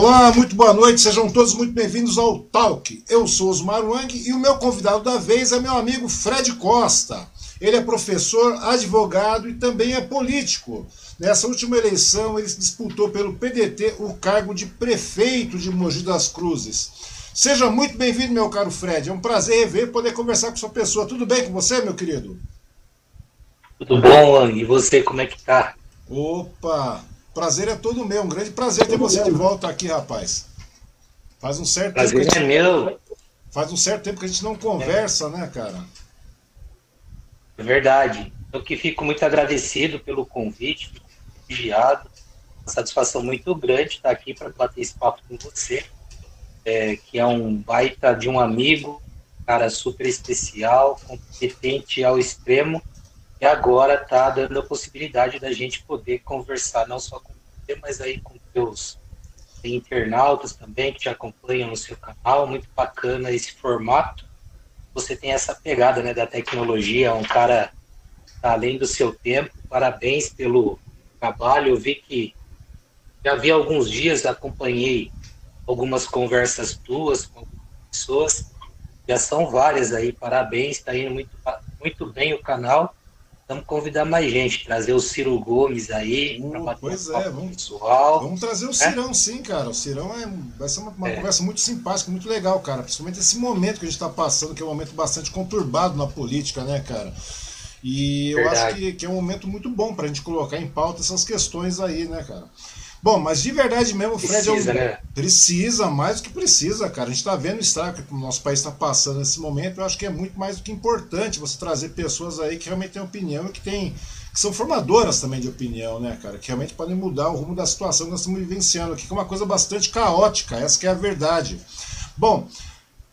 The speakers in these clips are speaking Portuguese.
Olá, muito boa noite, sejam todos muito bem-vindos ao Talk. Eu sou Osmar Wang e o meu convidado da vez é meu amigo Fred Costa. Ele é professor, advogado e também é político. Nessa última eleição, ele disputou pelo PDT o cargo de prefeito de Mogi das Cruzes. Seja muito bem-vindo, meu caro Fred. É um prazer rever poder conversar com sua pessoa. Tudo bem com você, meu querido? Tudo bom, Wang? E você, como é que tá? Opa, Prazer é todo meu, um grande prazer ter você de volta aqui, rapaz. Faz um certo prazer tempo. Prazer é meu. Faz um certo tempo que a gente não conversa, é. né, cara? É verdade. Eu que fico muito agradecido pelo convite, privilegiado. Uma satisfação muito grande estar aqui para bater esse papo com você, é, que é um baita de um amigo, cara super especial, competente ao extremo e agora está dando a possibilidade da gente poder conversar não só com você, mas aí com teus internautas também que te acompanham no seu canal. Muito bacana esse formato. Você tem essa pegada né, da tecnologia, um cara tá além do seu tempo. Parabéns pelo trabalho. Eu vi que já vi alguns dias, acompanhei algumas conversas tuas com pessoas. Já são várias aí. Parabéns, está indo muito, muito bem o canal. Vamos convidar mais gente, trazer o Ciro Gomes aí. Uh, pois é, vamos, pessoal. vamos trazer o é? Cirão, é? sim, cara. O Cirão é, vai ser uma, uma é. conversa muito simpática, muito legal, cara. Principalmente esse momento que a gente está passando, que é um momento bastante conturbado na política, né, cara? E Verdade. eu acho que, que, é um momento muito bom para a gente colocar em pauta essas questões aí, né, cara? Bom, mas de verdade mesmo, o Fred precisa, é um... né? precisa mais do que precisa, cara. A gente está vendo o estrago que o nosso país está passando nesse momento. Eu acho que é muito mais do que importante você trazer pessoas aí que realmente têm opinião e que, tem, que são formadoras também de opinião, né, cara? Que realmente podem mudar o rumo da situação que nós estamos vivenciando aqui, que é uma coisa bastante caótica. Essa é a verdade. Bom,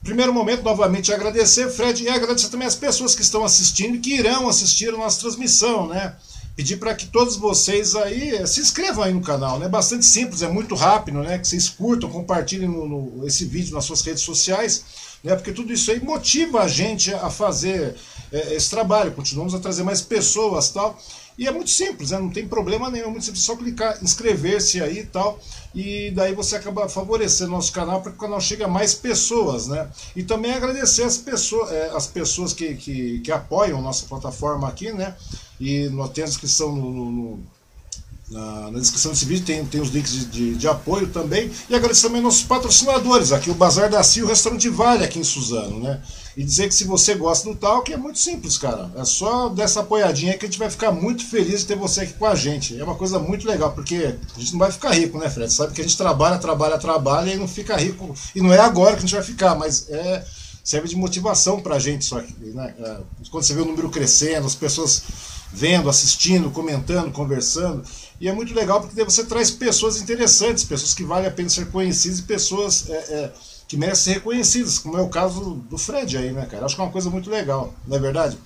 primeiro momento, novamente agradecer, Fred, e agradecer também as pessoas que estão assistindo e que irão assistir a nossa transmissão, né? Pedir para que todos vocês aí eh, se inscrevam aí no canal, né? Bastante simples, é muito rápido, né? Que vocês curtam, compartilhem no, no, esse vídeo nas suas redes sociais, né? Porque tudo isso aí motiva a gente a fazer é, esse trabalho. Continuamos a trazer mais pessoas, tal. E é muito simples, né? não tem problema nenhum, é muito simples, só clicar, inscrever-se aí e tal, e daí você acaba favorecendo nosso canal para que o canal chegue a mais pessoas, né? E também agradecer as pessoas, é, as pessoas que, que, que apoiam nossa plataforma aqui, né? E nós temos descrição no, no, no na, na, descrição desse vídeo tem, tem os links de, de, de, apoio também. E agradecer também nossos patrocinadores, aqui o Bazar da Cia e o Restaurante Vale aqui em Suzano, né? E dizer que se você gosta do Talk é muito simples, cara. É só dessa apoiadinha que a gente vai ficar muito feliz de ter você aqui com a gente. É uma coisa muito legal, porque a gente não vai ficar rico, né, Fred? Sabe que a gente trabalha, trabalha, trabalha e não fica rico. E não é agora que a gente vai ficar, mas é serve de motivação pra gente só né? Quando você vê o número crescendo, as pessoas vendo, assistindo, comentando, conversando. E é muito legal porque você traz pessoas interessantes, pessoas que valem a pena ser conhecidas e pessoas é, é, que merecem ser reconhecidas, como é o caso do Fred aí, né, cara? Acho que é uma coisa muito legal, não é verdade?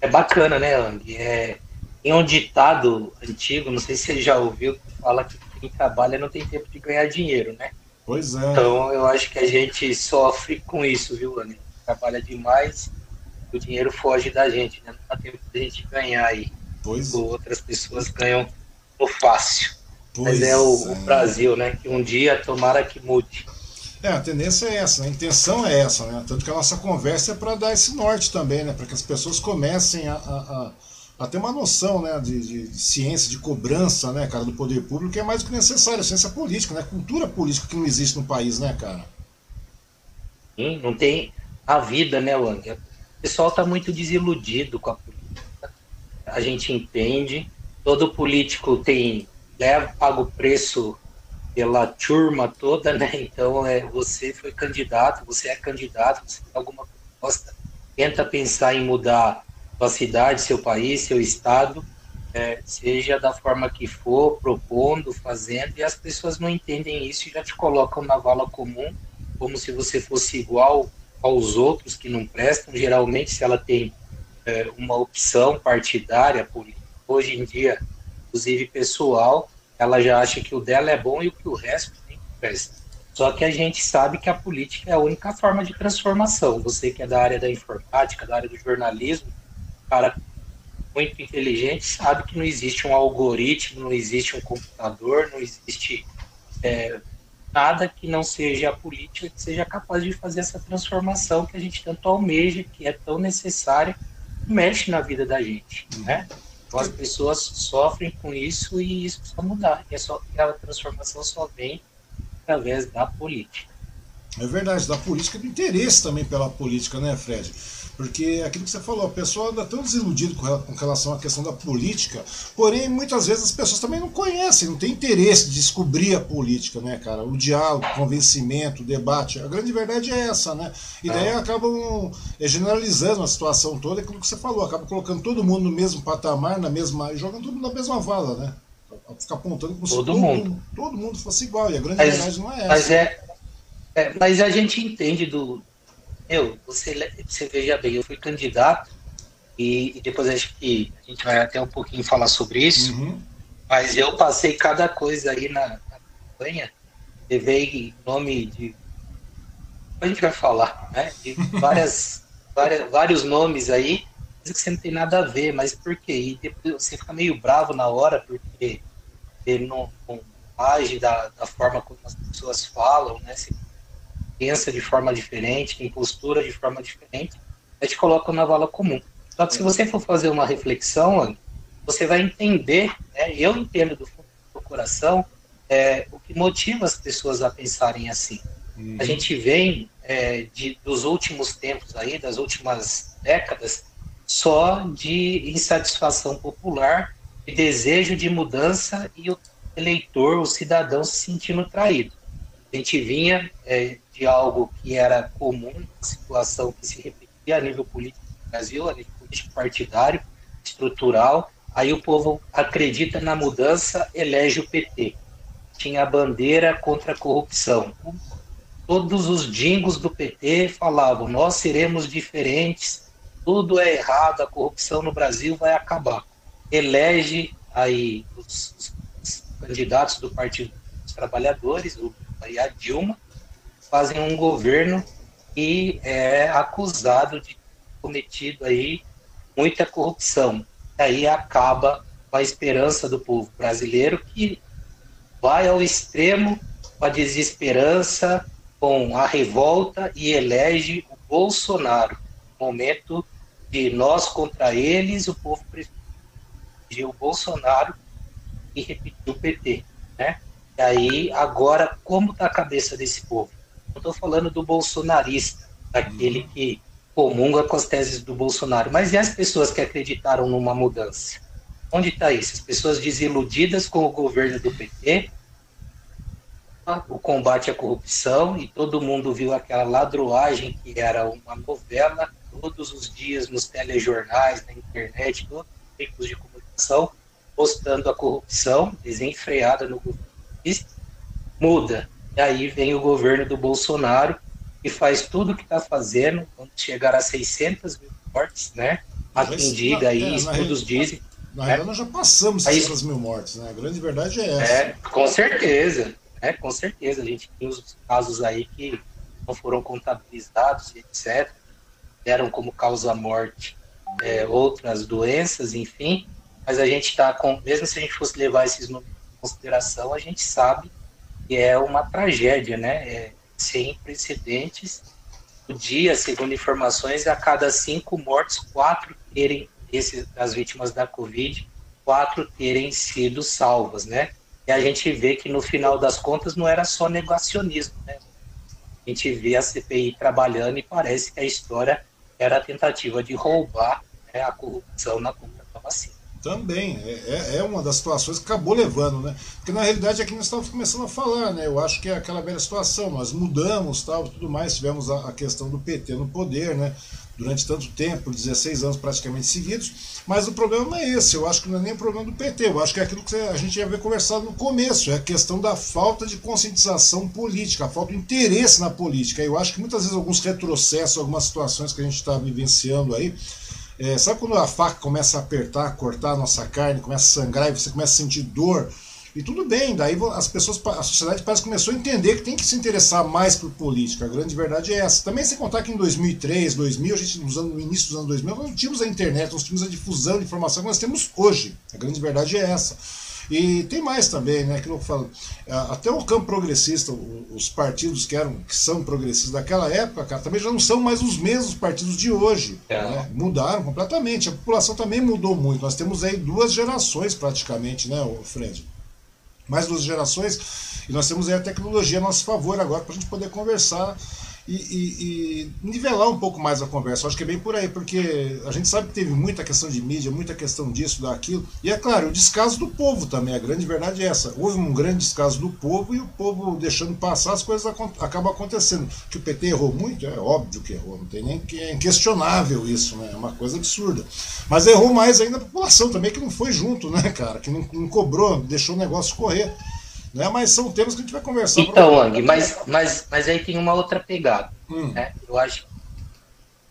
É bacana, né, Ang? É, tem um ditado antigo, não sei se você já ouviu, que fala que quem trabalha não tem tempo de ganhar dinheiro, né? Pois é. Então eu acho que a gente sofre com isso, viu, Ang? Trabalha demais o dinheiro foge da gente, né? Não dá tempo de a gente ganhar aí. Pois. Outras pessoas ganham no fácil. Pois Mas é o, é o, Brasil, né? Que um dia tomara que mude. É, a tendência é essa, né? a intenção é essa, né? Tanto que a nossa conversa é para dar esse norte também, né? Para que as pessoas comecem a, a, a, a ter uma noção né? De, de, de, ciência, de cobrança, né, cara, do poder público, que é mais do que necessário, ciência política, né? Cultura política que não existe no país, né, cara? Sim, não tem a vida, né, Wang? O pessoal está muito desiludido com a política. A gente entende. Todo político tem leva paga o preço pela turma toda, né? Então é você foi candidato, você é candidato, você tem alguma proposta, tenta pensar em mudar sua cidade, seu país, seu estado, é, seja da forma que for, propondo, fazendo, e as pessoas não entendem isso e já te colocam na vala comum, como se você fosse igual aos outros que não prestam. Geralmente, se ela tem é, uma opção partidária, hoje em dia, inclusive pessoal, ela já acha que o dela é bom e o que o resto nem presta. Só que a gente sabe que a política é a única forma de transformação. Você que é da área da informática, da área do jornalismo, cara muito inteligente, sabe que não existe um algoritmo, não existe um computador, não existe é, nada que não seja a política que seja capaz de fazer essa transformação que a gente tanto almeja, que é tão necessária, mexe na vida da gente, né? Então as pessoas sofrem com isso e isso precisa mudar. E, é só, e a transformação só vem através da política. É verdade, da política do interesse também pela política, né, Fred? Porque aquilo que você falou, a pessoa anda tão desiludida com relação à questão da política, porém, muitas vezes as pessoas também não conhecem, não têm interesse de descobrir a política, né, cara? O diálogo, o convencimento, o debate. A grande verdade é essa, né? E daí é. acabam é, generalizando a situação toda, aquilo que você falou, acaba colocando todo mundo no mesmo patamar, na mesma. jogando tudo na mesma vala, né? Ficar apontando como todo se todo mundo. mundo, todo mundo fosse igual. E a grande mas, verdade não é essa. Mas é, é, mas a gente entende do, meu, você, você veja bem, eu fui candidato e, e, depois acho que a gente vai até um pouquinho falar sobre isso, uhum. mas eu passei cada coisa aí na, na campanha, levei nome de. A gente vai falar, né? De várias, várias, vários nomes aí, que você não tem nada a ver, mas por quê? E depois você fica meio bravo na hora, porque ele não, não age da, da forma como as pessoas falam, né? Você pensa de forma diferente, tem postura de forma diferente, aí te coloca na vala comum. Só que se você for fazer uma reflexão, você vai entender, né, eu entendo do fundo do coração, é, o que motiva as pessoas a pensarem assim. Uhum. A gente vem é, de, dos últimos tempos aí, das últimas décadas, só de insatisfação popular, de desejo de mudança e o eleitor, o cidadão se sentindo traído. A gente vinha é, de algo que era comum, situação que se repetia a nível político no Brasil, a nível político partidário, estrutural. Aí o povo acredita na mudança, elege o PT. Tinha a bandeira contra a corrupção. Todos os dingos do PT falavam: nós seremos diferentes, tudo é errado, a corrupção no Brasil vai acabar. Elege aí os, os candidatos do Partido dos Trabalhadores, o aí a Dilma, fazem um governo que é acusado de cometido aí muita corrupção. Aí acaba com a esperança do povo brasileiro que vai ao extremo com a desesperança, com a revolta e elege o Bolsonaro. Momento de nós contra eles, o povo preferiu o Bolsonaro e repetiu o PT, né? E aí, agora, como está a cabeça desse povo? Não estou falando do bolsonarista, daquele que comunga com as teses do Bolsonaro, mas e as pessoas que acreditaram numa mudança? Onde está isso? As pessoas desiludidas com o governo do PT, o combate à corrupção, e todo mundo viu aquela ladroagem que era uma novela todos os dias nos telejornais, na internet, todos os de comunicação, postando a corrupção desenfreada no governo muda. E aí vem o governo do Bolsonaro e faz tudo o que está fazendo, quando chegar a 600 mil mortes, né? A quem diga aí, é, estudos dizem. Na né? nós já passamos 600 mil mortes, né? A grande verdade é essa. É, com certeza, é, com certeza. A gente tem os casos aí que não foram contabilizados, etc. Deram como causa morte é, outras doenças, enfim. Mas a gente está com, mesmo se a gente fosse levar esses números consideração, a gente sabe que é uma tragédia, né? É sem precedentes. O dia, segundo informações, a cada cinco mortes, quatro terem, esses, as vítimas da Covid, quatro terem sido salvas, né? E a gente vê que no final das contas não era só negacionismo, né? A gente vê a CPI trabalhando e parece que a história era a tentativa de roubar né, a corrupção na compra da vacina. Também, é, é, é uma das situações que acabou levando, né? Porque na realidade aqui nós estávamos começando a falar, né? Eu acho que é aquela velha situação, nós mudamos tal, tudo mais, tivemos a, a questão do PT no poder, né? Durante tanto tempo, 16 anos praticamente seguidos, mas o problema não é esse, eu acho que não é nem o problema do PT, eu acho que é aquilo que a gente ia ver conversado no começo, é a questão da falta de conscientização política, a falta de interesse na política. Eu acho que muitas vezes alguns retrocessos, algumas situações que a gente está vivenciando aí, é, sabe quando a faca começa a apertar, cortar a nossa carne, começa a sangrar e você começa a sentir dor? E tudo bem, daí as pessoas, a sociedade parece que começou a entender que tem que se interessar mais por política. A grande verdade é essa. Também sem contar que em 2003, 2000, a gente, no início dos anos 2000, nós não tínhamos a internet, nós tínhamos a difusão de informação que nós temos hoje. A grande verdade é essa. E tem mais também, né? Que eu falo, até o campo progressista, os partidos que eram que são progressistas daquela época, cara, também já não são mais os mesmos partidos de hoje. É. Né? Mudaram completamente. A população também mudou muito. Nós temos aí duas gerações praticamente, né, Fred? Mais duas gerações, e nós temos aí a tecnologia a nosso favor agora para a gente poder conversar e, e, e, nivelar um pouco mais a conversa. Acho que é bem por aí, porque a gente sabe que teve muita questão de mídia, muita questão disso, daquilo. E é claro, o descaso do povo também, a grande verdade é essa. Houve um grande descaso do povo e o povo deixando passar, as coisas acabam acontecendo. Que o PT errou muito, é óbvio que errou, não tem nem que é inquestionável isso, né? É uma coisa absurda. Mas errou mais ainda a população também, que não foi junto, né, cara? Que não, não cobrou, deixou o negócio correr. Né? Mas são temas que a gente vai conversar. Então, Ang, mas, mas, mas aí tem uma outra pegada. Hum. Né? Eu acho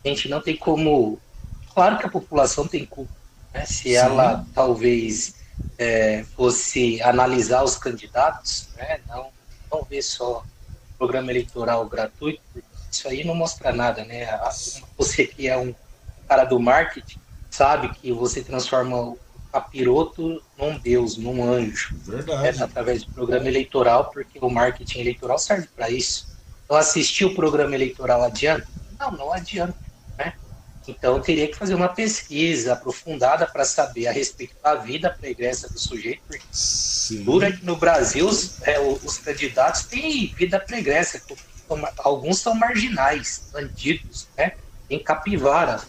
que a gente não tem como. Claro que a população tem culpa. Né? Se Sim. ela talvez é, fosse analisar os candidatos, né? não, não ver só programa eleitoral gratuito, isso aí não mostra nada. Né? Você que é um cara do marketing sabe que você transforma capiroto num deus, num anjo. Verdade. É, através do programa eleitoral, porque o marketing eleitoral serve para isso. Então, assistir o programa eleitoral adianta? Não, não adianta. Né? Então, teria que fazer uma pesquisa aprofundada para saber a respeito da vida pregressa do sujeito, porque dura que no Brasil os, é, os candidatos têm vida pregressa, alguns são marginais, bandidos, né? tem capivara,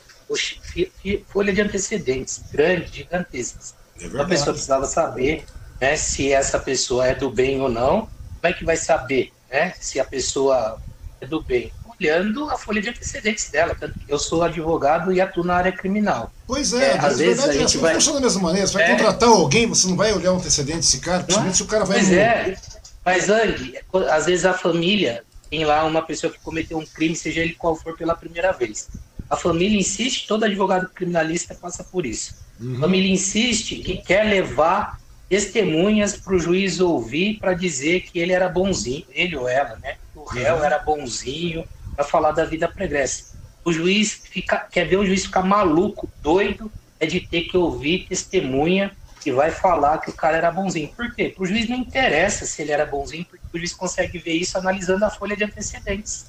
folha de antecedentes grande, gigantescas. É a pessoa precisava saber né, se essa pessoa é do bem ou não. Como é que vai saber né, se a pessoa é do bem? Olhando a folha de antecedentes dela. Tanto que eu sou advogado e atuo na área criminal. Pois é, é às vezes a gente vai. Funciona da mesma maneira. Você vai é... contratar alguém, você não vai olhar o antecedente desse cara, principalmente se o cara vai. Pois é. Mas, Ang, às vezes a família tem lá uma pessoa que cometeu um crime, seja ele qual for, pela primeira vez. A família insiste, todo advogado criminalista passa por isso. Uhum. A família insiste que quer levar testemunhas para o juiz ouvir para dizer que ele era bonzinho, ele ou ela, né? O réu uhum. era bonzinho para falar da vida pregressa. O juiz fica, quer ver o juiz ficar maluco, doido, é de ter que ouvir testemunha que vai falar que o cara era bonzinho. Por quê? Para o juiz não interessa se ele era bonzinho, porque o juiz consegue ver isso analisando a folha de antecedentes.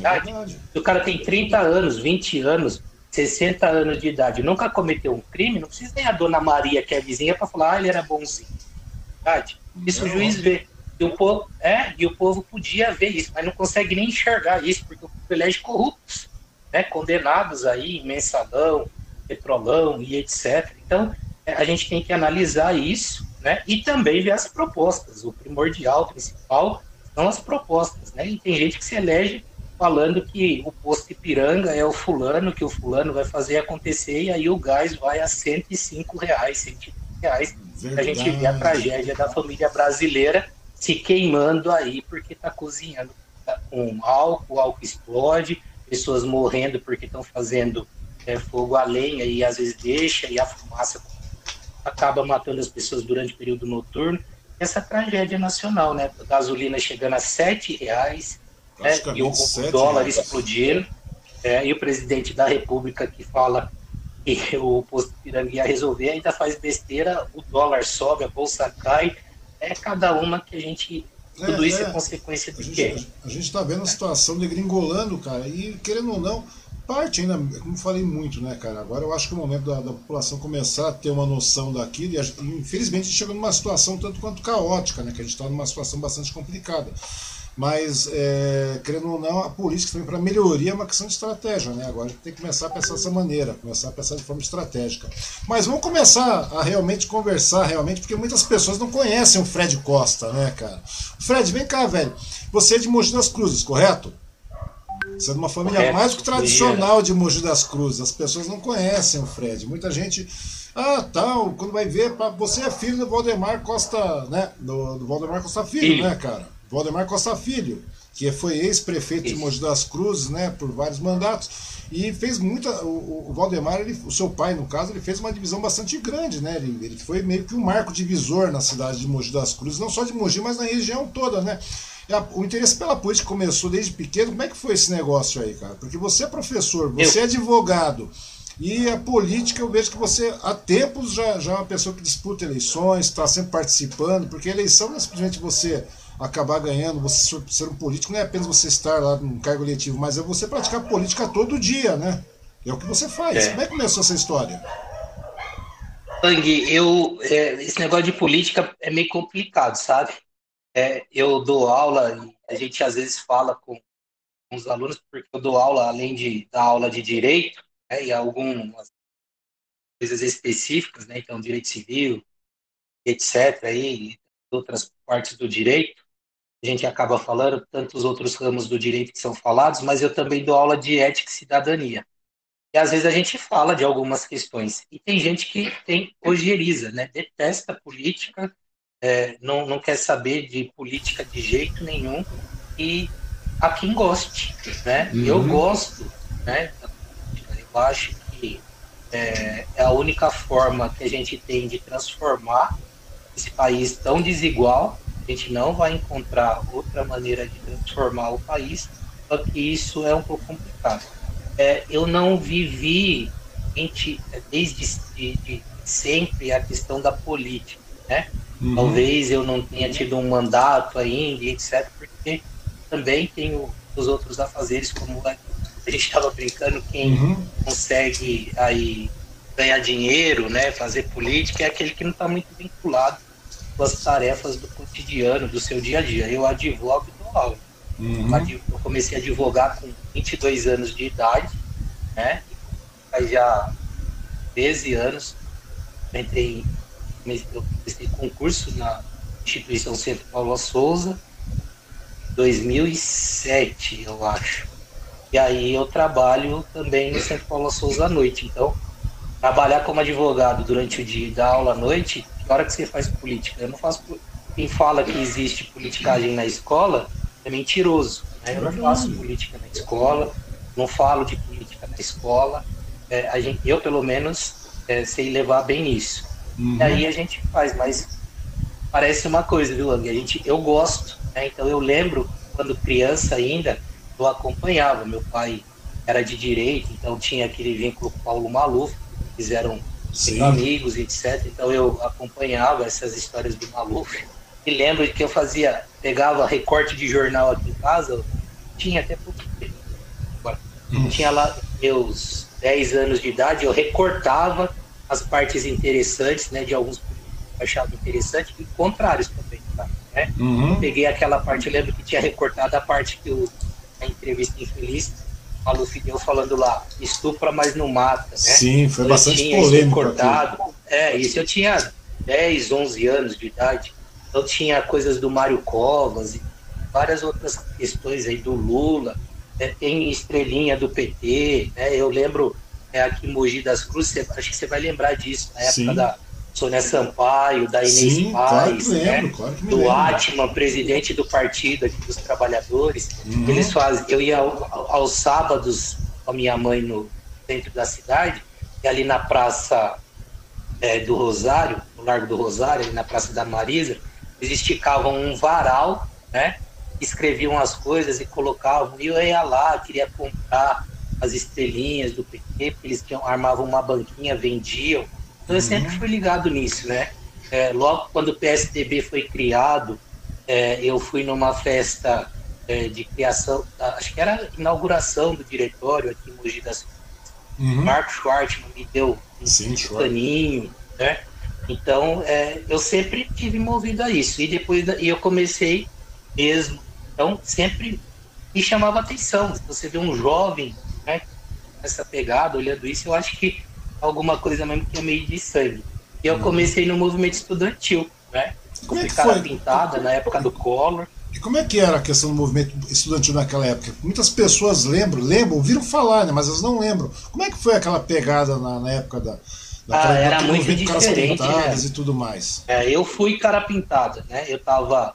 É Se o cara tem 30 anos, 20 anos, 60 anos de idade, nunca cometeu um crime, não precisa nem a dona Maria, que é vizinha, para falar, ah, ele era bonzinho. Verdade? Isso o juiz vê. E o, povo, é, e o povo podia ver isso, mas não consegue nem enxergar isso, porque o povo elege corruptos, né, condenados aí mensalão, petrolão e etc. Então, é, a gente tem que analisar isso, né, e também ver as propostas. O primordial, o principal, são as propostas, né, e tem gente que se elege falando que o posto Ipiranga é o fulano, que o fulano vai fazer acontecer, e aí o gás vai a 105 reais, 105 reais. A gente vê a tragédia da família brasileira se queimando aí porque está cozinhando com álcool, o álcool explode, pessoas morrendo porque estão fazendo é, fogo a lenha e às vezes deixa, e a fumaça acaba matando as pessoas durante o período noturno. Essa tragédia nacional, né? A gasolina chegando a 7 reais, né? e o, dólar explodindo, é, e o presidente da República que fala que o posto Piranga ia resolver, ainda faz besteira, o dólar sobe, a bolsa cai, é cada uma que a gente. É, tudo isso é, é consequência de quê? A gente está vendo a situação degringolando, cara, e querendo ou não, parte ainda, como falei muito, né, cara? Agora eu acho que é o momento da, da população começar a ter uma noção daquilo, e, a, infelizmente a gente chega numa situação tanto quanto caótica, né? Que a gente está numa situação bastante complicada. Mas, é, querendo ou não, a política também para melhoria é uma questão de estratégia, né? Agora a gente tem que começar a pensar dessa maneira, começar a pensar de forma estratégica. Mas vamos começar a realmente conversar, realmente, porque muitas pessoas não conhecem o Fred Costa, né, cara? Fred, vem cá, velho. Você é de Mogi das Cruzes, correto? Você é de uma família correto. mais do que tradicional de Mogi das Cruzes. As pessoas não conhecem o Fred. Muita gente. Ah, tal, quando vai ver, você é filho do Valdemar Costa, né? Do, do Valdemar Costa Filho, né, cara? Valdemar Costa Filho, que foi ex-prefeito de Mogi das Cruzes, né, por vários mandatos, e fez muita. O, o Valdemar, ele, o seu pai, no caso, ele fez uma divisão bastante grande, né? Ele, ele foi meio que um marco divisor na cidade de Mogi das Cruzes, não só de Mogi, mas na região toda, né? O interesse pela política começou desde pequeno. Como é que foi esse negócio aí, cara? Porque você é professor, você é advogado. E a política, eu vejo que você, há tempos, já, já é uma pessoa que disputa eleições, está sempre participando, porque eleição não é simplesmente você acabar ganhando, você ser um político, não é apenas você estar lá num cargo eletivo, mas é você praticar política todo dia, né? É o que você faz. É. Como é que começou essa história? Ang, eu, é, esse negócio de política é meio complicado, sabe? É, eu dou aula, a gente às vezes fala com, com os alunos, porque eu dou aula, além de dar aula de direito, né, e algumas coisas específicas, né, então direito civil, etc., aí, outras partes do direito, a gente acaba falando, tantos outros ramos do direito que são falados, mas eu também dou aula de ética e cidadania. E às vezes a gente fala de algumas questões. E tem gente que tem ojeriza, né? Detesta política, é, não, não quer saber de política de jeito nenhum. E a quem goste, né? Uhum. Eu gosto, né? Eu acho que é, é a única forma que a gente tem de transformar esse país tão desigual. A gente não vai encontrar outra maneira de transformar o país, só que isso é um pouco complicado é, eu não vivi desde de, de sempre a questão da política, né? Uhum. Talvez eu não tenha tido um mandato ainda, etc., porque também tenho os outros afazeres, como a gente estava brincando, quem uhum. consegue aí ganhar dinheiro, né, fazer política, é aquele que não está muito vinculado com as tarefas do cotidiano, do seu dia a dia. Eu advogo dou aula. Uhum. Eu comecei a advogar com 22 anos de idade, né? Faz já 13 anos. Entrei, eu comecei concurso na instituição Centro Paulo Souza, 2007, eu acho. E aí eu trabalho também no Centro Paulo Souza à noite. Então, trabalhar como advogado durante o dia e dar aula à noite, hora que você faz política? Eu não faço. Quem fala que existe politicagem na escola é mentiroso. Né? Eu não faço política na escola, não falo de política na escola. É, a gente, eu, pelo menos, é, sei levar bem isso. Uhum. E aí a gente faz, mas parece uma coisa, viu, Lang? A gente, eu gosto, né? Então eu lembro, quando criança ainda, eu acompanhava. Meu pai era de direito, então tinha aquele vínculo com Paulo Maluf, fizeram amigos, etc. Então eu acompanhava essas histórias do Maluf e lembro que eu fazia, pegava recorte de jornal aqui em casa, tinha até pouco tempo. Hum. Tinha lá meus 10 anos de idade, eu recortava as partes interessantes, né, de alguns que eu achava interessante, e contrários também, tá? Né? Uhum. Peguei aquela parte, eu lembro que tinha recortado a parte que o, a entrevista infeliz, Luffy deu falando lá, estupra, mas não mata, né? Sim, foi bastante polêmico. Cortado. É, isso eu tinha 10, 11 anos de idade. Então tinha coisas do Mário Covas e várias outras questões aí do Lula, né? tem estrelinha do PT, né? Eu lembro é, aqui em Mogi das Cruzes, acho que você vai lembrar disso, na época Sim. da Sônia Sampaio, da Inês Sim, Paz, claro né? lembro, né? claro do Atman, presidente do partido aqui dos trabalhadores. Uhum. Eles fazem, eu ia ao, aos sábados com a minha mãe no centro da cidade, e ali na praça é, do Rosário, no Largo do Rosário, ali na Praça da Marisa, eles esticavam um varal, né? Escreviam as coisas e colocavam. E eu ia lá, queria comprar as estrelinhas do PT, porque eles tinham, armavam uma banquinha, vendiam. Então eu uhum. sempre fui ligado nisso, né? É, logo quando o PSDB foi criado, é, eu fui numa festa é, de criação, acho que era a inauguração do diretório aqui em Mogi das uhum. Marco Schwartzman me deu um Sim, caninho, né? Então, é, eu sempre tive movido a isso. E depois e eu comecei mesmo. Então, sempre me chamava atenção. Se você vê um jovem né, essa pegada, olhando isso, eu acho que alguma coisa mesmo que é meio de sangue. E eu comecei no movimento estudantil, né? Como é que foi? pintada na época do Collor. E como é que era a questão do movimento estudantil naquela época? Muitas pessoas lembram, lembram, ouviram falar, né? Mas elas não lembram. Como é que foi aquela pegada na, na época da, ah, era muito diferente, né? e tudo mais. É, eu fui cara pintada, né? Eu tava,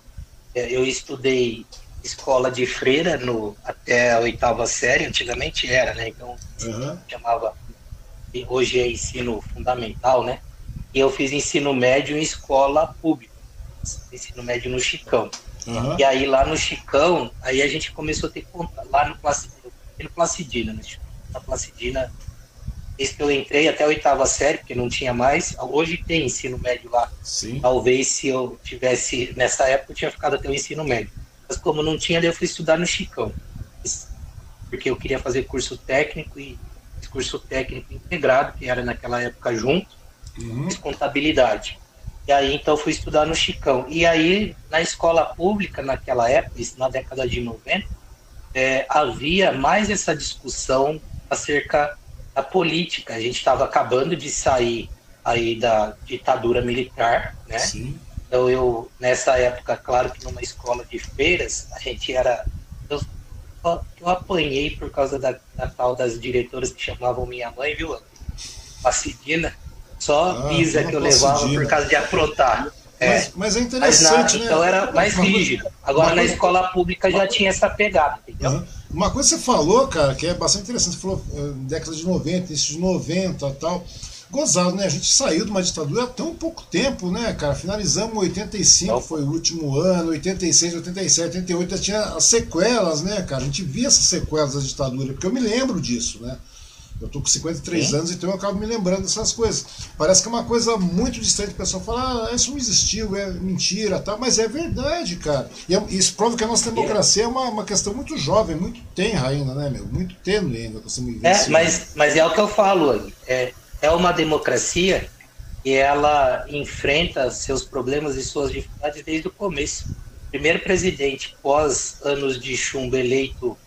é, eu estudei escola de freira no até a oitava série, antigamente era, né? Então uhum. chamava hoje é ensino fundamental, né? E eu fiz ensino médio em escola pública, ensino médio no Chicão. Uhum. E aí lá no Chicão, aí a gente começou a ter contato lá no Placidina, no Placidina, né? Na Placidina Desde que eu entrei até a oitava série, porque não tinha mais. Hoje tem ensino médio lá. Sim. Talvez se eu tivesse, nessa época, eu tinha ficado até o ensino médio. Mas como não tinha, eu fui estudar no Chicão. Porque eu queria fazer curso técnico e curso técnico integrado, que era naquela época junto, uhum. contabilidade. E aí então fui estudar no Chicão. E aí na escola pública naquela época, isso na década de 90, é, havia mais essa discussão acerca da política. A gente estava acabando de sair aí da ditadura militar, né? Sim. Então eu nessa época, claro que numa escola de feiras, a gente era eu, eu apanhei por causa da, da tal das diretoras que chamavam minha mãe, viu? Pacidina. Só ah, pisa que eu levava por causa de aprontar. É. Mas, mas, é interessante, mas né? Então era mais rígido. Agora na escola pública já tinha essa pegada, entendeu? Uhum. Uma coisa que você falou, cara, que é bastante interessante, você falou uh, década de 90, início de 90 tal. Gozado, né? A gente saiu de uma ditadura há tão pouco tempo, né, cara? Finalizamos 85, Não. foi o último ano, 86, 87, 88, já tinha as sequelas, né, cara? A gente via essas sequelas da ditadura, porque eu me lembro disso, né? Eu tô com 53 Sim. anos, então eu acabo me lembrando dessas coisas. Parece que é uma coisa muito distante, o pessoal fala, ah, isso não existiu, é mentira, tá? mas é verdade, cara. E é, isso prova que a nossa democracia é uma, uma questão muito jovem, muito tenra ainda, né, meu? Muito tênue ainda, você me É, mas, mas é o que eu falo, é, é uma democracia e ela enfrenta seus problemas e suas dificuldades desde o começo. Primeiro presidente pós anos de chumbo eleito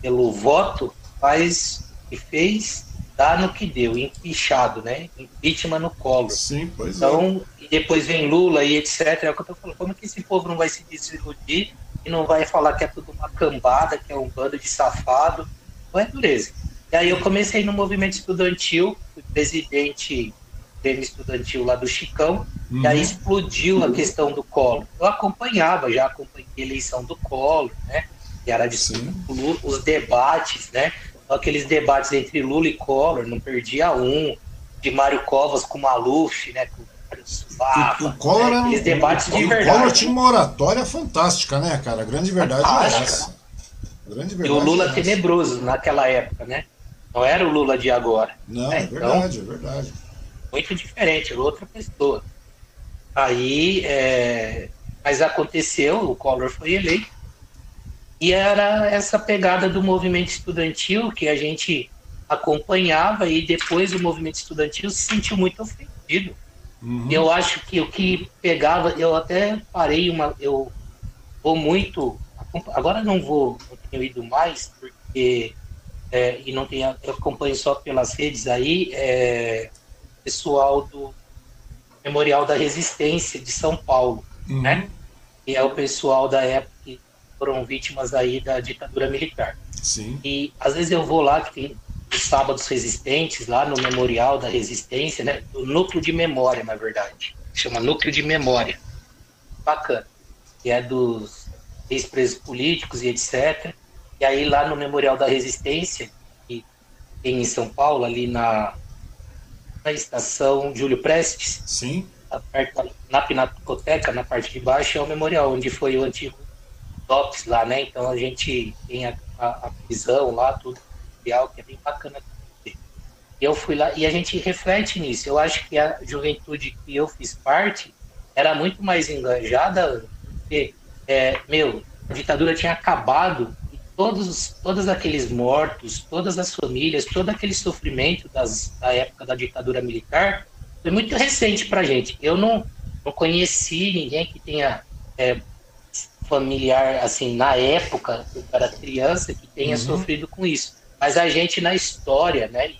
pelo voto faz e fez, dá no que deu, empichado, né? Impeachment no colo. Sim, pois então, é. e depois vem Lula e etc. É o que eu tô falando. Como que esse povo não vai se desiludir e não vai falar que é tudo uma cambada, que é um bando de safado? Não é dureza. E aí eu comecei no movimento estudantil, fui presidente prêmio estudantil lá do Chicão, uhum. e aí uhum. explodiu a questão do colo. Eu acompanhava, já acompanhei a eleição do colo, né? E era de os debates, né? aqueles debates entre Lula e Collor, não perdia um, de Mário Covas com Maluf, né? Com o, o Collor né, aqueles debates o, de verdade. O Collor tinha uma oratória fantástica, né, cara? A grande verdade é essa. A grande verdade e o Lula é tenebroso naquela época, né? Não era o Lula de agora. Não, né? é verdade, então, é verdade. Muito diferente, era outra pessoa. Aí, é... mas aconteceu, o Collor foi eleito e era essa pegada do movimento estudantil que a gente acompanhava e depois o movimento estudantil se sentiu muito ofendido. Uhum. Eu acho que o que pegava, eu até parei uma, eu vou muito, agora não vou, não tenho ido mais porque é, e não tenho, eu acompanho só pelas redes aí, é, pessoal do Memorial da Resistência de São Paulo, uhum. né? E é o pessoal da época foram vítimas aí da ditadura militar. Sim. E às vezes eu vou lá, que tem os sábados resistentes, lá no Memorial da Resistência, né? Do núcleo de memória, na verdade. Chama núcleo de memória. Bacana. Que é dos ex-presos políticos e etc. E aí lá no Memorial da Resistência, que tem em São Paulo, ali na, na estação Júlio Prestes. Sim. Na Pinacoteca, na parte de baixo, é o memorial onde foi o antigo tops lá, né? Então a gente tem a, a, a prisão lá, tudo que é bem bacana. Eu fui lá e a gente reflete nisso. Eu acho que a juventude que eu fiz parte era muito mais engajada, porque, é, meu, a ditadura tinha acabado todos, todos aqueles mortos, todas as famílias, todo aquele sofrimento das, da época da ditadura militar foi muito recente para gente. Eu não, não conheci ninguém que tenha é, familiar, assim, na época, era criança, que tenha uhum. sofrido com isso. Mas a gente, na história, né,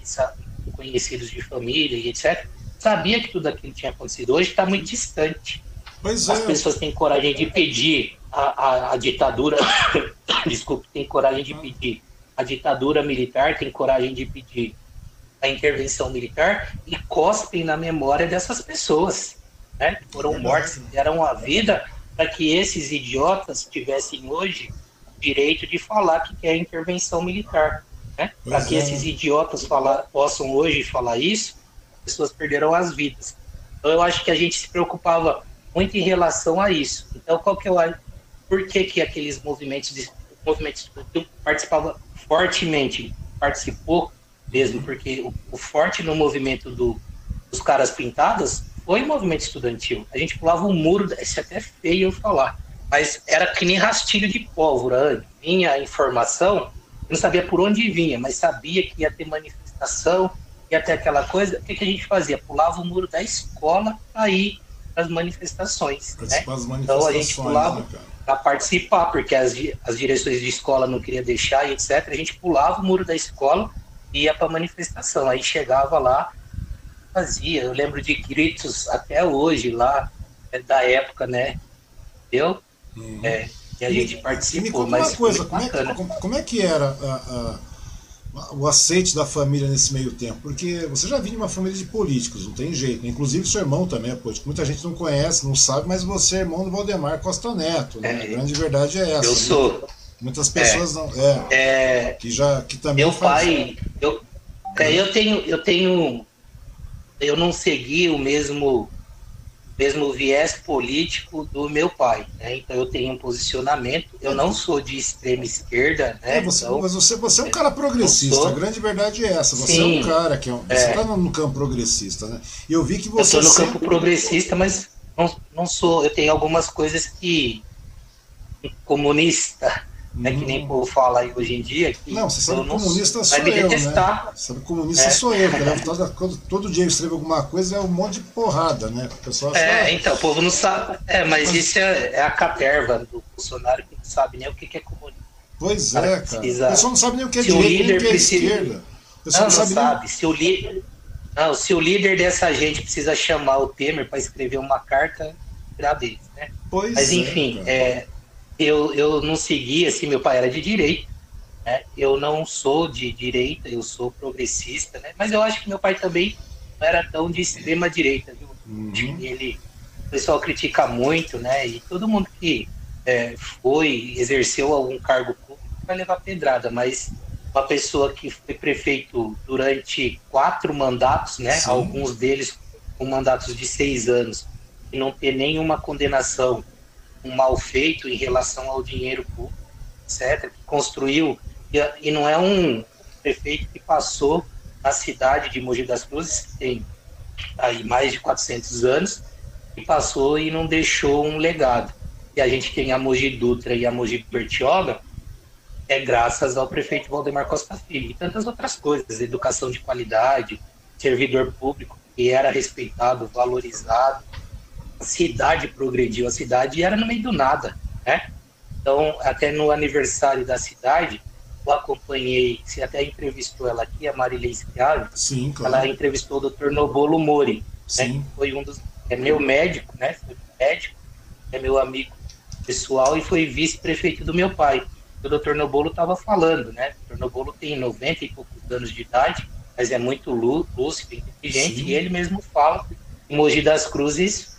conhecidos de família e etc., sabia que tudo aquilo tinha acontecido. Hoje está muito distante. Pois As é. pessoas têm coragem de pedir a, a, a ditadura, desculpe, tem coragem de pedir a ditadura militar, tem coragem de pedir a intervenção militar e cospem na memória dessas pessoas, né? Que foram mortas, deram a vida para que esses idiotas tivessem hoje o direito de falar que quer intervenção militar. Né? Para que é. esses idiotas falar, possam hoje falar isso, as pessoas perderam as vidas. Então eu acho que a gente se preocupava muito em relação a isso. Então qual que é por que, que aqueles movimentos de movimentos participava fortemente, participou mesmo, porque o, o forte no movimento do, dos caras pintados foi movimento estudantil. A gente pulava um muro, isso é até feio eu falar, mas era que nem rastilho de pólvora. Vinha a informação, eu não sabia por onde vinha, mas sabia que ia ter manifestação, ia ter aquela coisa. O que, que a gente fazia? Pulava o muro da escola para ir para as manifestações. Né? manifestações. Então a gente pulava né, para participar, porque as, as direções de escola não queriam deixar e etc. A gente pulava o muro da escola e ia para a manifestação. Aí chegava lá, fazia. Eu lembro de gritos até hoje lá, é, da época, né? Eu, uhum. é, que a gente participou. Me mas uma coisa, como é, que, como, como é, que, era a, a, o aceite da família nesse meio tempo? Porque você já vinha de uma família de políticos, não tem jeito. Inclusive seu irmão também é político. Muita gente não conhece, não sabe, mas você é irmão do Valdemar Costa Neto. Né? É, a grande verdade é essa. Eu né? sou. Muitas pessoas é, não. É, é, que já que também. Meu pai, eu, é, eu tenho, eu tenho eu não segui o mesmo mesmo viés político do meu pai, né? Então eu tenho um posicionamento. Eu não sou de extrema esquerda, né? É, você, então, mas você, você é um cara progressista. A grande verdade é essa. Você Sim, é um cara que é um, você está é. no campo progressista, né? E eu vi que você. Eu estou no sempre... campo progressista, mas não, não sou. Eu tenho algumas coisas que comunista é que nem o povo fala aí hoje em dia. Que não, você sabe que comunista sou eu, detestar. né? Sabe comunista é. sou eu, porque todo, todo dia eu escrevo alguma coisa é um monte de porrada, né? O pessoal é, ah, então, o povo não sabe. É, mas isso é, é a caterva do Bolsonaro que não sabe nem o que é comunista. Pois é, cara. Precisa... O pessoal não sabe nem o que é se direita, nem o que é precisa... esquerda. O não, não, sabe. Não sabe. Nem... Se o líder. Não, se o líder dessa gente precisa chamar o Temer para escrever uma carta, agradeço, né? Pois Mas enfim, é, é eu, eu não segui, assim, meu pai era de direita, né? Eu não sou de direita, eu sou progressista, né? Mas eu acho que meu pai também não era tão de extrema direita, viu? Uhum. Ele, o pessoal critica muito, né? E todo mundo que é, foi, exerceu algum cargo público vai levar pedrada, mas uma pessoa que foi prefeito durante quatro mandatos, né? Sim. Alguns deles com mandatos de seis anos, e não ter nenhuma condenação um mal feito em relação ao dinheiro público, etc., que construiu, e, não é um prefeito que passou na cidade de Mogi das Cruzes, que tem aí mais de 400 anos, e passou e não deixou um legado. E a gente tem a Mogi Dutra e a Mogi Bertioga, é graças ao prefeito Valdemar Costa Filho e tantas outras coisas, educação de qualidade, servidor público que era respeitado, valorizado, cidade progrediu, a cidade era no meio do nada, né? Então, até no aniversário da cidade, eu acompanhei, você até entrevistou ela aqui, a Marília Schiavi. Sim, claro. Ela entrevistou o Dr. Nobolo Mori, né? Sim. Né? Foi um dos é meu médico, né? Foi médico, é meu amigo pessoal e foi vice-prefeito do meu pai. O Dr. Nobolo estava falando, né? O Dr. Nobolo tem 90 e poucos anos de idade, mas é muito lúcido, inteligente, Sim. e ele mesmo fala que Mogi das Cruzes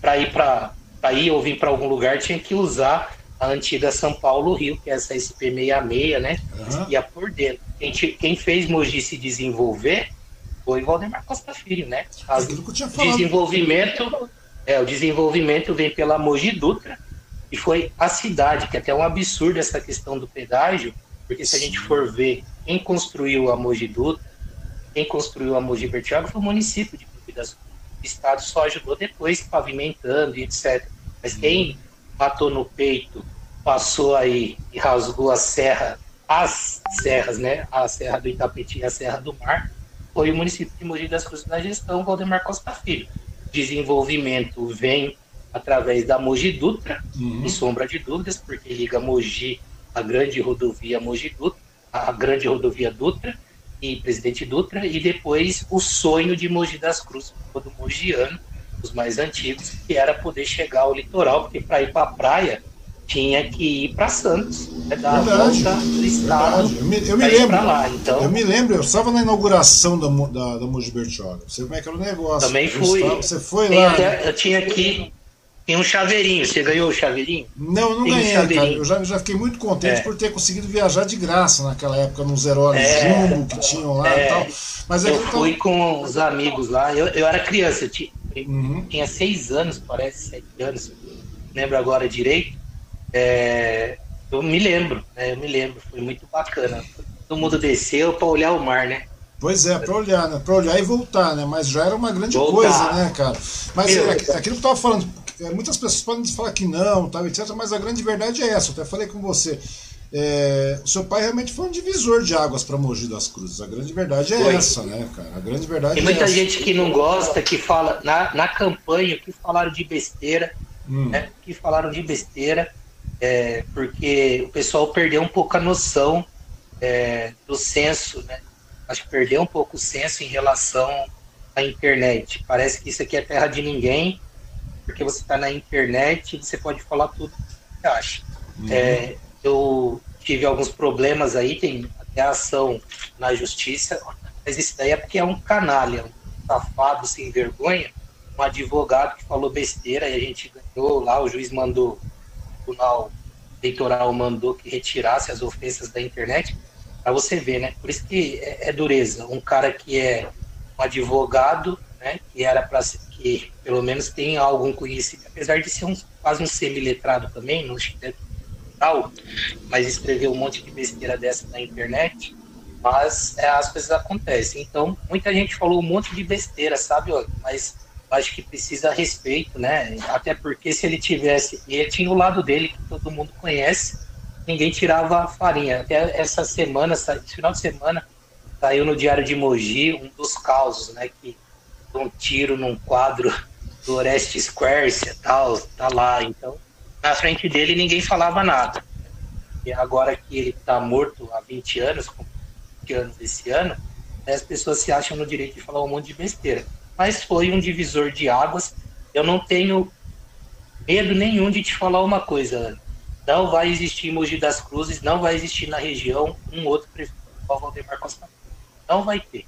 para ir para ir ou vir para algum lugar tinha que usar a antiga São Paulo Rio, que é essa SP66, né? Uhum. Ia por dentro. Quem, quem fez Mogi se desenvolver foi Valdemar Costa Filho, né? As, o desenvolvimento, é, o desenvolvimento vem pela Mogi Dutra e foi a cidade, que é até um absurdo essa questão do pedágio, porque se a gente for ver quem construiu a Mogi Dutra, quem construiu a Mogi Bertioga foi o município de o Estado só ajudou depois, pavimentando e etc. Mas quem matou no peito, passou aí e rasgou a serra, as serras, né? A Serra do Itapetí e a Serra do Mar, foi o município de Mogi das Cruzes na gestão Valdemar Costa Filho. Desenvolvimento vem através da Mogi Dutra, uhum. sem sombra de dúvidas, porque liga Mogi à grande rodovia Mogi Dutra, a grande rodovia Dutra, e Presidente Dutra, e depois o sonho de Mogi das Cruzes, do mogiano, os mais antigos, que era poder chegar ao litoral, porque para ir para a praia tinha que ir para Santos, né, dar verdade, a volta do estado. Eu me, eu me lembro. Lá. Então, eu me lembro, eu estava na inauguração da, da, da Mogi Bertioga. Você como é que era o negócio. Também fui. Estava, você foi lá. Até, né? Eu tinha aqui tem um chaveirinho. Você ganhou o chaveirinho? Não, eu não Tem ganhei, um cara. Eu já, já fiquei muito contente é. por ter conseguido viajar de graça naquela época, nos heróis é. Jumbo que tinham lá é. e tal. Mas eu fui com os amigos lá. Eu, eu era criança, eu tinha, uhum. tinha seis anos, parece, sete anos. Lembro agora direito. É, eu me lembro, né, eu me lembro. Foi muito bacana. todo mundo desceu para olhar o mar, né? Pois é, para olhar, né? Para olhar e voltar, né? Mas já era uma grande voltar. coisa, né, cara? Mas é, aquilo que eu tava falando, é, muitas pessoas podem falar que não, tal, etc. Mas a grande verdade é essa. Eu até falei com você. É, o seu pai realmente foi um divisor de águas para Mogi das Cruzes. A grande verdade é foi. essa, né, cara? A grande verdade Tem é muita essa. gente que não gosta, que fala na, na campanha que falaram de besteira, hum. né, que falaram de besteira, é, porque o pessoal perdeu um pouco a noção é, do senso, né? Acho que perdeu um pouco o senso em relação à internet. Parece que isso aqui é terra de ninguém, porque você está na internet e você pode falar tudo que você acha. Uhum. É, eu tive alguns problemas aí, tem até ação na justiça, mas isso daí é porque é um canalha, um safado sem vergonha, um advogado que falou besteira e a gente ganhou lá, o juiz mandou, o tribunal eleitoral mandou que retirasse as ofensas da internet, para você ver, né? Por isso que é, é dureza. Um cara que é um advogado, né, que era para que pelo menos tem algum conhecimento, apesar de ser um, quase um semi-letrado também, não tal, mas escreveu um monte de besteira dessa na internet, mas é, as coisas acontecem. Então, muita gente falou um monte de besteira, sabe? Mas acho que precisa respeito, né? Até porque se ele tivesse, ele tinha o lado dele que todo mundo conhece, ninguém tirava a farinha. Até essa semana, esse final de semana, saiu no Diário de Mogi um dos causos, né? Que um tiro num quadro do Oreste Square tal, tá lá. Então, na frente dele ninguém falava nada. E agora que ele está morto há 20 anos, com 20 anos esse ano, as pessoas se acham no direito de falar um monte de besteira. Mas foi um divisor de águas. Eu não tenho medo nenhum de te falar uma coisa. Não vai existir Mogi das Cruzes, não vai existir na região um outro prefeito Valdemar Costa. Não vai ter.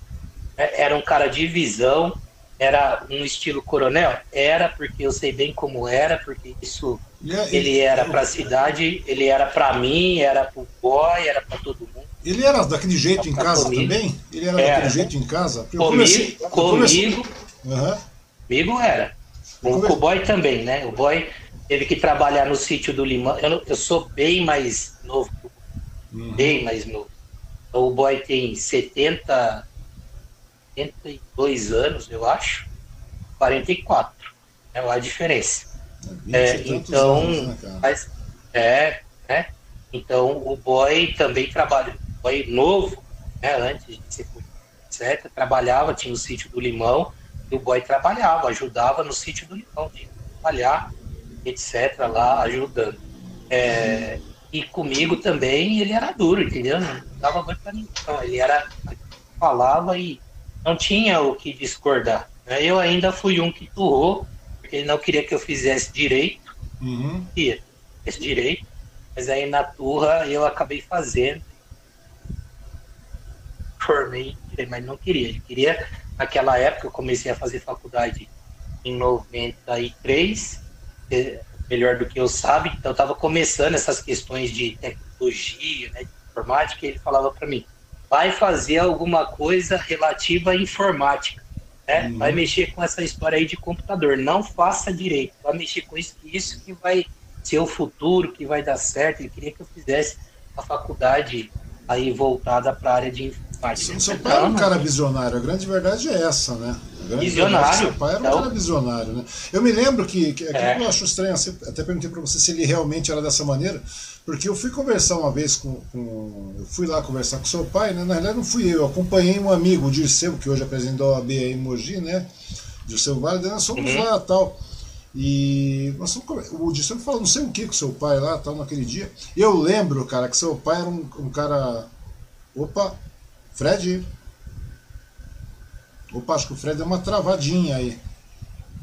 É, era um cara de visão, era um estilo coronel? Era, porque eu sei bem como era, porque isso é, ele era para a cidade, ele era para mim, era para o boy, era para todo mundo. Ele era daquele jeito em casa comigo. também? Ele era, era, daquele jeito em casa? Eu comigo, comecei, comigo, comecei... Uhum. comigo era. Com, com o boy também, né? O boy teve que trabalhar no sítio do Limão. Eu, eu sou bem mais novo, uhum. bem mais novo. Então, o boy tem 70, 72 anos, eu acho. 44. É a diferença. É, é então, anos, né, mas, é, né? Então o boy também trabalha, o boy novo, né, antes de ser etc, trabalhava, tinha o sítio do Limão, e o boy trabalhava, ajudava no sítio do Limão, de trabalhar, etc, lá ajudando. É, e comigo também ele era duro, entendeu? Não dava muito pra ninguém. Ele era falava e não tinha o que discordar. Né? Eu ainda fui um que turrou ele não queria que eu fizesse direito, uhum. esse direito, mas aí na turra eu acabei fazendo, formei, mas não queria. Ele queria, naquela época eu comecei a fazer faculdade em 93, é, melhor do que eu sabe, então eu estava começando essas questões de tecnologia, né, de informática, e ele falava para mim, vai fazer alguma coisa relativa à informática né? Uhum. Vai mexer com essa história aí de computador. Não faça direito. Vai mexer com isso, isso que vai ser o futuro, que vai dar certo. Ele queria que eu fizesse a faculdade aí voltada para a área de informática. Seu pai era um cara visionário, a grande verdade é essa, né? Visionário. Seu pai era um então, cara visionário, né? Eu me lembro que, que, é. que eu acho estranho, até perguntei para você se ele realmente era dessa maneira, porque eu fui conversar uma vez com, com, Eu fui lá conversar com seu pai, né? Na realidade não fui eu, eu acompanhei um amigo, o Dirceu, que hoje apresentou a B em Mogi, né? Dirceu Vale, nós fomos uhum. lá tal. E nós fomos, o Dirceu falou não sei o que com seu pai lá, tal, naquele dia. Eu lembro, cara, que seu pai era um, um cara. Opa, Fred. Opa, acho que o Fred deu uma travadinha aí.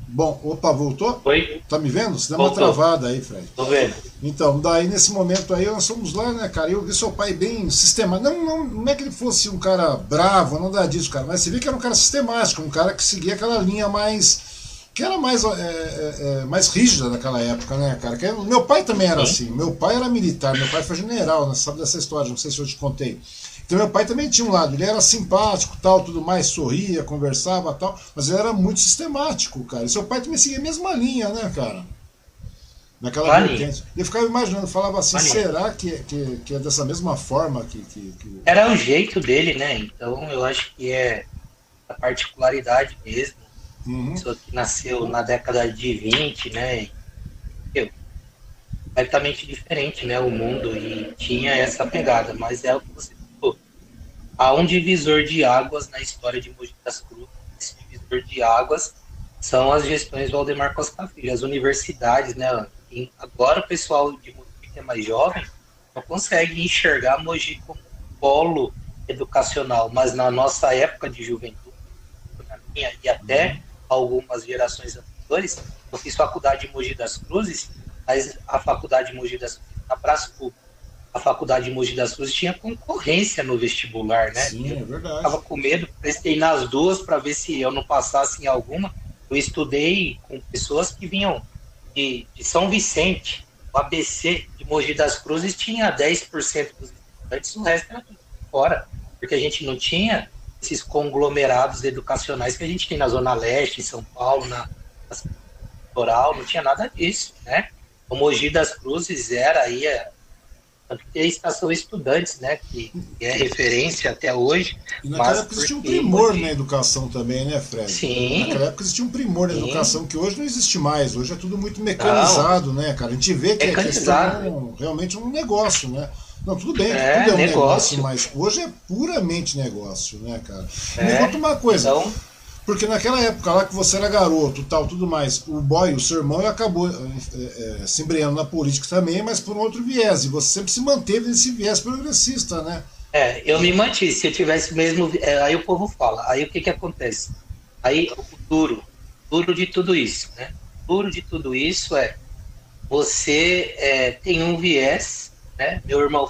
Bom, opa, voltou? Oi? Tá me vendo? Você deu voltou. uma travada aí, Fred. Tô vendo. Então, daí nesse momento aí nós fomos lá, né, cara? Eu vi seu pai bem sistemático. Não, não, não é que ele fosse um cara bravo, não dá disso, cara, mas você viu que era um cara sistemático, um cara que seguia aquela linha mais. que era mais, é, é, é mais rígida naquela época, né, cara? Que, meu pai também era Sim. assim. Meu pai era militar, meu pai foi general, né? Sabe dessa história? Não sei se eu te contei. Então meu pai também tinha um lado, ele era simpático, tal, tudo mais, sorria, conversava, tal, mas ele era muito sistemático, cara. E seu pai também seguia a mesma linha, né, cara? Naquela vertente. Eu ficava imaginando, falava assim, será que, que, que, é dessa mesma forma que, que, que, Era o jeito dele, né? Então eu acho que é a particularidade mesmo. Uhum. Pessoa que nasceu na década de 20, né? Eu, completamente diferente, né? O mundo e tinha essa pegada, mas é o que você. Há um divisor de águas na história de Mogi das Cruzes. Esse divisor de águas são as gestões do Aldemar Costa Filho, as universidades, né? Agora o pessoal de Mogi que é mais jovem não consegue enxergar Mogi como um polo educacional, mas na nossa época de juventude, na minha e até algumas gerações anteriores, eu fiz faculdade em Mogi das Cruzes, mas a faculdade de Mogi das Cruzes, na Praça Pública, a faculdade de Mogi das Cruzes tinha concorrência no vestibular, né? Sim, é verdade. Tava com medo, prestei nas duas para ver se eu não passasse em alguma. Eu estudei com pessoas que vinham de, de São Vicente, o ABC de Mogi das Cruzes tinha 10% dos estudantes, o resto era fora, porque a gente não tinha esses conglomerados educacionais que a gente tem na Zona Leste, em São Paulo, na, na litoral, não tinha nada disso, né? O Mogi das Cruzes era aí tanto que a estação Estudantes, né, que, é referência até hoje. E naquela época existia um primor na educação também, né, Fred? Sim. Naquela época existia um primor na Sim. educação que hoje não existe mais. Hoje é tudo muito mecanizado, não. né, cara? A gente vê que é questão, realmente um negócio, né? Não, tudo bem, é, tudo é um negócio. negócio. mas hoje é puramente negócio, né, cara? É, Me conta uma coisa. Então, porque naquela época lá que você era garoto tal, tudo mais, o boy, o seu irmão, acabou é, é, se embreando na política também, mas por um outro viés. E você sempre se manteve nesse viés progressista, né? É, eu me mantive. Se eu tivesse mesmo. É, aí o povo fala. Aí o que que acontece? Aí o duro, duro de tudo isso, né? Duro de tudo isso é você é, tem um viés, né? Meu irmão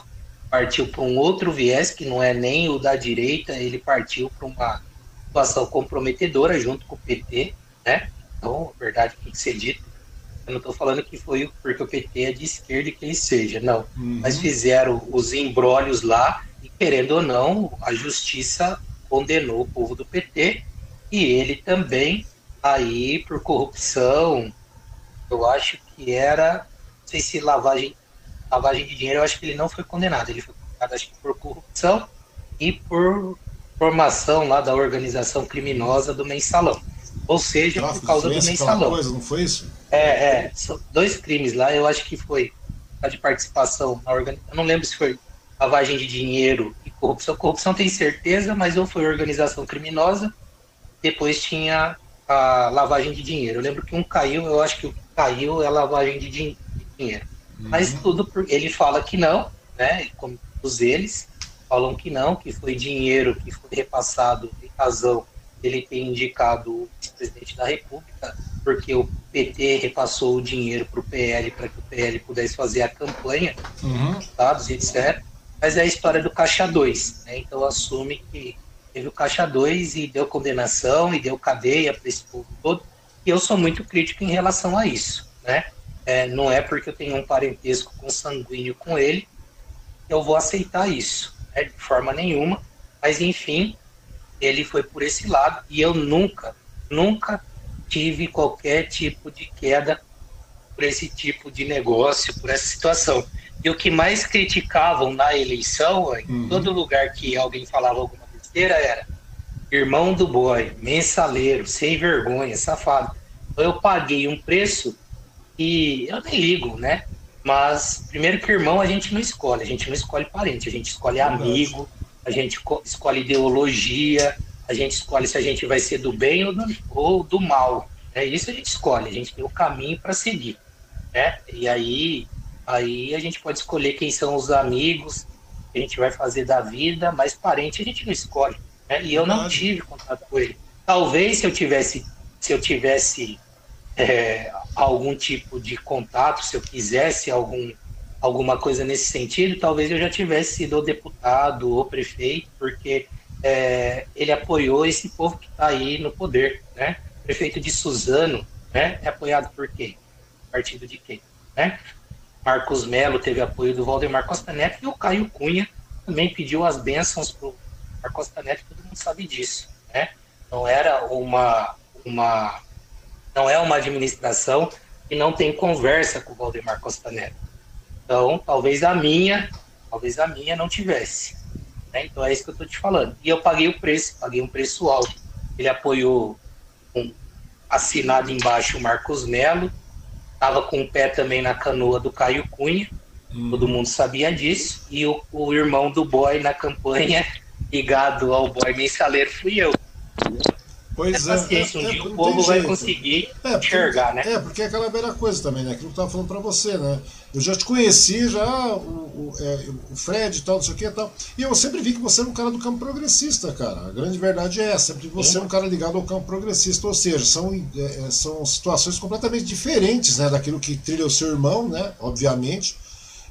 partiu para um outro viés que não é nem o da direita, ele partiu para uma situação comprometedora junto com o PT, né? Então, a verdade tem que ser dita. Eu não estou falando que foi porque o PT é de esquerda que ele seja, não. Uhum. Mas fizeram os embrólios lá e, querendo ou não, a justiça condenou o povo do PT e ele também, aí, por corrupção, eu acho que era, não sei se lavagem, lavagem de dinheiro, eu acho que ele não foi condenado. Ele foi condenado, acho que por corrupção e por formação lá da organização criminosa do mensalão. Ou seja, por causa do mensalão. Coisa, não foi isso? É, é. Dois crimes lá, eu acho que foi a de participação na organização. Eu não lembro se foi lavagem de dinheiro e corrupção. Corrupção tem certeza, mas ou foi organização criminosa, depois tinha a lavagem de dinheiro. Eu lembro que um caiu, eu acho que o que caiu é a lavagem de dinheiro. Uhum. Mas tudo por, ele fala que não, né? Como todos eles, falam que não, que foi dinheiro que foi repassado em razão dele ter indicado o vice-presidente da República, porque o PT repassou o dinheiro para o PL para que o PL pudesse fazer a campanha, uhum. dados e etc. Mas é a história do Caixa 2, né? então assume que teve o Caixa 2 e deu condenação e deu cadeia para esse povo todo, e eu sou muito crítico em relação a isso. Né? É, não é porque eu tenho um parentesco consanguíneo com ele que eu vou aceitar isso né, de forma nenhuma, mas enfim, ele foi por esse lado e eu nunca, nunca tive qualquer tipo de queda por esse tipo de negócio, por essa situação. E o que mais criticavam na eleição, em uhum. todo lugar que alguém falava alguma besteira, era irmão do boy, mensaleiro, sem vergonha, safado. Então eu paguei um preço e eu nem ligo, né? Mas, primeiro que irmão a gente não escolhe, a gente não escolhe parente, a gente escolhe amigo, a gente escolhe ideologia, a gente escolhe se a gente vai ser do bem ou do, ou do mal. É isso a gente escolhe, a gente tem o caminho para seguir. Né? E aí, aí a gente pode escolher quem são os amigos que a gente vai fazer da vida, mas parente a gente não escolhe. Né? E eu não tive contato com ele. Talvez se eu tivesse, se eu tivesse é, algum tipo de contato, se eu quisesse algum, alguma coisa nesse sentido, talvez eu já tivesse sido deputado ou prefeito, porque é, ele apoiou esse povo que está aí no poder, né? Prefeito de Suzano, né? É apoiado por quem? Partido de quem? Né? Marcos Melo teve apoio do Valdemar Costa Neto e o Caio Cunha também pediu as bênçãos para o Marcos Costa Neto, todo mundo sabe disso, né? Não era uma, uma não é uma administração que não tem conversa com o Valdemar Costa Neto. Então, talvez a minha, talvez a minha não tivesse. Né? Então é isso que eu estou te falando. E eu paguei o preço, paguei um preço alto. Ele apoiou um, assinado embaixo o Marcos Melo, estava com o pé também na canoa do Caio Cunha, hum. todo mundo sabia disso, e o, o irmão do boy na campanha, ligado ao boy mensaleiro, fui eu. Pois é. Paciência, é, um dia o povo vai conseguir é, porque, enxergar, né? É, porque é aquela velha coisa também, né? Aquilo que eu tava falando pra você, né? Eu já te conheci, já, o, o, é, o Fred e tal, não sei o que e tal. E eu sempre vi que você era um cara do campo progressista, cara. A grande verdade é essa, sempre você é um cara ligado ao campo progressista. Ou seja, são, é, é, são situações completamente diferentes, né? Daquilo que trilha o seu irmão, né? Obviamente.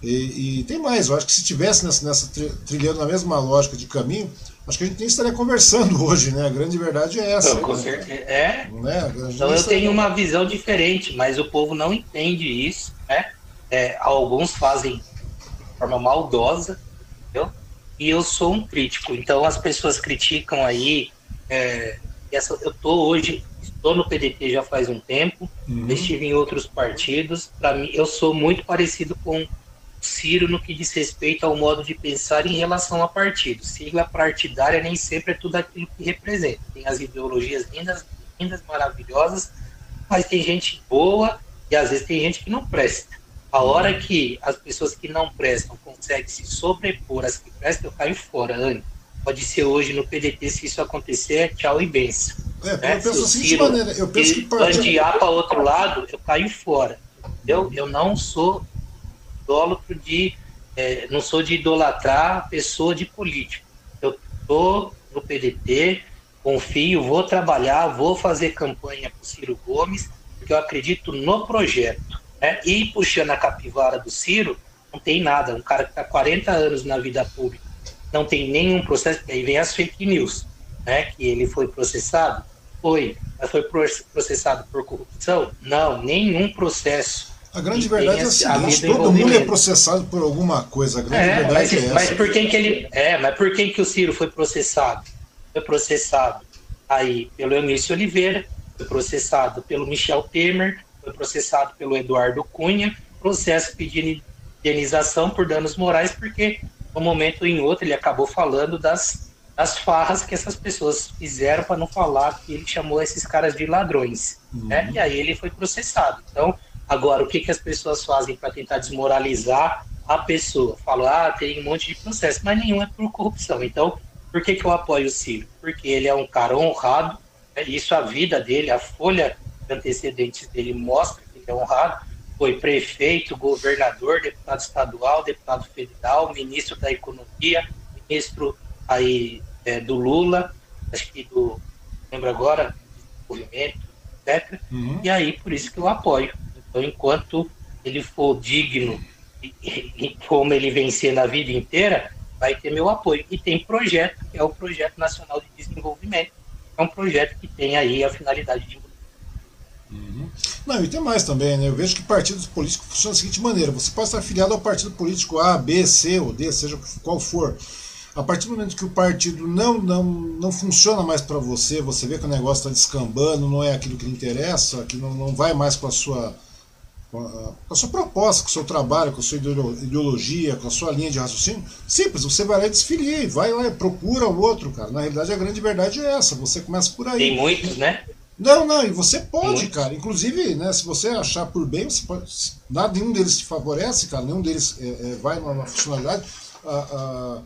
E, e tem mais, eu acho que se tivesse nessa, nessa trilhando na mesma lógica de caminho, Acho que a gente nem estaria conversando hoje, né? A grande verdade é essa. com né? certeza. É. Né? Então eu tenho uma visão diferente, mas o povo não entende isso, né? É, alguns fazem de forma maldosa, entendeu? E eu sou um crítico. Então as pessoas criticam aí. É, essa, eu tô hoje, estou no PDT já faz um tempo, uhum. estive em outros partidos. Para mim, eu sou muito parecido com Ciro no que diz respeito ao modo de pensar em relação a partidos. Sigla partidária nem sempre é tudo aquilo que representa. Tem as ideologias lindas, lindas, maravilhosas, mas tem gente boa e às vezes tem gente que não presta. A hora que as pessoas que não prestam conseguem se sobrepor às que prestam, eu caio fora, Anne. Pode ser hoje no PDT, se isso acontecer, tchau e benção. É, né? eu penso assim de maneira, eu penso que bandear para outro lado, eu caio fora. Eu, eu não sou idólatra de. É, não sou de idolatrar pessoa de político. Eu estou no PDT, confio, vou trabalhar, vou fazer campanha para o Ciro Gomes, porque eu acredito no projeto. Né? E puxando a capivara do Ciro, não tem nada. Um cara que está 40 anos na vida pública, não tem nenhum processo. Aí vem as fake news, né? que ele foi processado. Foi. Mas foi processado por corrupção? Não, nenhum processo. A grande verdade é a seguinte, todo mundo é processado por alguma coisa. A grande é, verdade mas, é essa. Mas por quem que ele. É, mas por quem que o Ciro foi processado? Foi processado aí pelo Eunício Oliveira, foi processado pelo Michel Temer, foi processado pelo Eduardo Cunha, processo pedindo indenização por danos morais, porque um momento ou em outro ele acabou falando das, das farras que essas pessoas fizeram para não falar que ele chamou esses caras de ladrões. Né? Uhum. Né? E aí ele foi processado. Então, Agora, o que, que as pessoas fazem para tentar desmoralizar a pessoa? Falam, ah, tem um monte de processo, mas nenhum é por corrupção. Então, por que, que eu apoio o Ciro? Porque ele é um cara honrado, né? isso a vida dele, a folha de antecedentes dele mostra que ele é honrado. Foi prefeito, governador, deputado estadual, deputado federal, ministro da Economia, ministro aí é, do Lula, acho que do, lembro agora, do movimento, etc. Uhum. E aí, por isso que eu apoio. Então, enquanto ele for digno e, como ele vencer na vida inteira, vai ter meu apoio. E tem projeto, que é o Projeto Nacional de Desenvolvimento. É um projeto que tem aí a finalidade de Uhum. Não, e tem mais também, né? Eu vejo que partidos políticos funcionam da seguinte maneira: você pode estar afiliado ao partido político A, B, C ou D, seja qual for. A partir do momento que o partido não, não, não funciona mais para você, você vê que o negócio está descambando, não é aquilo que lhe interessa, que não, não vai mais com a sua com a, sua proposta, com o seu trabalho, com a sua ideologia, com a sua linha de raciocínio, simples, você vai lá e desfilia, vai lá e procura o outro, cara. Na realidade, a grande verdade é essa, você começa por aí. Tem muitos, né? Não, não, e você pode, cara. Inclusive, né, se você achar por bem, você pode, nada, nenhum deles te favorece, cara, nenhum deles é, é, vai numa funcionalidade. A,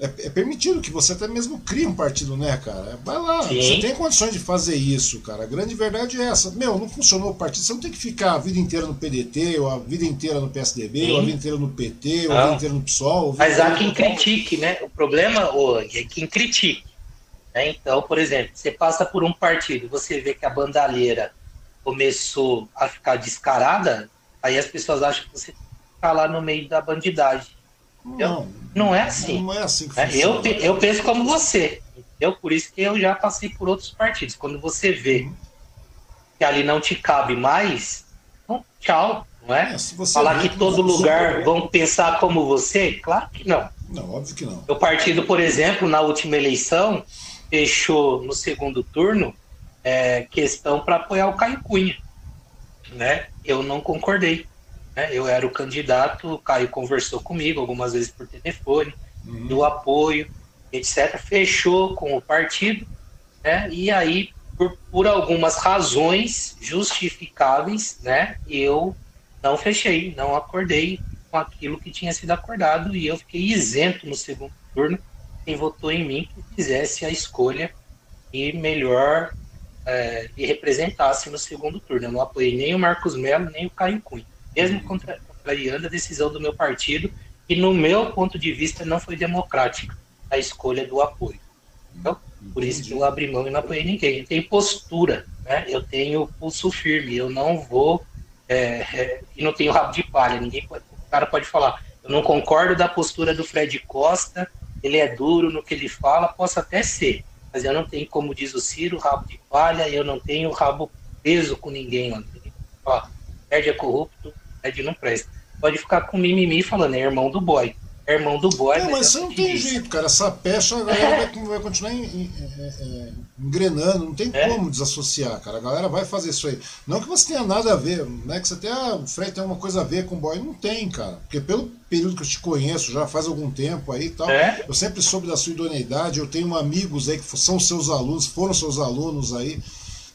é, é, permitido que você até mesmo crie um partido, né, cara? Vai lá, Sim. você tem condições de fazer isso, cara. A grande verdade é essa. Meu, não funcionou o partido, você não tem que ficar a vida inteira no PDT, ou a vida inteira no PSDB, Sim. ou a vida inteira no PT, ou a vida inteira no PSOL. Mas há quem critique, né? O problema, ô, é quem critique. Né? Então, por exemplo, você passa por um partido, você vê que a bandalheira começou a ficar descarada, aí as pessoas acham que você está lá no meio da bandidagem. Não, não é assim. Não é assim que é, eu, eu penso como você. Eu, por isso que eu já passei por outros partidos. Quando você vê que ali não te cabe mais, então, tchau, não é? é Falar que todo lugar vão pensar como você? Claro que não. Não, óbvio que não. O partido, por exemplo, na última eleição, fechou no segundo turno é, questão para apoiar o Caio Cunha. né, eu não concordei. Né? Eu era o candidato, o Caio conversou comigo algumas vezes por telefone, uhum. do apoio, etc. Fechou com o partido, né? e aí, por, por algumas razões justificáveis, né, eu não fechei, não acordei com aquilo que tinha sido acordado e eu fiquei isento no segundo turno. Quem votou em mim que fizesse a escolha e melhor é, e representasse no segundo turno. Eu não apoiei nem o Marcos Melo, nem o Caio Cunha, mesmo contra, contrariando a decisão do meu partido, e no meu ponto de vista não foi democrática a escolha do apoio. Então, por isso que eu abri mão e não apoiei ninguém. Tem postura, né? eu tenho pulso firme, eu não vou é, é, e não tenho rabo de palha. Ninguém pode, o cara pode falar, eu não concordo da postura do Fred Costa, ele é duro no que ele fala, posso até ser, mas eu não tenho, como diz o Ciro, rabo de palha, eu não tenho rabo preso com ninguém. Ó, perde é corrupto, perde não presta. Pode ficar com mimimi falando, é irmão do boy. É irmão do boy. Não, mas isso não tem jeito, cara. Essa pecha a galera é. vai, vai, continuar em, em, em, engrenando, não tem é. como desassociar, cara. A galera vai fazer isso aí. Não que você tenha nada a ver, né? Que você tenha, o Fred tem alguma coisa a ver com o boy. Não tem, cara. Porque pelo período que eu te conheço, já faz algum tempo aí e tal, é. eu sempre soube da sua idoneidade. Eu tenho amigos aí que são seus alunos, foram seus alunos aí.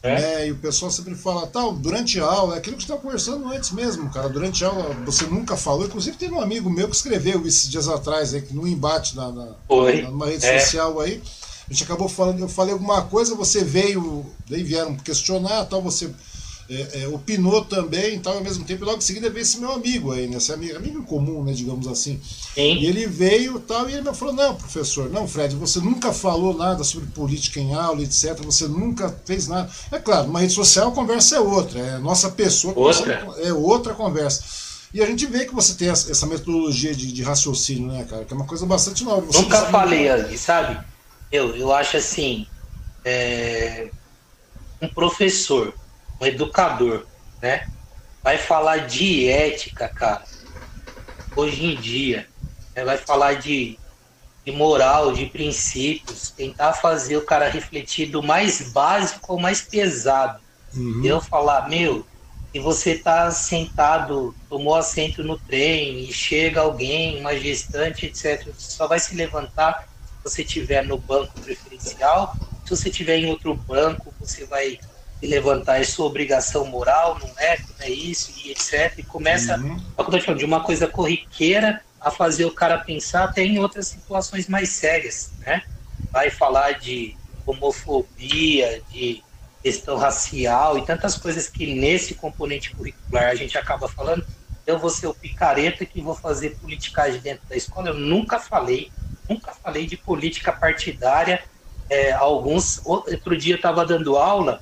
É. Né? E o pessoal sempre fala, tal, durante a aula, é aquilo que você estava conversando antes mesmo, cara. Durante a aula você nunca falou. Inclusive teve um amigo meu que escreveu esses dias atrás, aí, que no embate na, na, numa rede é. social aí. A gente acabou falando, eu falei alguma coisa, você veio, daí vieram questionar, tal, você é, é, opinou também, então, ao mesmo tempo, logo em seguida veio esse meu amigo aí, né, esse amigo, amigo comum, né, digamos assim. Sim. E ele veio tal, e ele me falou: Não, professor, não, Fred, você nunca falou nada sobre política em aula, etc. Você nunca fez nada. É claro, numa rede social a conversa é outra, é nossa pessoa, outra. é outra conversa. E a gente vê que você tem essa metodologia de, de raciocínio, né, cara? Que é uma coisa bastante nova. Você nunca falei, ali, sabe? Eu, eu acho assim. É... Um professor um educador, né? Vai falar de ética, cara. Hoje em dia, né? vai falar de, de moral, de princípios, tentar fazer o cara refletir do mais básico ao mais pesado. Uhum. Eu falar, meu, se você tá sentado, tomou assento no trem e chega alguém, uma gestante, etc., você só vai se levantar se você estiver no banco preferencial. Se você estiver em outro banco, você vai e levantar é sua obrigação moral, não é, não é isso, e etc. E começa, uhum. falando, de uma coisa corriqueira a fazer o cara pensar até em outras situações mais sérias, né? Vai falar de homofobia, de questão racial e tantas coisas que nesse componente curricular a gente acaba falando. Eu vou ser o picareta que vou fazer politicagem dentro da escola. Eu nunca falei, nunca falei de política partidária. É, alguns outro dia eu estava dando aula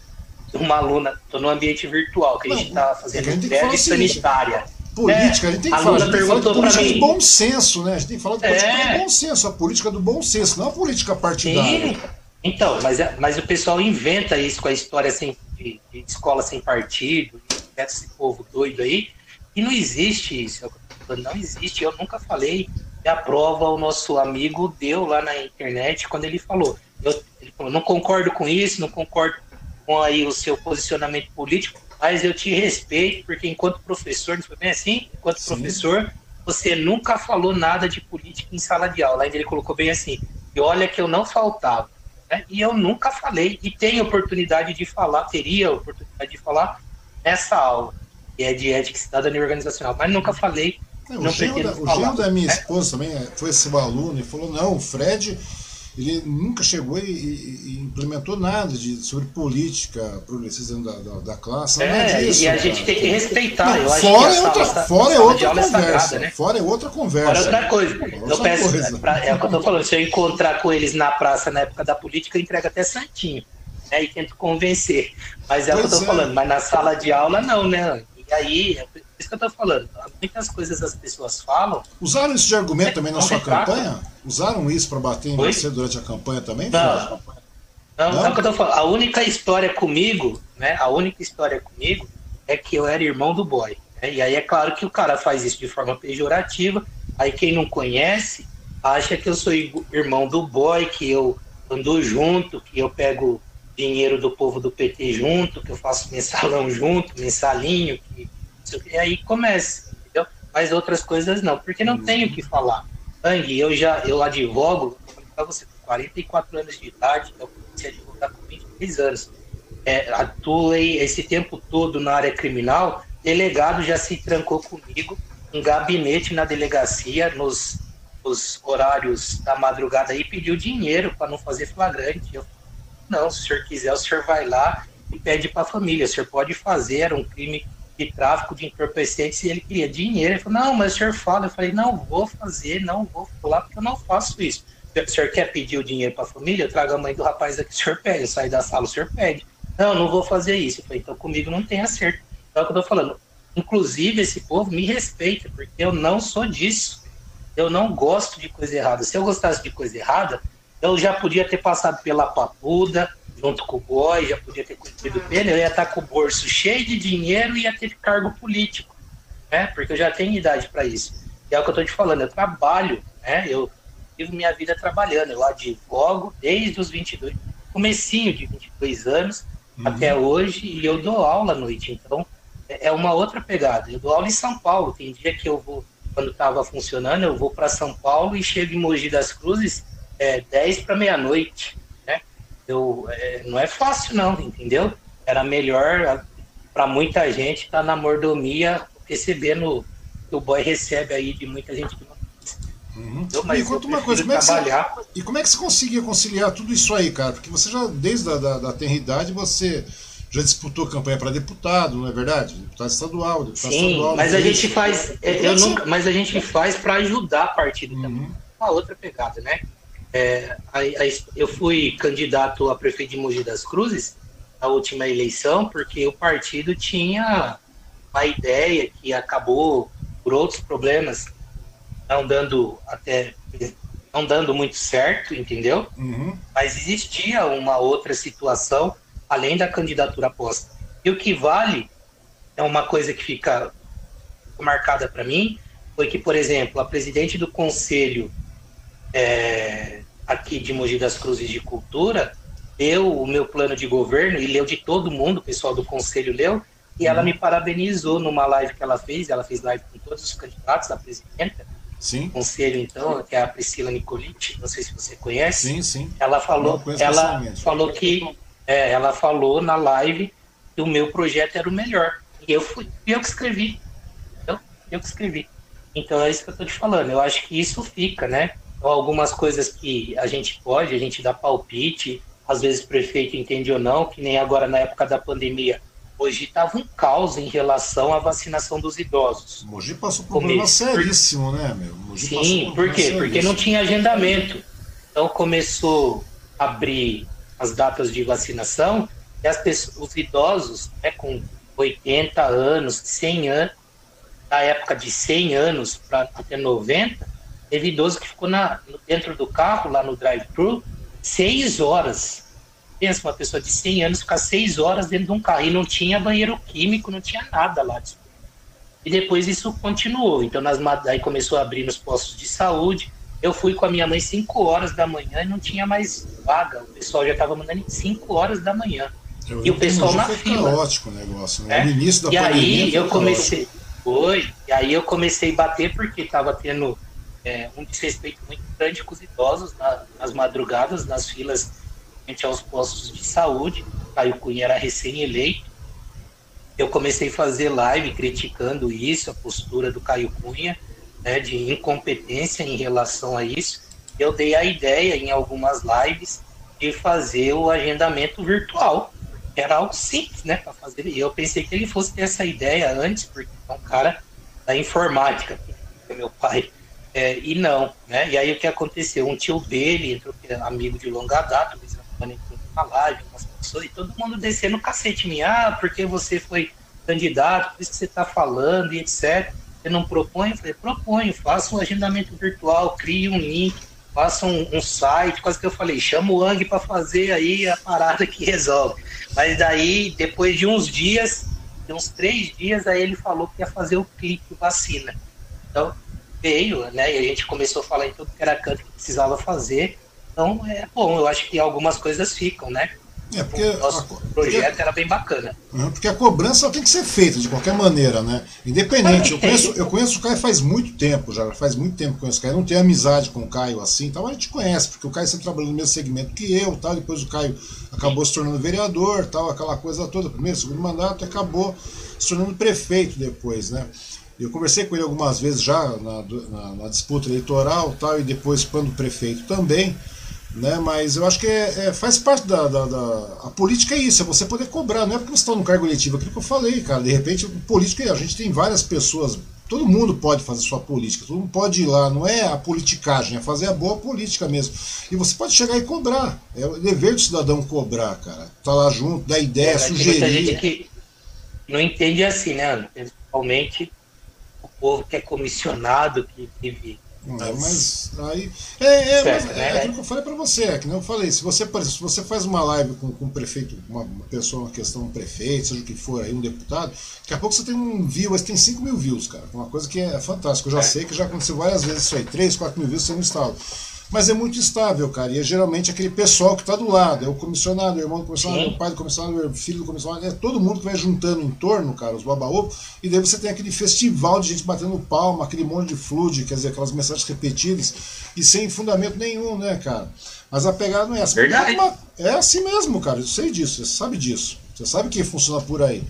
uma aluna, estou no ambiente virtual, que a gente está fazendo é greve sanitária. Política, é, a gente tem que falar, gente tem que falar de política de bom senso, né? A gente tem que falar de política é. bom senso, a política do bom senso, não a política partidária. Sim. Então, mas, é, mas o pessoal inventa isso com a história sem, de, de escola sem partido, esse povo doido aí, e não existe isso. Não existe, eu nunca falei. E a prova o nosso amigo deu lá na internet quando ele falou. Eu, ele falou, não concordo com isso, não concordo com aí o seu posicionamento político, mas eu te respeito, porque enquanto professor, não foi bem assim? Enquanto Sim. professor, você nunca falou nada de política em sala de aula. Ainda ele colocou bem assim, e olha que eu não faltava. Né? E eu nunca falei, e tenho oportunidade de falar, teria oportunidade de falar nessa aula, que é de ética cidadania organizacional, mas nunca falei. É, não o genro da, da minha né? esposa também é, foi esse aluno e falou, não, o Fred ele nunca chegou e, e, implementou nada de, sobre política progressista da, da, da classe. É, disso, e a cara. gente tem que respeitar. Não, fora, é outra, fora é outra conversa. É sagrada, né? Fora é outra conversa. Fora é outra coisa. eu peço, coisa. Pra, é o que eu tô falando. Se eu encontrar com eles na praça na época da política, eu entrego até santinho. Né, e tento convencer. Mas é o que eu tô é. falando. Mas na sala de aula, não, né? E aí, isso que eu estou falando. Muitas coisas as pessoas falam. Usaram isso de argumento é, também na sua campanha? Usaram isso para bater em Oi? você durante a campanha também? Não. Não, não, é o que eu tô falando. A única história comigo, né? A única história comigo é que eu era irmão do boy. Né? E aí é claro que o cara faz isso de forma pejorativa. Aí quem não conhece acha que eu sou irmão do boy, que eu ando junto, que eu pego dinheiro do povo do PT junto, que eu faço mensalão junto, mensalinho, que, e aí começa, entendeu? Mas outras coisas não, porque não uhum. tenho o que falar. Ang, eu já eu advogo, para você, com 44 anos de idade, eu comecei a advogar com 23 anos. É, atuei esse tempo todo na área criminal, delegado já se trancou comigo, um gabinete na delegacia, nos, nos horários da madrugada e pediu dinheiro para não fazer flagrante. Eu não, se o senhor quiser, o senhor vai lá e pede para a família. O senhor pode fazer, era um crime de tráfico de entorpecentes e ele queria dinheiro. Ele falou, não, mas o senhor fala. Eu falei, não vou fazer, não vou falar, porque eu não faço isso. O senhor quer pedir o dinheiro para a família? Eu trago a mãe do rapaz aqui, o senhor pede. Eu saio da sala, o senhor pede. Não, não vou fazer isso. Eu falei, então comigo não tem acerto. Então é o que eu tô falando. Inclusive, esse povo me respeita, porque eu não sou disso. Eu não gosto de coisa errada. Se eu gostasse de coisa errada, eu já podia ter passado pela papuda, junto com o boy, já podia ter cumprido pena, eu ia estar com o bolso cheio de dinheiro e ia ter cargo político, né? Porque eu já tenho idade para isso. E é o que eu estou te falando, eu trabalho, né? Eu vivo minha vida trabalhando, eu advogo desde os 22, comecinho de 22 anos uhum. até hoje, e eu dou aula à noite, então é, é uma outra pegada. Eu dou aula em São Paulo, tem dia que eu vou, quando estava funcionando, eu vou para São Paulo e chego em Mogi das Cruzes é, 10 para meia-noite. Eu, é, não é fácil, não, entendeu? Era melhor para muita gente estar tá na mordomia recebendo o que o boy recebe aí de muita gente que Uhum. e conta uma coisa, como é, trabalhar... você, e como é que você conseguia conciliar tudo isso aí, cara? Porque você já, desde a da, da tenridade, você já disputou campanha para deputado, não é verdade? Deputado estadual, deputado Sim, estadual. Mas a gente faz, é, eu nunca, mas a gente faz para ajudar a partido uhum. também. Uma outra pegada, né? É, a, a, eu fui candidato a prefeito de Mogi das Cruzes na última eleição, porque o partido tinha uma ideia que acabou por outros problemas não dando até não dando muito certo, entendeu? Uhum. Mas existia uma outra situação além da candidatura posta. E o que vale é uma coisa que fica marcada para mim foi que, por exemplo, a presidente do conselho é, aqui de Mogi das Cruzes de Cultura, leu o meu plano de governo e leu de todo mundo, o pessoal do conselho leu, e ela uhum. me parabenizou numa live que ela fez, ela fez live com todos os candidatos, a presidenta, sim. conselho então, que é a Priscila Nicolite, não sei se você conhece. Sim, sim. Ela falou, ela falou que é, ela falou na live que o meu projeto era o melhor. E eu fui, eu que escrevi. Eu, eu que escrevi. Então é isso que eu estou te falando. Eu acho que isso fica, né? Algumas coisas que a gente pode, a gente dá palpite, às vezes o prefeito entende ou não, que nem agora na época da pandemia. Hoje estava um caos em relação à vacinação dos idosos. Mogi passou por um problema seríssimo, né, meu? Mogi Sim, por quê? Porque não tinha agendamento. Então começou a abrir as datas de vacinação e as pessoas, os idosos né, com 80 anos, 100 anos, da época de 100 anos para até 90, Teve idoso que ficou na, dentro do carro, lá no drive-thru, seis horas. Pensa, uma pessoa de 100 anos ficar seis horas dentro de um carro. E não tinha banheiro químico, não tinha nada lá. E depois isso continuou. Então, nas, aí começou a abrir nos postos de saúde. Eu fui com a minha mãe 5 horas da manhã e não tinha mais vaga. O pessoal já estava mandando em 5 horas da manhã. Eu e o pessoal na foi fila. caótico o negócio, né? É? No início da e pandemia. E aí eu comecei. Foi. E aí eu comecei a bater porque estava tendo é, um desrespeito muito grande com os idosos na, nas madrugadas, nas filas frente aos postos de saúde. Caio Cunha era recém-eleito. Eu comecei a fazer live criticando isso, a postura do Caio Cunha, né, de incompetência em relação a isso. Eu dei a ideia em algumas lives de fazer o agendamento virtual. Era algo simples, né, para fazer. E eu pensei que ele fosse ter essa ideia antes, porque é um cara da informática, é meu pai é, e não, né? E aí o que aconteceu? Um tio dele, entrou, é amigo de longa data, entrou na live, umas pessoas, e todo mundo descendo o cacete em mim, ah, porque você foi candidato, por isso que você está falando e etc. Você não propõe? Eu falei, proponho, faça um agendamento virtual, crie um link, faça um, um site, quase que eu falei, chama o Ang para fazer aí a parada que resolve. Mas daí, depois de uns dias, de uns três dias, aí ele falou que ia fazer o clique vacina. Então, veio, né? E a gente começou a falar em tudo que era canto que precisava fazer. Então, é bom, eu acho que algumas coisas ficam, né? É, porque o nosso a, projeto porque, era bem bacana. Porque a cobrança tem que ser feita de qualquer maneira, né? Independente. Eu conheço, eu conheço o Caio faz muito tempo já, faz muito tempo que conheço o Caio. Eu não tenho amizade com o Caio assim, então a gente conhece, porque o Caio sempre trabalhou no mesmo segmento que eu, tal. Depois o Caio acabou se tornando vereador, tal, aquela coisa toda, primeiro, segundo mandato, e acabou se tornando prefeito depois, né? Eu conversei com ele algumas vezes já na, na, na disputa eleitoral, tal, e depois quando prefeito também né? Mas eu acho que é, é faz parte da, da, da, A política é isso, é você poder cobrar, não é porque você está no cargo eletivo, é aquilo que eu falei, cara. De repente, política, a gente tem várias pessoas, todo mundo pode fazer sua política, todo mundo pode ir lá, não é a politicagem, é fazer a boa política mesmo. E você pode chegar e cobrar. É o dever do cidadão cobrar, cara. Tá lá junto, dar ideia, é, sugerir. Tem muita gente que não entende assim, né? Principalmente povo que é comissionado, que vive é, mas aí. É, é, certo, mas, é, né? aquilo que eu falei para você, é que eu falei, se você, se você faz uma live com, com um prefeito, uma, uma, pessoa, uma questão, um prefeito, seja o que for aí, um deputado, daqui a pouco você tem um view, você tem 5 mil views, cara. Uma coisa que é fantástica. Eu já é. sei que já aconteceu várias vezes isso aí, 3, 4 mil views você não instala mas é muito estável, cara. E é geralmente aquele pessoal que está do lado, é o comissionado, o irmão do comissionado, Sim. o pai do comissionado, o filho do comissionado, é todo mundo que vai juntando em torno, cara, os babaú, e daí você tem aquele festival de gente batendo palma, aquele monte de flood, quer dizer, aquelas mensagens repetidas, e sem fundamento nenhum, né, cara? Mas a pegada não é essa. Verdade. É assim mesmo, cara, eu sei disso, você sabe disso. Você sabe que funciona por aí.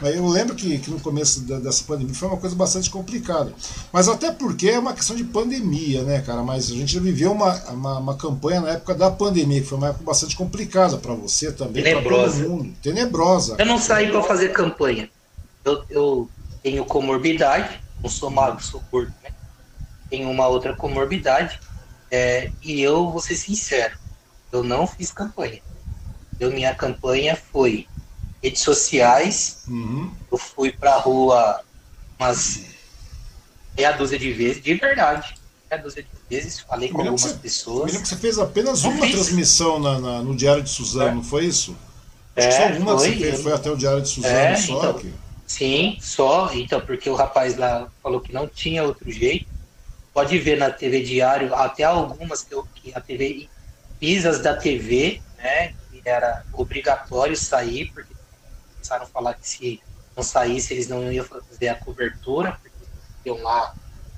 Mas eu lembro que, que no começo da, dessa pandemia foi uma coisa bastante complicada. Mas até porque é uma questão de pandemia, né, cara? Mas a gente já viveu uma, uma, uma campanha na época da pandemia, que foi uma época bastante complicada para você também, para todo mundo. Tenebrosa. Eu não saí para fazer campanha. Eu, eu tenho comorbidade, não sou magro, sou gordo, né? Tenho uma outra comorbidade. É, e eu vou ser sincero, eu não fiz campanha. Eu, minha campanha foi redes sociais. Uhum. Eu fui pra rua umas meia dúzia de vezes, de verdade. Meia dúzia de vezes, falei com algumas você, pessoas. Me lembro que você fez apenas uma fiz. transmissão na, na, no Diário de Suzano, é. não foi isso? Acho é, só uma foi, que você fez, foi até o Diário de Suzano é, só. Então, que... Sim, só. Então, porque o rapaz lá falou que não tinha outro jeito. Pode ver na TV Diário, até algumas que, eu, que a TV, pisas da TV, né? Que era obrigatório sair, porque começaram a falar que se não saísse, eles não iam fazer a cobertura, porque iam lá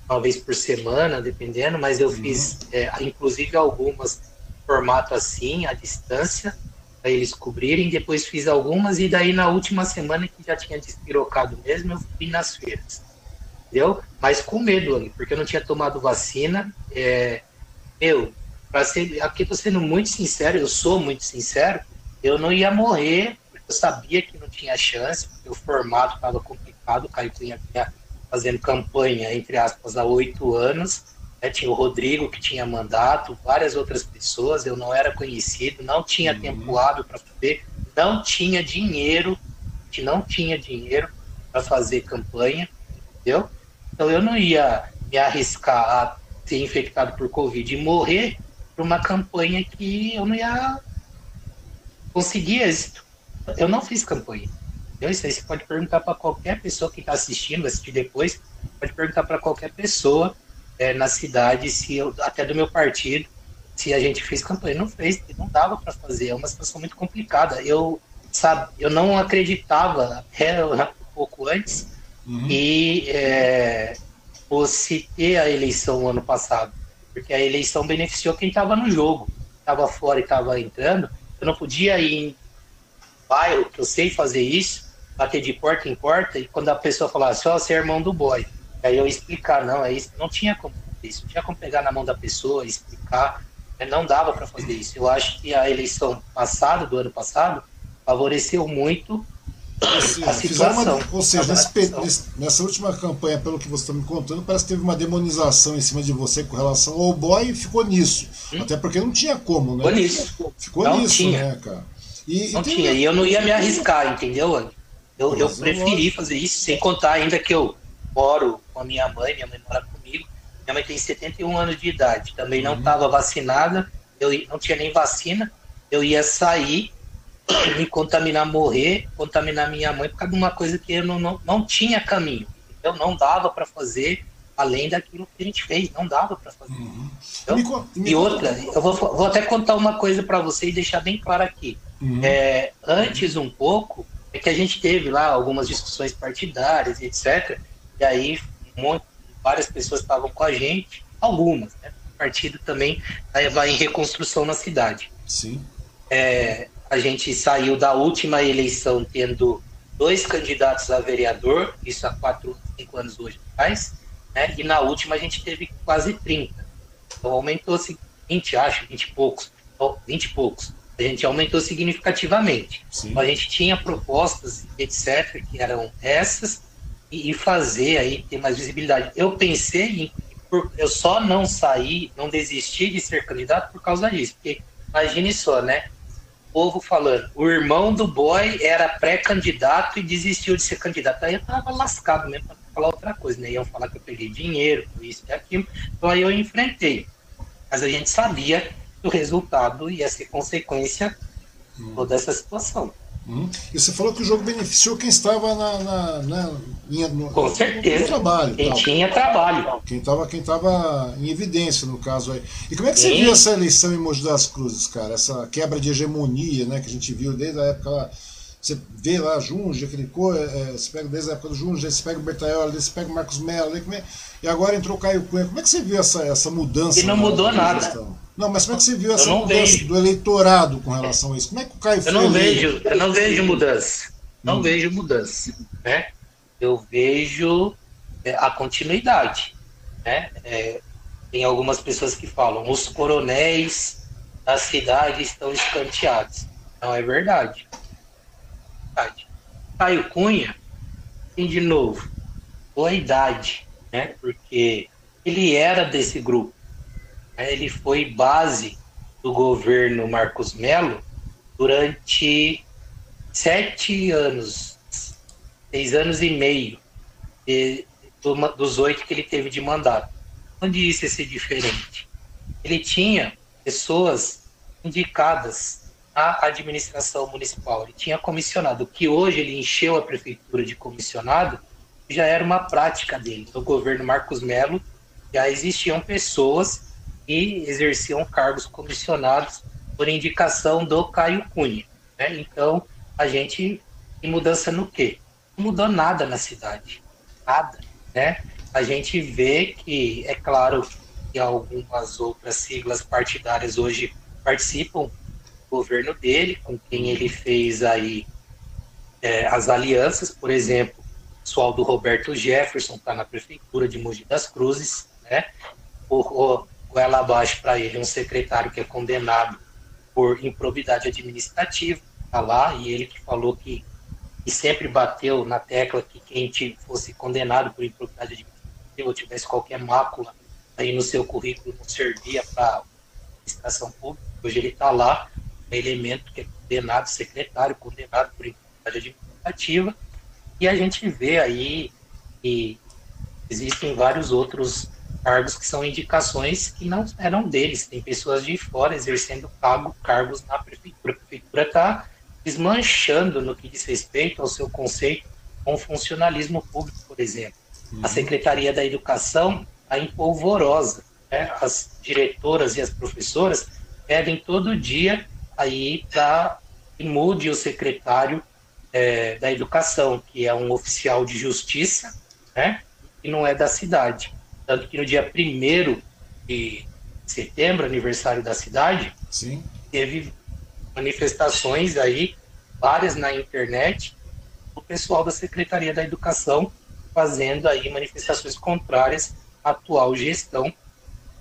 uma vez por semana, dependendo, mas eu uhum. fiz, é, inclusive, algumas formato assim, à distância, para eles cobrirem. Depois fiz algumas, e daí na última semana, que já tinha despirocado mesmo, eu fui nas feiras. Entendeu? Mas com medo, ali, porque eu não tinha tomado vacina. É, meu, para ser, aqui eu tô sendo muito sincero, eu sou muito sincero, eu não ia morrer eu sabia que não tinha chance, porque o formato estava complicado. O Caio Cunha vinha fazendo campanha, entre aspas, há oito anos. Né? Tinha o Rodrigo, que tinha mandato, várias outras pessoas. Eu não era conhecido, não tinha uhum. tempo hábil para fazer, não tinha dinheiro, que não tinha dinheiro para fazer campanha, entendeu? Então eu não ia me arriscar a ser infectado por Covid e morrer por uma campanha que eu não ia conseguir êxito eu não fiz campanha. Então, isso aí você pode perguntar para qualquer pessoa que está assistindo, assistir depois, pode perguntar para qualquer pessoa é, na cidade, se eu, até do meu partido, se a gente fez campanha. Não fez, não dava para fazer, é uma situação muito complicada. Eu, sabe, eu não acreditava até um pouco antes uhum. e é, fosse ter a eleição ano passado, porque a eleição beneficiou quem estava no jogo, estava fora e estava entrando. Eu não podia ir bairro, que eu sei fazer isso, bater de porta em porta, e quando a pessoa falasse, ó, oh, você é irmão do boy. Aí eu explicar, não, é isso. Não tinha como isso, não tinha como pegar na mão da pessoa, explicar, né, não dava para fazer isso. Eu acho que a eleição passada, do ano passado, favoreceu muito a situação. Uma, ou seja, nesse, nessa última campanha, pelo que você está me contando, parece que teve uma demonização em cima de você com relação ao boy e ficou nisso. Hum? Até porque não tinha como, né? Ficou nisso. Ficou não nisso, tinha. né, cara? E, não tinha, e eu não ia me arriscar, entendeu? Eu, eu preferi fazer isso, sem contar ainda que eu moro com a minha mãe, minha mãe mora comigo, minha mãe tem 71 anos de idade, também não estava uhum. vacinada, eu não tinha nem vacina, eu ia sair, me contaminar, morrer, contaminar minha mãe por causa de uma coisa que eu não, não, não tinha caminho, eu não dava para fazer além daquilo que a gente fez, não dava para fazer. Uhum. Então, me, me e outra, eu vou, vou até contar uma coisa para você e deixar bem claro aqui. Uhum. É, antes um pouco, é que a gente teve lá algumas discussões partidárias etc. E aí um monte, várias pessoas estavam com a gente, algumas, né? O partido também vai em reconstrução na cidade. Sim. É, a gente saiu da última eleição tendo dois candidatos a vereador, isso há quatro, cinco anos hoje atrás, né? e na última a gente teve quase 30. Então aumentou-se 20, acho, 20 e poucos, 20 e poucos. A gente aumentou significativamente. Então, a gente tinha propostas, etc., que eram essas, e, e fazer aí ter mais visibilidade. Eu pensei em eu só não saí, não desisti de ser candidato por causa disso. Porque imagine só, né? O povo falando, o irmão do boy era pré-candidato e desistiu de ser candidato. Aí eu tava lascado mesmo para falar outra coisa, né? Iam falar que eu peguei dinheiro, isso e aquilo. Então aí eu enfrentei. Mas a gente sabia que o resultado ia ser consequência hum. toda essa situação. Hum. E você falou que o jogo beneficiou quem estava na, na, na no, Com certeza. No trabalho. Quem tal. tinha trabalho. Quem estava quem tava em evidência, no caso aí. E como é que você viu essa eleição em Mogi das Cruzes, cara? Essa quebra de hegemonia né, que a gente viu desde a época lá. Você vê lá Junge, aquele cor, é, é, você pega desde a época do Junge, você pega o Bertaioli, você pega o Marcos Mello, é, e agora entrou o Caio Cunha. Como é que você viu essa, essa mudança? E não mudou nada. Questão? Não, mas como é que você viu essa mudança vejo. do eleitorado com relação a isso? Como é que o Caio Eu não vejo, eu não vejo mudança. Não hum. vejo mudança. Né? Eu vejo é, a continuidade. Né? É, tem algumas pessoas que falam, os coronéis da cidade estão escanteados. Não é verdade. verdade. Caio Cunha tem de novo boa idade, né? Porque ele era desse grupo. Ele foi base do governo Marcos Melo durante sete anos, seis anos e meio de, dos oito que ele teve de mandato. Onde isso ia ser diferente? Ele tinha pessoas indicadas à administração municipal. Ele tinha comissionado, que hoje ele encheu a prefeitura de comissionado, já era uma prática dele. No governo Marcos Melo já existiam pessoas e exerciam cargos comissionados por indicação do Caio Cunha. Né? Então, a gente tem mudança no quê? Não mudou nada na cidade. Nada. Né? A gente vê que, é claro, que algumas outras siglas partidárias hoje participam do governo dele, com quem ele fez aí é, as alianças, por exemplo, o pessoal do Roberto Jefferson está na prefeitura de Mogi das Cruzes, né? O, goela abaixo para ele um secretário que é condenado por improbidade administrativa, tá lá, e ele que falou que, que sempre bateu na tecla que quem fosse condenado por improbidade administrativa ou tivesse qualquer mácula aí no seu currículo não servia para administração pública. Hoje ele está lá, um elemento que é condenado, secretário, condenado por improbidade administrativa, e a gente vê aí que existem vários outros cargos que são indicações que não eram deles. Tem pessoas de fora exercendo cargo, cargos na prefeitura. A prefeitura está desmanchando no que diz respeito ao seu conceito com funcionalismo público, por exemplo. Uhum. A Secretaria da Educação está empolvorosa. Né? As diretoras e as professoras pedem todo dia aí para que mude o secretário é, da Educação, que é um oficial de justiça, né? e não é da cidade. Tanto que no dia 1 de setembro, aniversário da cidade, Sim. teve manifestações aí, várias na internet, o pessoal da Secretaria da Educação fazendo aí manifestações contrárias à atual gestão do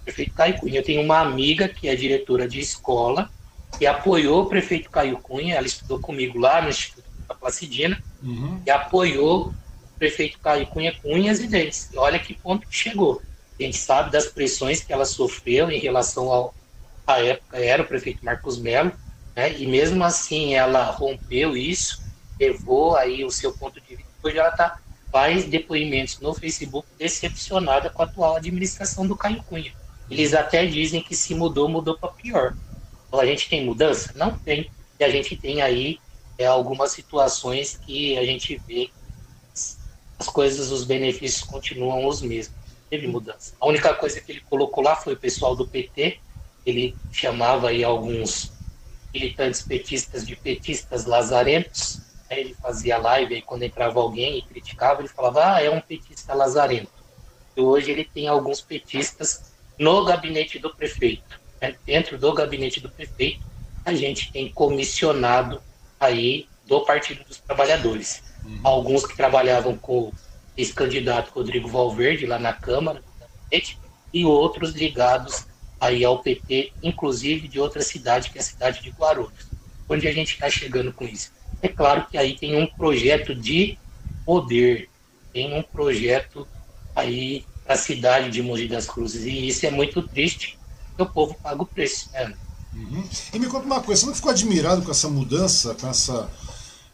prefeito Caio Cunha. Eu tenho uma amiga que é diretora de escola que apoiou o prefeito Caio Cunha, ela estudou comigo lá no Instituto da Placidina, uhum. e apoiou prefeito Caio Cunha com unhas e dentes. Olha que ponto que chegou. A gente sabe das pressões que ela sofreu em relação ao à época era o prefeito Marcos Melo, né? E mesmo assim ela rompeu isso, levou aí o seu ponto de vista. Hoje ela tá faz depoimentos no Facebook decepcionada com a atual administração do Caio Cunha. Eles até dizem que se mudou, mudou para pior. Então, a gente tem mudança? Não tem. E a gente tem aí é, algumas situações que a gente vê as coisas, os benefícios continuam os mesmos. teve mudança. A única coisa que ele colocou lá foi o pessoal do PT, ele chamava aí alguns militantes petistas de petistas lazarentos, aí ele fazia live, aí quando entrava alguém e criticava, ele falava, ah, é um petista lazarento. E hoje ele tem alguns petistas no gabinete do prefeito. Né? Dentro do gabinete do prefeito, a gente tem comissionado aí do Partido dos Trabalhadores. Uhum. Alguns que trabalhavam com esse candidato Rodrigo Valverde lá na Câmara, e outros ligados aí ao PT, inclusive de outra cidade, que é a cidade de Guarulhos. Onde a gente está chegando com isso? É claro que aí tem um projeto de poder, tem um projeto aí para a cidade de Mogi das Cruzes, e isso é muito triste, o povo paga o preço, né? Uhum. E me conta uma coisa, você não ficou admirado com essa mudança, com essa,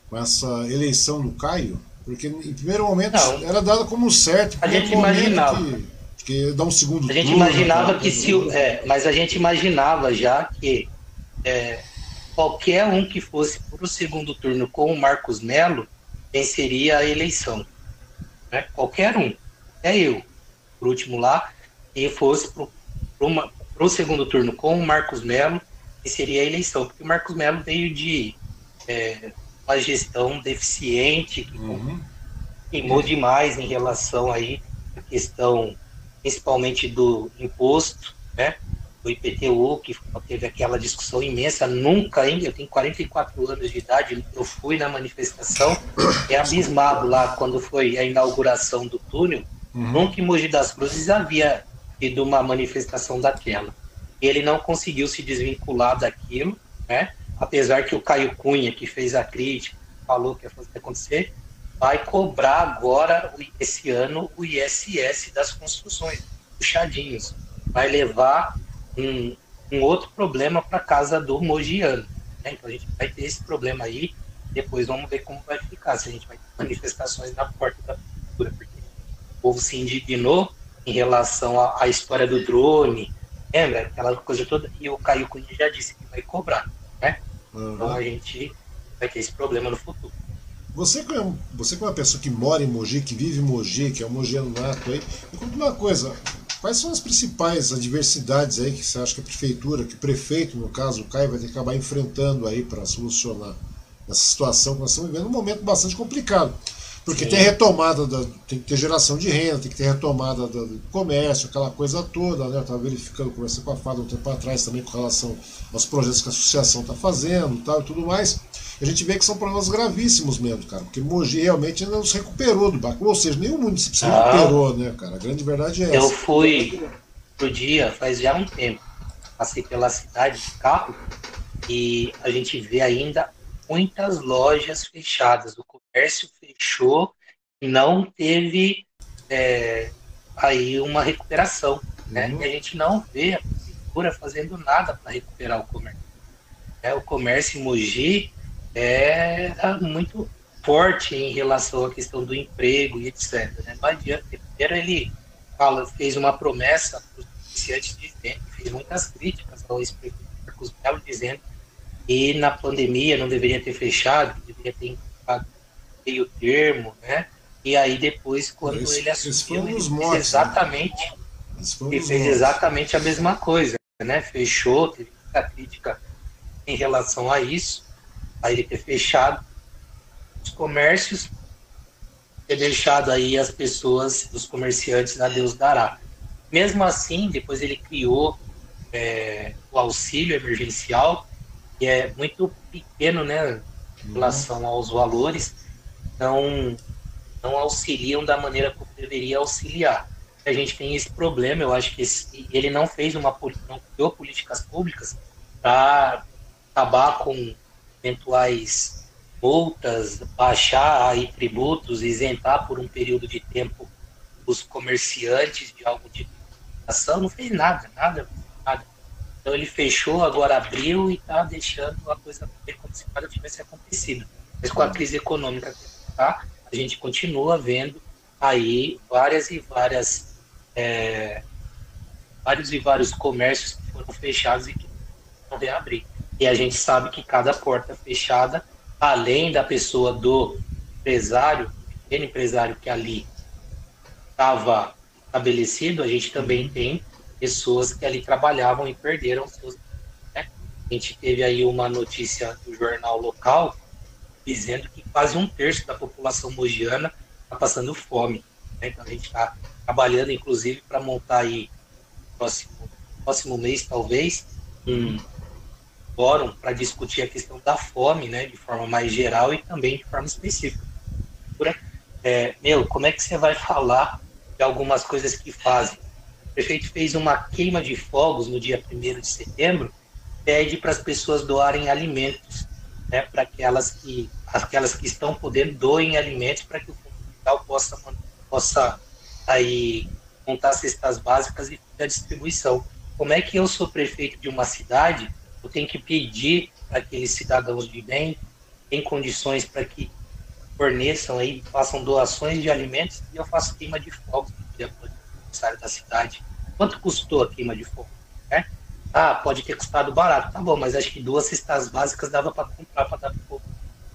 com essa eleição do Caio? Porque em primeiro momento não. era dada como certo. A gente imaginava. Que, que dá um segundo A gente turno, imaginava que se. É, mas a gente imaginava já que é, qualquer um que fosse para o segundo turno com o Marcos Melo venceria a eleição. Né? Qualquer um. É eu. Por último lá, e fosse para o segundo turno com o Marcos Melo, venceria a eleição. Porque o Marcos Melo veio de. É, uma gestão deficiente, que uhum. queimou demais em relação aí à questão principalmente do imposto, né? Do IPTU, que teve aquela discussão imensa, nunca ainda, eu tenho 44 anos de idade, eu fui na manifestação, é abismado lá quando foi a inauguração do túnel, uhum. nunca em Mogi das Cruzes havia tido uma manifestação daquela. Ele não conseguiu se desvincular daquilo, né? Apesar que o Caio Cunha, que fez a crítica, falou que ia fazer acontecer, vai cobrar agora, esse ano, o ISS das construções, puxadinhos. Vai levar um, um outro problema para casa do Mogiano. Né? Então a gente vai ter esse problema aí, depois vamos ver como vai ficar, se a gente vai ter manifestações na porta da prefeitura, porque o povo se indignou em relação à, à história do drone, lembra? Aquela coisa toda, e o Caio Cunha já disse que vai cobrar. Né? Uhum. Então a gente vai ter esse problema no futuro. Você que, é, você que é uma pessoa que mora em Mogi, que vive em Mogi, que é um mogiano nato aí, me conta uma coisa, quais são as principais adversidades aí que você acha que a prefeitura, que o prefeito, no caso, o Caio, vai ter que acabar enfrentando aí para solucionar essa situação que nós estamos vivendo, um momento bastante complicado. Porque Sim. tem retomada, da, tem que ter geração de renda, tem que ter retomada do comércio, aquela coisa toda, né? Eu estava verificando, conversei com a FADA um tempo atrás também com relação aos projetos que a associação está fazendo tal, e tudo mais. A gente vê que são problemas gravíssimos mesmo, cara, porque Mogi realmente ainda não se recuperou do barco, ou seja, nenhum município se recuperou, né, cara? A grande verdade é essa. Eu fui pro dia faz já um tempo, passei pela cidade de carro e a gente vê ainda muitas lojas fechadas, o comércio fechou e não teve é, aí uma recuperação, né? Uhum. E a gente não vê a prefeitura fazendo nada para recuperar o comércio. É, o comércio em Mogi é muito forte em relação à questão do emprego e etc. Né? Não adianta. Primeiro ele fala, fez uma promessa para os comerciantes dizendo, fez muitas críticas ao ex-prefeito Marcos Melo, dizendo e na pandemia não deveria ter fechado, deveria ter meio termo, né? E aí depois, quando esse, ele assumiu, ele fez né? exatamente, ele fez exatamente a mesma coisa, né? Fechou, teve muita crítica em relação a isso, aí ele ter fechado os comércios, ter deixado aí as pessoas, os comerciantes a Deus dará. Mesmo assim, depois ele criou é, o auxílio emergencial, que é muito pequeno, né, em relação aos valores, não, não auxiliam da maneira como deveria auxiliar. A gente tem esse problema, eu acho que esse, ele não fez uma não criou políticas públicas para acabar com eventuais multas, baixar aí tributos, isentar por um período de tempo os comerciantes de algo de ação, não fez nada, nada então ele fechou, agora abriu e está deixando a coisa como se nada tivesse acontecido. Mas com a crise econômica que está, a gente continua vendo aí várias e várias é, vários e vários comércios que foram fechados e que vão reabrir. E a gente sabe que cada porta fechada, além da pessoa do empresário, pequeno empresário que ali estava estabelecido, a gente também tem pessoas que ali trabalhavam e perderam seus. Né? A gente teve aí uma notícia do jornal local dizendo que quase um terço da população mogiana está passando fome. Né? Então a gente está trabalhando, inclusive, para montar aí próximo próximo mês, talvez, um fórum para discutir a questão da fome, né, de forma mais geral e também de forma específica. É, meu, como é que você vai falar de algumas coisas que fazem? O prefeito fez uma queima de fogos no dia 1 de setembro, pede para as pessoas doarem alimentos, né, para aquelas que, aquelas que estão podendo doem alimentos para que o fundo possa, possa aí montar cestas básicas e a distribuição. Como é que eu sou prefeito de uma cidade, eu tenho que pedir para aqueles cidadãos de bem, em condições para que forneçam aí, façam doações de alimentos e eu faço queima de fogos no aniversário da cidade. Quanto custou a queima de fogo? Ah, pode ter custado barato, tá bom, mas acho que duas cestas básicas dava para comprar para dar para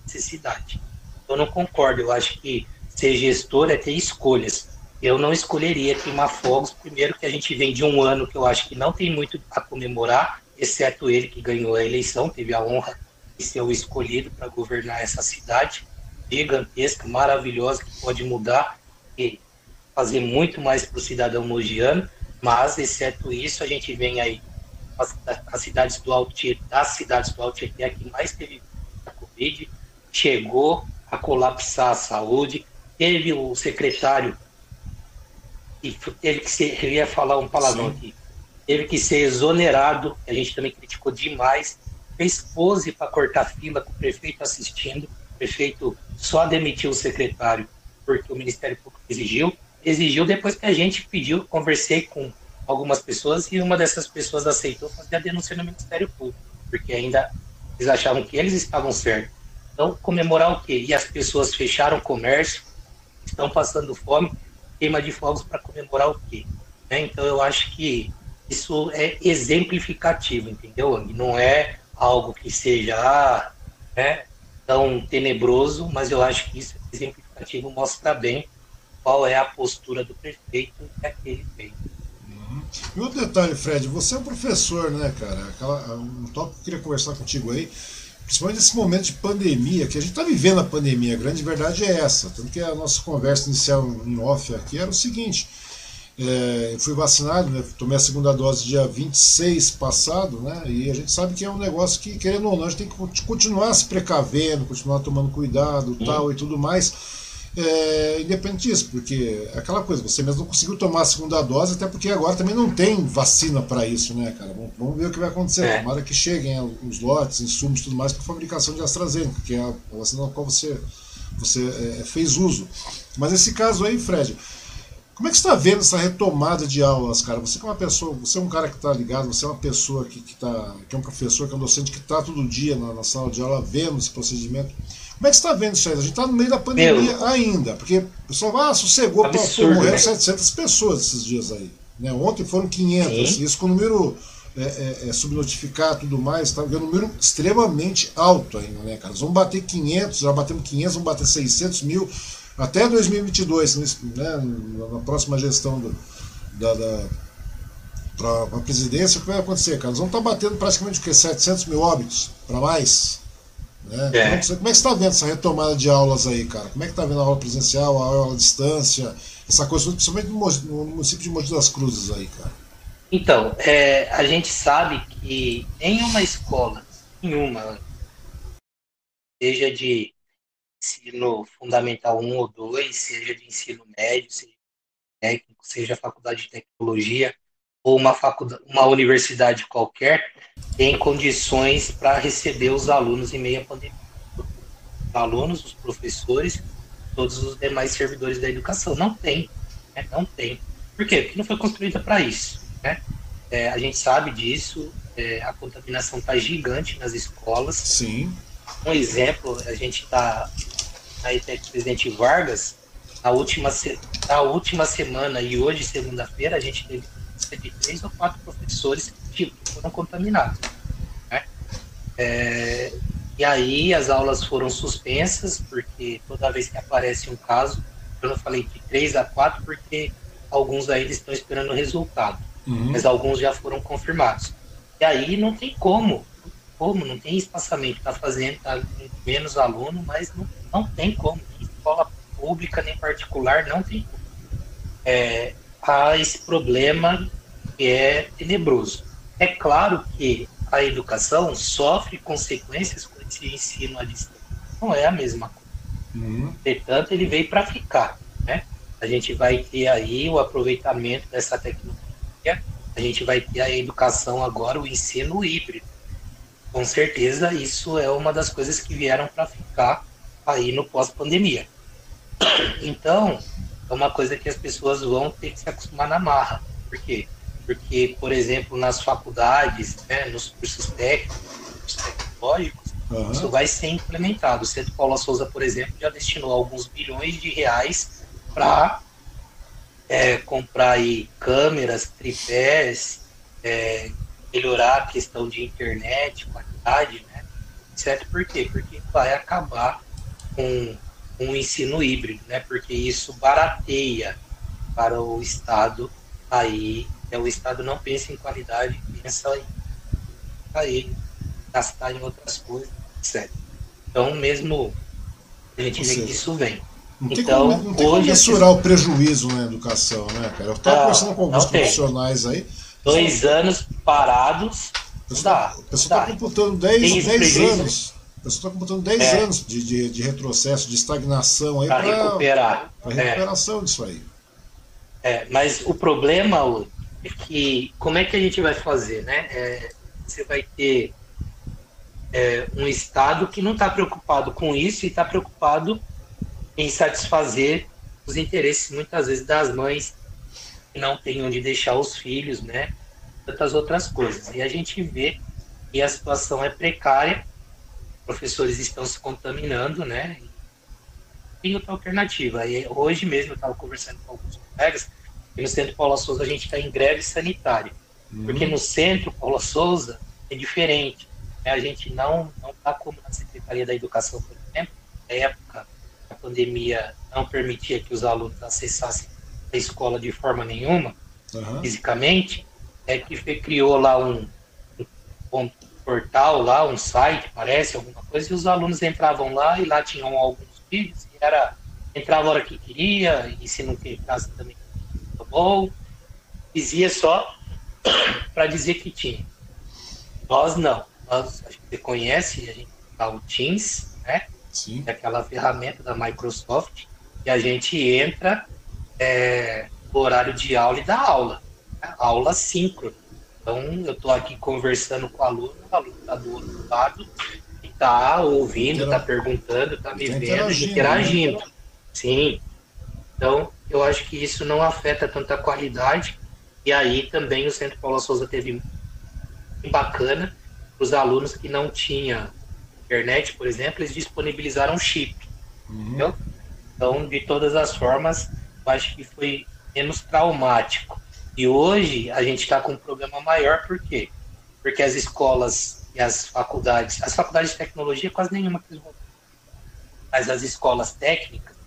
necessidade. Eu não concordo, eu acho que ser gestor é ter escolhas. Eu não escolheria queimar fogos, primeiro que a gente vem de um ano que eu acho que não tem muito a comemorar, exceto ele que ganhou a eleição, teve a honra de ser o escolhido para governar essa cidade gigantesca, maravilhosa, que pode mudar e fazer muito mais para o cidadão mogiano, mas exceto isso, a gente vem aí as, as cidades do Alto das cidades do Alto Tietê que mais teve a Covid, chegou a colapsar a saúde, teve o secretário e teve que ser, eu ia falar um palavrão Sim. aqui, teve que ser exonerado, a gente também criticou demais, fez pose para cortar fila com o prefeito assistindo, o prefeito só demitiu o secretário porque o Ministério Público exigiu, exigiu depois que a gente pediu, conversei com algumas pessoas e uma dessas pessoas aceitou fazer a denúncia no Ministério Público, porque ainda eles achavam que eles estavam certos. Então, comemorar o quê? E as pessoas fecharam o comércio, estão passando fome, queima de fogos para comemorar o quê? Né? Então eu acho que isso é exemplificativo, entendeu? Não é algo que seja ah, né, tão tenebroso, mas eu acho que isso é exemplificativo, mostra bem qual é a postura do prefeito que aquele fez. Uhum. E outro detalhe, Fred, você é um professor, né, cara? Aquela, um tópico que eu queria conversar contigo aí principalmente nesse momento de pandemia, que a gente está vivendo a pandemia, a grande verdade é essa. Tanto que a nossa conversa inicial em off aqui era o seguinte: é, eu fui vacinado, né, tomei a segunda dose dia 26 passado, né, e a gente sabe que é um negócio que, querendo ou não, a gente tem que continuar se precavendo, continuar tomando cuidado tal e tudo mais é, independente disso, porque é aquela coisa, você mesmo não conseguiu tomar a segunda dose, até porque agora também não tem vacina para isso, né, cara? Vamos, vamos, ver o que vai acontecer. É. Tomara que cheguem os lotes, insumos e tudo mais para fabricação de AstraZeneca, que é a vacina na qual você, você é, fez uso. Mas esse caso aí, Fred, como é que você está vendo essa retomada de aulas, cara? Você que é uma pessoa, você é um cara que está ligado, você é uma pessoa que, que, tá, que é um professor, que é um docente que está todo dia na, na sala de aula vendo esse procedimento. Como é que você está vendo isso aí? A gente está no meio da pandemia Meu, ainda, porque o pessoal ah, sossegou, absurdo, morreram né? 700 pessoas esses dias aí. Né? Ontem foram 500, Sim. isso com o número é, é, é subnotificado e tudo mais, tá? um número extremamente alto ainda, né, cara? Vamos bater 500, já batemos 500, vamos bater 600 mil até 2022, né, na próxima gestão do, da, da para a presidência, o que vai acontecer, cara? Nós vamos estar tá batendo praticamente o quê? 700 mil óbitos para mais? Né? É. Como, é que, como é que você está vendo essa retomada de aulas aí, cara? Como é que está vendo a aula presencial, a aula à distância, essa coisa, principalmente no, município de Mogi das Cruzes aí, cara? Então, é, a gente sabe que em uma escola, em uma, seja de ensino fundamental 1 ou 2, seja de ensino médio, seja técnico, seja faculdade de tecnologia, ou uma, faculdade, uma universidade qualquer tem condições para receber os alunos em meio à pandemia. Os alunos, os professores, todos os demais servidores da educação. Não tem. Né? Não tem. Por quê? Porque não foi construída para isso. Né? É, a gente sabe disso, é, a contaminação está gigante nas escolas. Sim. Um exemplo, a gente está na ETEC Presidente Vargas, na última, na última semana e hoje, segunda-feira, a gente teve de três ou quatro professores que foram contaminados. Né? É, e aí as aulas foram suspensas, porque toda vez que aparece um caso, eu não falei de três a quatro, porque alguns ainda estão esperando o resultado, uhum. mas alguns já foram confirmados. E aí não tem como, como, não tem espaçamento, está fazendo, tá menos aluno, mas não, não tem como, nem escola pública nem particular, não tem como. É, há esse problema que é tenebroso. É claro que a educação sofre consequências com esse ensino à distância. Não é a mesma coisa. Uhum. Portanto, ele veio para ficar. Né? A gente vai ter aí o aproveitamento dessa tecnologia, a gente vai ter a educação agora, o ensino híbrido. Com certeza, isso é uma das coisas que vieram para ficar aí no pós-pandemia. Então, é uma coisa que as pessoas vão ter que se acostumar na marra. Por quê? Porque, por exemplo, nas faculdades, né, nos cursos técnicos, tecnológicos, Uhum. Isso vai ser implementado. O Centro Paula Souza, por exemplo, já destinou alguns bilhões de reais para é, comprar aí câmeras, tripés, é, melhorar a questão de internet, qualidade, né? Certo? Por quê? Porque vai acabar com um ensino híbrido, né? Porque isso barateia para o Estado aí, é, o Estado não pensa em qualidade, pensa em aí gastar em outras coisas Certo. Então, mesmo a gente vê que isso vem. Não tem então, como, não tem como mensurar o prejuízo na educação, né, cara? Eu estava ah, conversando com alguns profissionais aí. Dois anos parados. A pessoa está computando 10, 10 anos. A pessoa está computando 10 é. anos de, de, de, retrocesso, de estagnação aí para recuperar. Para recuperação é. disso aí. É, mas o problema é que como é que a gente vai fazer, né? É, você vai ter é, um Estado que não está preocupado com isso e está preocupado em satisfazer os interesses, muitas vezes, das mães que não têm onde deixar os filhos, né? Tantas outras coisas. E a gente vê que a situação é precária, professores estão se contaminando, né? Tem outra alternativa. E hoje mesmo eu estava conversando com alguns colegas, e no Centro Paula Souza a gente está em greve sanitária. Uhum. Porque no Centro Paula Souza é diferente a gente não não está como na Secretaria da Educação, por exemplo, na época a pandemia não permitia que os alunos acessassem a escola de forma nenhuma, uhum. fisicamente, é que criou lá um, um, portal lá, um site, parece, alguma coisa, e os alunos entravam lá e lá tinham alguns vídeos, e era, entrava a hora que queria, e se não casa também bom, dizia só para dizer que tinha. Nós não nós, que você conhece, a gente tá o Teams, né? Sim. É aquela ferramenta da Microsoft, e a gente entra é, no horário de aula e dá aula. Né? Aula síncrona. Então, eu estou aqui conversando com o aluno, o aluno está do outro lado, e está ouvindo, está perguntando, está me tá vendo, interagindo. interagindo. Né? Sim. Então, eu acho que isso não afeta tanta qualidade. E aí também o Centro Paulo Souza teve bacana os alunos que não tinham internet, por exemplo, eles disponibilizaram chip. Uhum. Então, de todas as formas, eu acho que foi menos traumático. E hoje a gente está com um problema maior, por quê? Porque as escolas e as faculdades, as faculdades de tecnologia, quase nenhuma que vão mas as escolas técnicas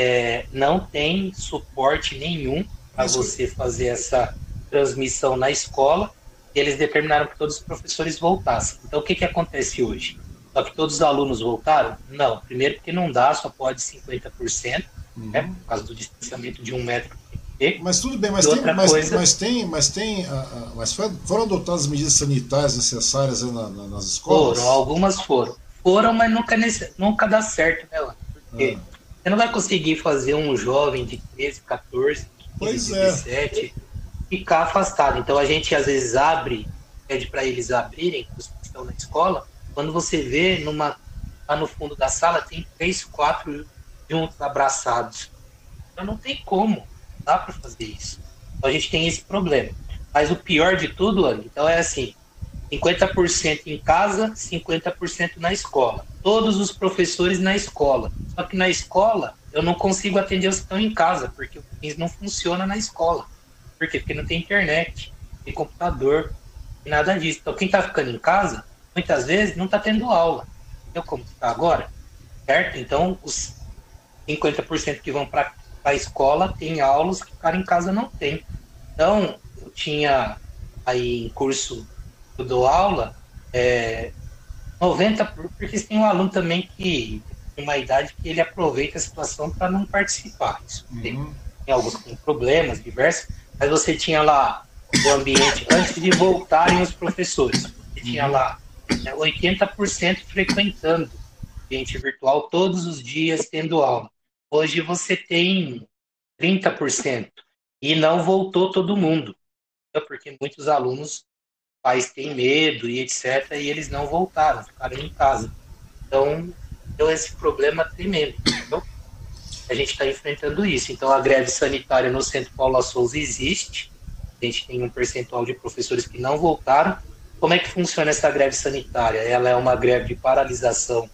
é, não tem suporte nenhum para você fazer essa transmissão na escola eles determinaram que todos os professores voltassem. Então, o que, que acontece hoje? Só que todos os alunos voltaram? Não. Primeiro, porque não dá, só pode 50%, uhum. né, por causa do distanciamento de um metro mas tudo bem, mas tem, mas, coisa... mas, tem, mas tem, uh, uh, mas foram adotadas medidas sanitárias necessárias na, na, nas escolas? Foram, algumas foram. Foram, mas nunca, nunca dá certo, né, Porque ah. Você não vai conseguir fazer um jovem de 13, 14, 15, 17 é ficar afastado. Então a gente às vezes abre, pede para eles abrirem, os que estão na escola, quando você vê numa lá no fundo da sala tem três, quatro juntos abraçados. Então não tem como, dá para fazer isso. Então a gente tem esse problema. Mas o pior de tudo, Ang, então é assim, 50% em casa, 50% na escola. Todos os professores na escola. Só que na escola eu não consigo atender os que estão em casa, porque o Teams não funciona na escola. Por quê? Porque não tem internet, tem computador, e nada disso. Então, quem está ficando em casa, muitas vezes não está tendo aula. Eu como está agora, certo? Então, os 50% que vão para a escola tem aulas que o cara em casa não tem. Então, eu tinha aí em curso eu dou aula, é, 90, porque tem um aluno também que tem uma idade que ele aproveita a situação para não participar. Isso uhum. tem, tem alguns com problemas diversos, mas você tinha lá o ambiente antes de voltarem os professores. Você tinha uhum. lá né, 80% frequentando o ambiente virtual todos os dias tendo aula. Hoje você tem 30% e não voltou todo mundo, porque muitos alunos, pais têm medo e etc, e eles não voltaram, ficaram em casa. Então, deu esse problema tremendo. Então, a gente está enfrentando isso. Então, a greve sanitária no Centro Paula Souza existe. A gente tem um percentual de professores que não voltaram. Como é que funciona essa greve sanitária? Ela é uma greve de paralisação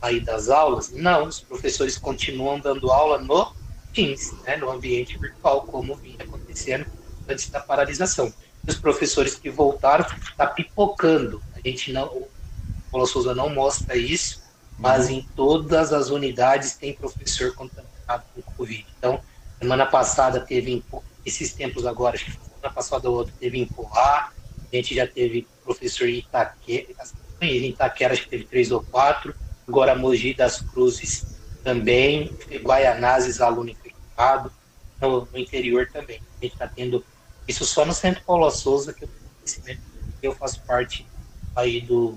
aí das aulas? Não, os professores continuam dando aula no Teams, né, no ambiente virtual, como vinha acontecendo antes da paralisação. Os professores que voltaram está pipocando. A gente não, o Paulo Souza não mostra isso, mas uhum. em todas as unidades tem professor contaminado com Covid. Então, semana passada teve em, esses tempos agora, semana passada ou outra teve em Poá, a gente já teve professor em Itaquera, em Itaquera acho que teve três ou quatro, agora Mogi das Cruzes também, Guaianazes, aluno infectado, no, no, interior também. A gente está tendo isso só no Centro Paulo Souza, que eu tenho conhecimento, eu faço parte aí do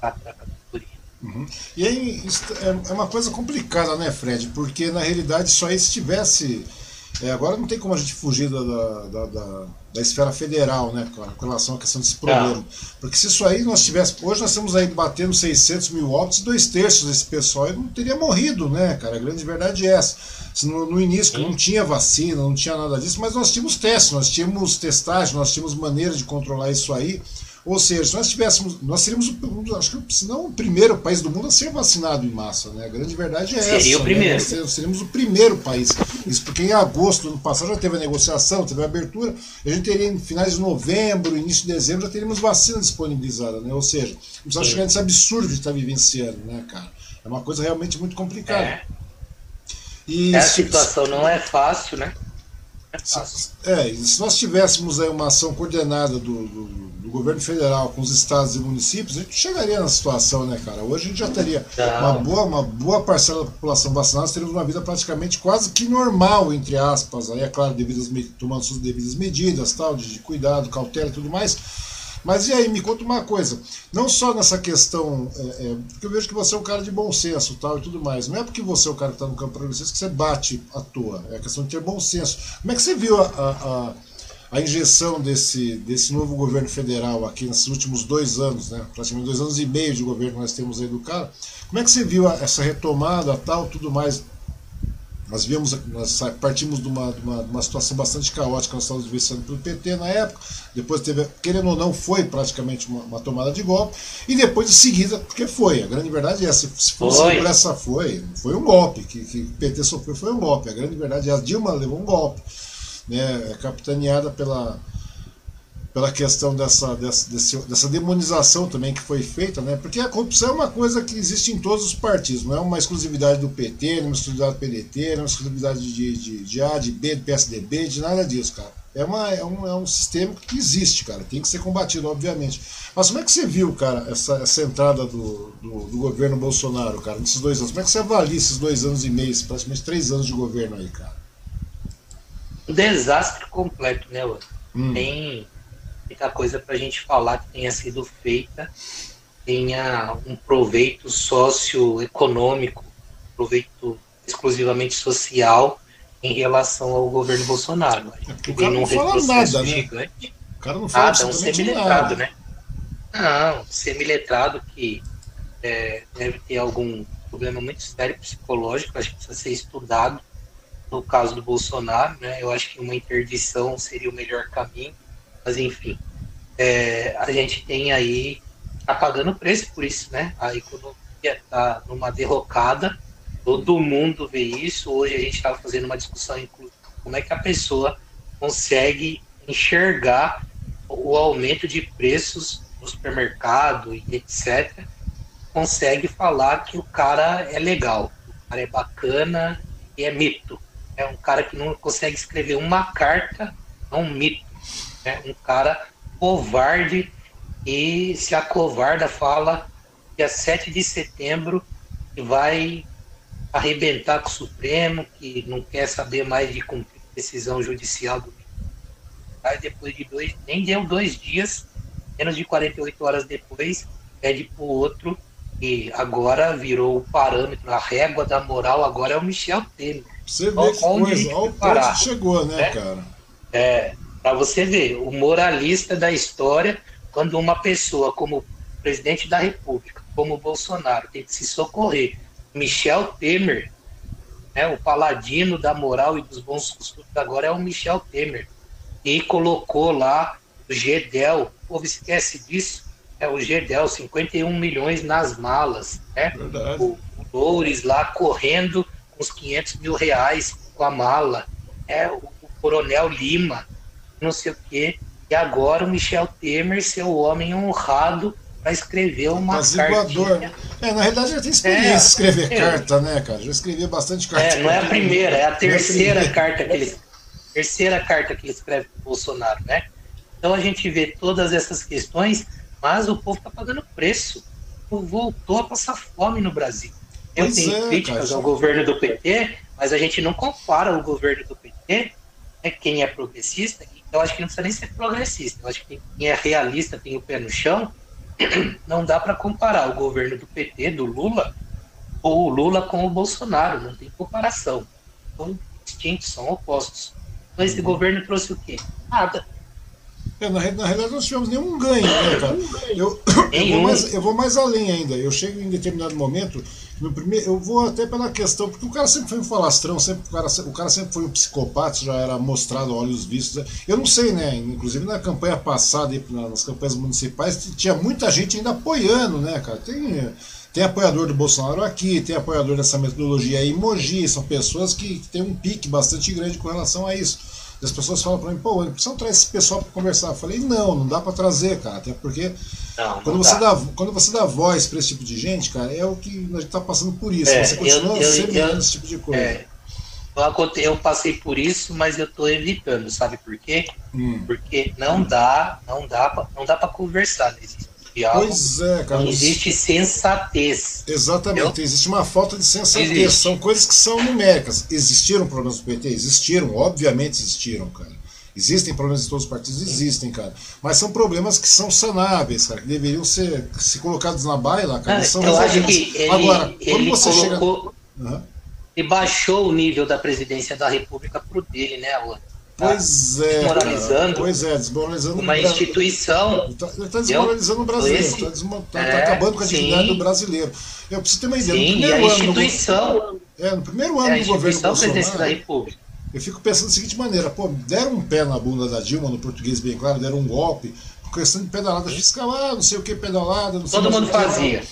da categoria. Uhum. E aí, é, é uma coisa complicada, né, Fred? Porque na realidade só aí se tivesse é, agora não tem como a gente fugir da, da, da, da esfera federal, né, com relação à questão desse problema. Porque se isso aí nós tivéssemos. Hoje nós estamos aí batendo 600 mil óbitos, dois terços desse pessoal não teria morrido, né, cara? A grande verdade é essa. No, no início não tinha vacina, não tinha nada disso, mas nós tínhamos testes, nós tínhamos testagem, nós tínhamos maneira de controlar isso aí. Ou seja, se nós tivéssemos, nós seríamos, acho que se não o primeiro país do mundo a ser vacinado em massa, né? A grande verdade é Seria essa. Seria o né? primeiro. Né? Seríamos o primeiro país. Isso porque em agosto do ano passado já teve a negociação, teve a abertura, a gente teria em finais de novembro, início de dezembro, já teríamos vacina disponibilizada, né? Ou seja, não precisa chegar nesse absurdo de estar vivenciando, né, cara? É uma coisa realmente muito complicada. É. E a situação não é fácil, né? É, fácil. é, se nós tivéssemos aí uma ação coordenada do, do do governo federal com os estados e municípios, a gente chegaria na situação, né, cara? Hoje a gente já teria uma boa, uma boa parcela da população vacinada, teríamos uma vida praticamente quase que normal, entre aspas, aí é claro, devidas, tomando suas devidas medidas, tal, de, de cuidado, cautela e tudo mais. Mas e aí, me conta uma coisa, não só nessa questão, é, é, porque eu vejo que você é um cara de bom senso tal e tudo mais, não é porque você é o cara que está no campo progressista que você bate à toa, é questão de ter bom senso. Como é que você viu a, a, a a injeção desse, desse novo governo federal aqui nesses últimos dois anos, né, praticamente dois anos e meio de governo que nós temos aí do cara, como é que você viu essa retomada, tal, tudo mais? Nós vimos, nós partimos de uma, de uma, de uma situação bastante caótica, nós estávamos vivenciando pelo PT na época, depois teve, querendo ou não, foi praticamente uma, uma, tomada de golpe, e depois em seguida, porque foi, a grande verdade é essa, se fosse foi. por essa foi, foi um golpe, que, que o PT sofreu foi um golpe, a grande verdade é a Dilma levou um golpe né, capitaneada pela, pela questão dessa, dessa, dessa demonização também que foi feita, né? Porque a corrupção é uma coisa que existe em todos os partidos, não é uma exclusividade do PT, não é uma exclusividade do PDT, não é uma exclusividade de, de, de A, de B, do PSDB, de nada disso, cara. É, uma, é, um, é um sistema que existe, cara, tem que ser combatido, obviamente. Mas como é que você viu, cara, essa, essa entrada do, do, do governo Bolsonaro, cara, nesses dois anos? Como é que você avalia esses dois anos e meio, praticamente três anos de governo aí, cara? um desastre completo, né, Luan? Hum. Tem muita coisa para a gente falar que tenha sido feita, tenha um proveito socioeconômico, proveito exclusivamente social em relação ao governo Bolsonaro. É o cara não fala nada, né? Gigante. O cara não fala nada, um semiletrado, né? Não, semiletrado que é, deve ter algum problema muito sério psicológico, acho que precisa ser estudado no caso do Bolsonaro, né? Eu acho que uma interdição seria o melhor caminho, mas enfim, é, a gente tem aí tá pagando preço por isso, né? A economia está numa derrocada, todo mundo vê isso. Hoje a gente estava fazendo uma discussão como é que a pessoa consegue enxergar o aumento de preços no supermercado e etc. Consegue falar que o cara é legal, o cara é bacana e é mito é um cara que não consegue escrever uma carta, é um mito. É um cara covarde e se a covarda fala dia 7 de setembro que vai arrebentar com o Supremo, que não quer saber mais de cumprir decisão judicial do Aí depois de dois, nem deu dois dias, menos de 48 horas depois, pede pro outro e agora virou o parâmetro, a régua da moral agora é o Michel Temer. Você vê que coisa, olha o que chegou, né, é, cara? É, para você ver, o moralista da história, quando uma pessoa como presidente da República, como Bolsonaro, tem que se socorrer, Michel Temer, né, o paladino da moral e dos bons costumes agora é o Michel Temer, e colocou lá o Gedel, o povo esquece disso, é o Gedel, 51 milhões nas malas, né? Verdade. O, o Loures lá correndo com os 500 mil reais com a mala, é o, o Coronel Lima, não sei o quê, e agora o Michel Temer, seu homem honrado, para escrever uma cartinha. É, na realidade já tem experiência é, escrever é, carta, né, cara? Já escrevi bastante carta. É, não é a primeira, é a terceira é a carta que ele terceira carta que ele escreve para Bolsonaro, né? Então a gente vê todas essas questões, mas o povo está pagando preço. O povo voltou a passar fome no Brasil. Eu pois tenho é, críticas cara, ao governo do PT, mas a gente não compara o governo do PT, né, quem é progressista, eu acho que não precisa nem ser progressista, eu acho que quem é realista, tem o pé no chão, não dá para comparar o governo do PT, do Lula, ou o Lula com o Bolsonaro, não tem comparação. São distintos, são opostos. Então esse governo trouxe o quê? Nada. É, na, na realidade, nós tivemos nenhum ganho, né, cara? Eu, eu, vou mais, eu vou mais além ainda. Eu chego em determinado momento, no primeiro, eu vou até pela questão, porque o cara sempre foi um falastrão, sempre, o, cara, o cara sempre foi um psicopata, já era mostrado a olhos vistos. Eu não sei, né? Inclusive na campanha passada, nas campanhas municipais, tinha muita gente ainda apoiando, né, cara? Tem. Tem apoiador do Bolsonaro aqui, tem apoiador dessa metodologia aí Mogi, são pessoas que, que têm um pique bastante grande com relação a isso. E as pessoas falam para mim, pô, precisam trazer esse pessoal para conversar. Eu falei, não, não dá para trazer, cara, até porque não, não quando, você dá. quando você dá voz para esse tipo de gente, cara, é o que a gente está passando por isso. É, você continua eu, semeando esse tipo de coisa. É, eu passei por isso, mas eu estou evitando, sabe por quê? Hum. Porque não dá, não dá, pra, não dá para conversar. Não Pois é, cara. Não existe sensatez. Exatamente, entendeu? existe uma falta de sensatez. Existe. São coisas que são numéricas. Existiram problemas do PT? Existiram, obviamente existiram, cara. Existem problemas em todos os partidos? Existem, cara. Mas são problemas que são sanáveis, cara, que deveriam ser se colocados na baila, cara. Ah, são eu acho que ele, Agora, quando ele você colocou, chega. Uhum. E baixou o nível da presidência da República pro dele, né, Alan? Pois é. Desmoralizando. Pois é, desmoralizando uma instituição. Está tá desmoralizando o brasileiro, está tá, tá é, acabando com a dignidade do brasileiro. Eu preciso ter uma ideia. Sim, no primeiro a ano, instituição. No, é, no primeiro ano é do governo Bolsonaro. Da República. Eu fico pensando da seguinte maneira: pô, deram um pé na bunda da Dilma, no português bem claro, deram um golpe, questão de pedalada fiscal, ah, não sei o que, pedalada, não sei Todo mundo fazia.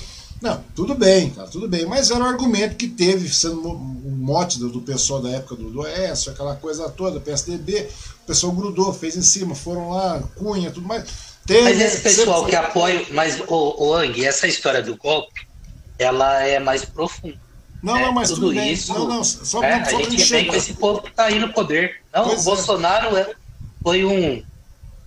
Não, tudo bem, cara, tudo bem. Mas era um argumento que teve, sendo um mote do, do pessoal da época do, do Oeste, aquela coisa toda, PSDB, o pessoal grudou, fez em cima, foram lá, Cunha, tudo mais. Teve, mas esse pessoal que apoia, mas o, o Ang, essa história do golpe, ela é mais profunda. Não, é, não, mas tudo, tudo bem. Isso, não, não, só, é, só a gente vem com esse povo que está aí no poder. Não, pois o é. Bolsonaro é, foi um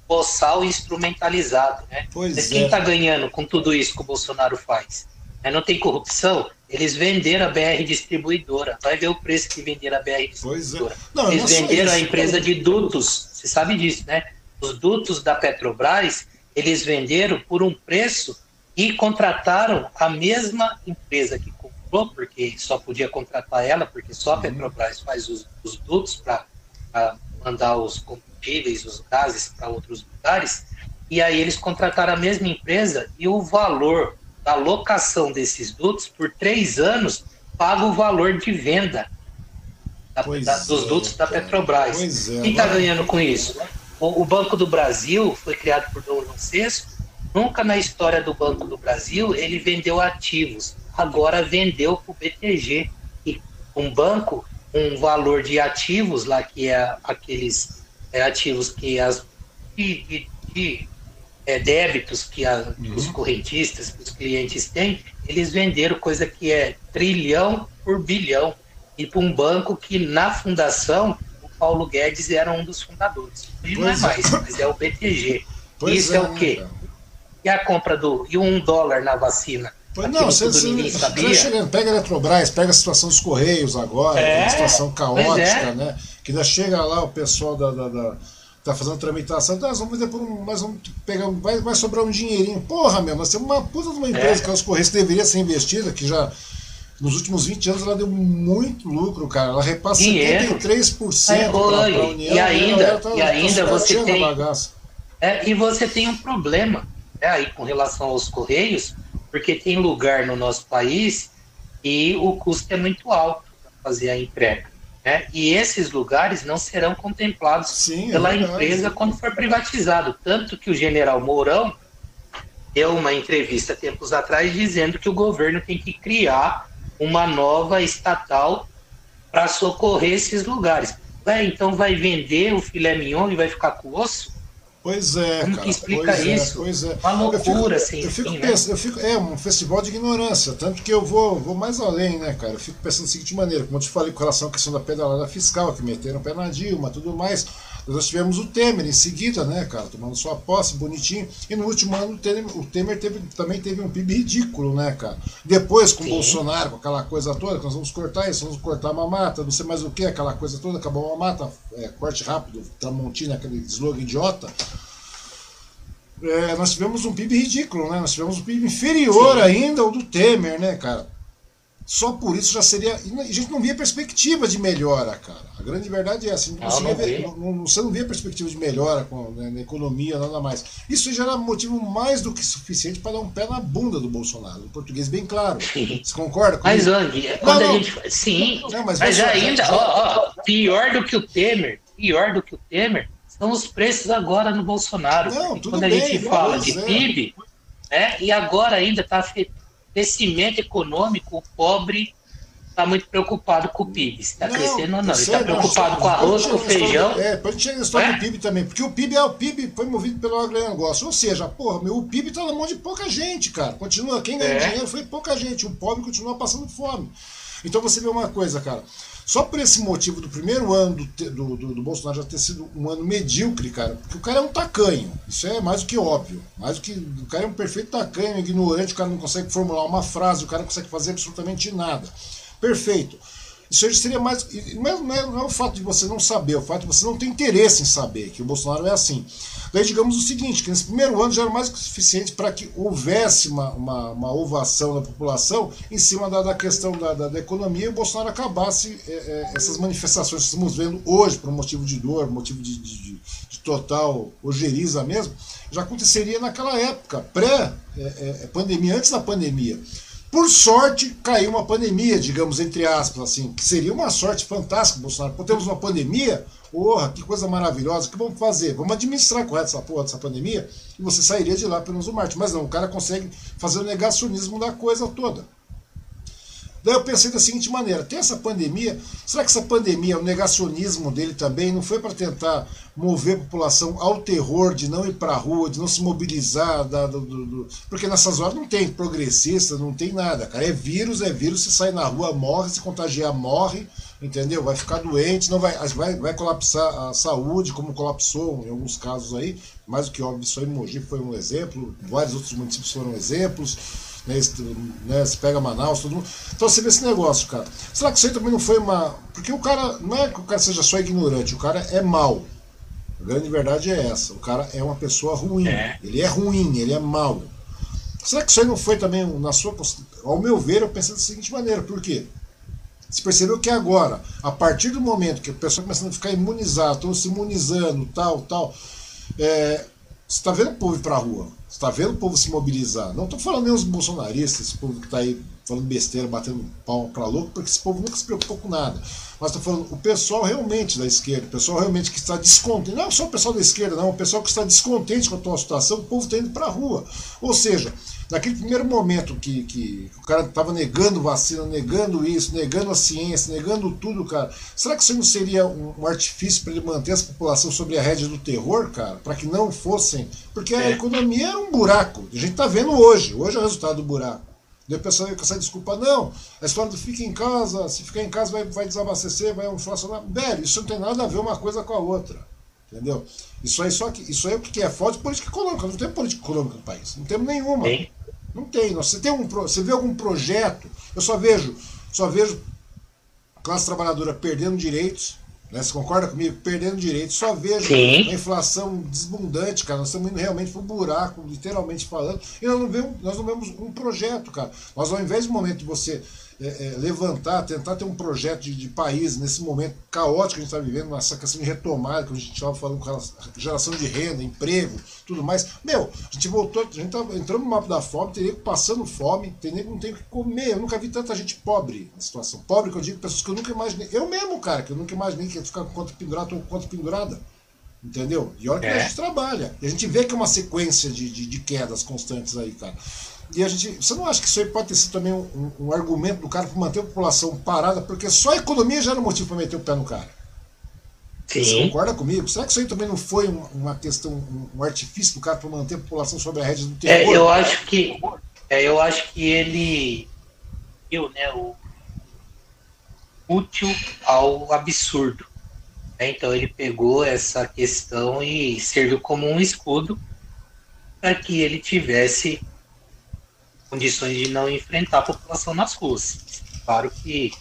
boçal instrumentalizado, né? Pois mas quem está é. ganhando com tudo isso que o Bolsonaro faz? É, não tem corrupção, eles venderam a BR Distribuidora. Vai ver o preço que venderam a BR é. Distribuidora. É. Não, eles venderam a empresa de dutos. Você sabe disso, né? Os dutos da Petrobras, eles venderam por um preço e contrataram a mesma empresa que comprou, porque só podia contratar ela, porque só a uhum. Petrobras faz os, os dutos para mandar os combustíveis, os gases para outros lugares. E aí eles contrataram a mesma empresa e o valor da locação desses dutos por três anos paga o valor de venda da, da, dos é, dutos da Petrobras. É, Quem está ganhando com isso? O, o, Banco do Brasil foi criado por Dom João VI. Nunca na história do Banco do Brasil ele vendeu ativos. Agora vendeu para o BTG. E um banco, um valor de ativos lá, que é aqueles é, ativos que as de, de, de é, débitos que, a, uhum. os correntistas, que os clientes têm, eles venderam coisa que é trilhão por bilhão. e para um banco que na fundação o Paulo Guedes era um dos fundadores. E não é, é mais, mas é o BTG. Pois Isso é, é o quê? Cara. E a compra do. E um dólar na vacina? Pois não, você, você chegando, pega a Eletrobras, pega a situação dos Correios agora, é, a situação caótica, é. né? Que ainda chega lá o pessoal da, da, da tá fazendo tramitação, nós vamos vender por um. Nós vamos pegar. Vai, vai sobrar um dinheirinho. Porra, meu, nós temos uma puta de uma empresa é. que é os Correios que deveria ser investida, que já. Nos últimos 20 anos ela deu muito lucro, cara. Ela repassa Dinheiro. 73% é, para a União. E ainda, tá, e ainda tá você tem. É, e você tem um problema né, aí com relação aos Correios, porque tem lugar no nosso país e o custo é muito alto para fazer a entrega. Né? E esses lugares não serão contemplados Sim, é pela é empresa quando for privatizado. Tanto que o general Mourão deu uma entrevista tempos atrás dizendo que o governo tem que criar uma nova estatal para socorrer esses lugares. Ué, então vai vender o filé mignon e vai ficar com o osso? Pois é, Como cara. explica pois é, isso? É, pois é. Uma loucura, assim. Eu fico, né? eu fico, é um festival de ignorância, tanto que eu vou, vou mais além, né, cara? Eu fico pensando da seguinte maneira, como eu te falei com relação à questão da pedalada fiscal, que meteram o pé na Dilma, tudo mais. Nós tivemos o Temer em seguida, né, cara, tomando sua posse, bonitinho. E no último ano o Temer, o Temer teve, também teve um PIB ridículo, né, cara? Depois, com o Bolsonaro, com aquela coisa toda, que nós vamos cortar isso, vamos cortar a mamata, não sei mais o que, aquela coisa toda, acabou a mamata, é, corte rápido, Tramontina, aquele slogan idiota é, nós tivemos um PIB ridículo, né? Nós tivemos um PIB inferior Sim. ainda ao do Temer, né, cara? Só por isso já seria. A gente não via perspectiva de melhora, cara. A grande verdade é essa. Não, não, não, ver, não você não via perspectiva de melhora com, né, na economia, nada mais. Isso já era motivo mais do que suficiente para dar um pé na bunda do Bolsonaro. O português bem claro. Você concorda com Mas, Ang, quando a gente. Sim. mas, mas ainda, ó, ó, pior do que o Temer, pior do que o Temer, são os preços agora no Bolsonaro. Não, quando a bem, gente fala de é. PIB, né, e agora ainda está crescimento econômico, o pobre está muito preocupado com o PIB. está crescendo ou não. Ele está preocupado com arroz, com feijão. É, pode chegar na história é? do PIB também, porque o PIB é o PIB foi movido pelo agronegócio. Ou seja, porra, meu, o PIB está na mão de pouca gente, cara. Continua, quem ganha é. dinheiro foi pouca gente. O pobre continua passando fome. Então você vê uma coisa, cara. Só por esse motivo do primeiro ano do, do, do, do, Bolsonaro já ter sido um ano medíocre, cara, porque o cara é um tacanho. Isso é mais do que óbvio. Mais do que. O cara é um perfeito tacanho, ignorante, o cara não consegue formular uma frase, o cara não consegue fazer absolutamente nada. Perfeito. Isso aí seria mais. Não é, não, é, não é, o fato de você não saber, é o fato de você não ter interesse em saber que o Bolsonaro é assim. Daí digamos o seguinte, que nesse primeiro ano já era mais que suficiente para que houvesse uma, uma, uma, ovação da população em cima da, da questão da, da, da, economia e o Bolsonaro acabasse é, é, essas manifestações que estamos vendo hoje por motivo de dor, motivo de, de, de total ojeriza mesmo, já aconteceria naquela época, pré-pandemia, é, é, antes da pandemia. Por sorte, caiu uma pandemia, digamos, entre aspas, assim, que seria uma sorte fantástica, Bolsonaro. Pô, temos uma pandemia, porra, que coisa maravilhosa, o que vamos fazer? Vamos administrar correto essa porra dessa pandemia e você sairia de lá pelo menos o Marte. Mas não, o cara consegue fazer o negacionismo da coisa toda. Daí eu pensei da seguinte maneira: tem essa pandemia, será que essa pandemia, o negacionismo dele também, não foi para tentar mover a população ao terror de não ir para a rua, de não se mobilizar? Da, do, do, porque nessas horas não tem progressista, não tem nada, cara. É vírus, é vírus, se sai na rua, morre, se contagiar, morre, entendeu? Vai ficar doente, não vai, vai, vai colapsar a saúde, como colapsou em alguns casos aí, mais do que óbvio, isso aí Mogi foi um exemplo, vários outros municípios foram exemplos né, né, você pega Manaus, todo mundo. Então você vê esse negócio, cara. Será que isso aí também não foi uma. Porque o cara, não é que o cara seja só ignorante, o cara é mau. A grande verdade é essa. O cara é uma pessoa ruim. É. Ele é ruim, ele é mau. Será que isso aí não foi também na sua. Ao meu ver, eu pensei da seguinte maneira, por quê? Você percebeu que agora, a partir do momento que a pessoa começando a ficar imunizada, estão se imunizando, tal, tal, é, você está vendo o povo ir para a rua. Você está vendo o povo se mobilizar. Não estou falando nem os bolsonaristas, esse povo que está aí falando besteira, batendo pau para louco, porque esse povo nunca se preocupou com nada. Mas estou falando o pessoal realmente da esquerda, o pessoal realmente que está descontente, não só o pessoal da esquerda, não, o pessoal que está descontente com a tua situação, o povo está indo para a rua. Ou seja, naquele primeiro momento que, que o cara estava negando vacina, negando isso, negando a ciência, negando tudo, cara, será que isso não seria um, um artifício para ele manter essa população sobre a rédea do terror, cara? Para que não fossem. Porque a é. economia era um buraco. A gente está vendo hoje. Hoje é o resultado do buraco. Daí o pessoal com essa desculpa, não, a história do fica em casa, se ficar em casa vai, vai desabastecer, vai inflacionar. Velho, isso não tem nada a ver uma coisa com a outra. Entendeu? Isso aí só que isso aí é o que é falta de política econômica. Não tem política econômica no país. Não temos nenhuma. Tem. Não tem. Você tem um, você vê algum projeto? Eu só vejo, só vejo classe trabalhadora perdendo direitos, né? Você concorda comigo? Perdendo direitos. Só vejo Sim. uma inflação desbundante, cara. Nós estamos indo realmente para o buraco, literalmente falando. E nós não, vemos, nós não vemos um projeto, cara. Mas ao invés do momento de você é, é, levantar, tentar ter um projeto de, de, país nesse momento caótico que a gente está vivendo, essa questão de retomada, que a gente estava falando com geração de renda, emprego, tudo mais. Meu, a gente voltou, a gente tá entrando no mapa da fome, teria passando fome, tem nem não tem o que comer. Eu nunca vi tanta gente pobre na situação. Pobre que eu digo, pessoas que eu nunca imaginei. Eu mesmo, cara, que eu nunca imaginei que ia ficar com conta pendurada, com conta pendurada. Entendeu? E olha que é. a gente trabalha. E a gente vê que é uma sequência de, de, de quedas constantes aí, cara. E a gente, você não acha que isso aí pode ter sido também um, um argumento do cara para manter a população parada, porque só a economia já era um motivo para meter o pé no cara? Sim. Você concorda comigo? Será que isso aí também não foi uma questão, um artifício do cara para manter a população sob a rédea do terror? É, eu acho que é, eu acho que ele viu, né, o útil ao absurdo. Né? Então ele pegou essa questão e serviu como um escudo para que ele tivesse condições de não enfrentar a população nas ruas. Claro que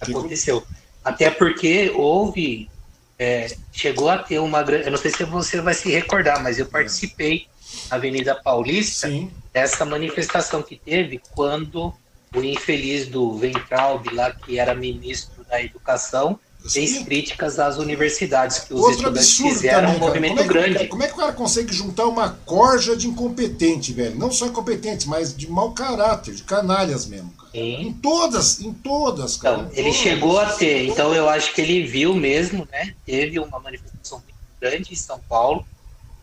aconteceu. Até porque houve, é, chegou a ter uma grande. Eu não sei se você vai se recordar, mas eu participei na Avenida Paulista Sim. dessa manifestação que teve quando o infeliz do Ventralb, lá que era ministro da Educação, fez críticas às universidades, que os Outro estudantes fizeram também, um movimento como é, grande. Como é que o cara consegue juntar uma corja de incompetente, velho? Não só incompetente, mas de mau caráter, de canalhas mesmo. Cara. Em todas, em todas, cara. Então, ele chegou a ter, então eu acho que ele viu mesmo, né? Teve uma manifestação muito grande em São Paulo,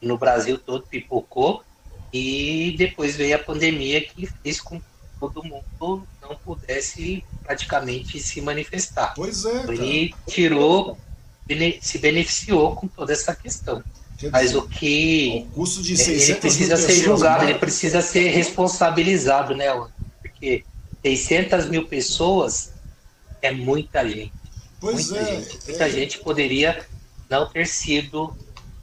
no Brasil todo pipocou, e depois veio a pandemia que fez com que todo mundo não pudesse praticamente se manifestar. Pois é. Cara. Ele tirou, se beneficiou com toda essa questão. Mas o que. O custo de ele precisa ser julgado, ele precisa ser responsabilizado, né? Porque 600 mil pessoas é muita gente. Pois muita é. Gente. Muita é. gente poderia não ter sido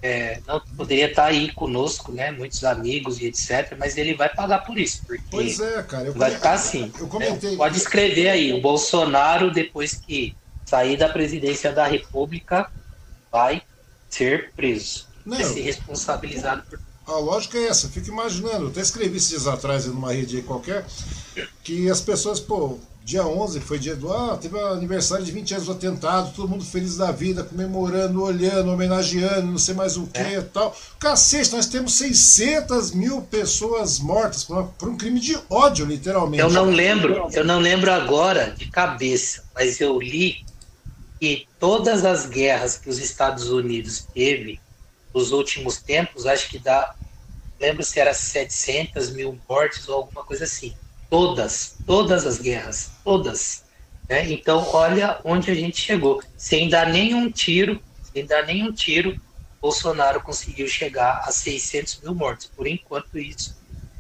é, não poderia estar aí conosco, né? Muitos amigos e etc. Mas ele vai pagar por isso, porque pois é, cara. Eu vai ficar assim. Eu comentei. Né? Pode escrever aí, o Bolsonaro depois que sair da presidência da República vai ser preso, não. vai ser responsabilizado por a lógica é essa, fico imaginando, eu até escrevi esses dias atrás numa rede qualquer, que as pessoas, pô, dia 11 foi dia do. Ah, teve aniversário de 20 anos do atentado, todo mundo feliz da vida, comemorando, olhando, homenageando, não sei mais o que é. e tal. Cacete, nós temos 600 mil pessoas mortas por, por, um crime de ódio, literalmente. Eu não lembro, eu não lembro agora de cabeça, mas eu li que todas as guerras que os Estados Unidos teve nos últimos tempos, acho que dá. Lembro se era 700 mil mortes ou alguma coisa assim Todas, todas as guerras, todas. Né? Então, olha onde a gente chegou. Sem dar nenhum tiro, sem dar nenhum tiro, Bolsonaro conseguiu chegar a 600 mil mortos. Por enquanto, isso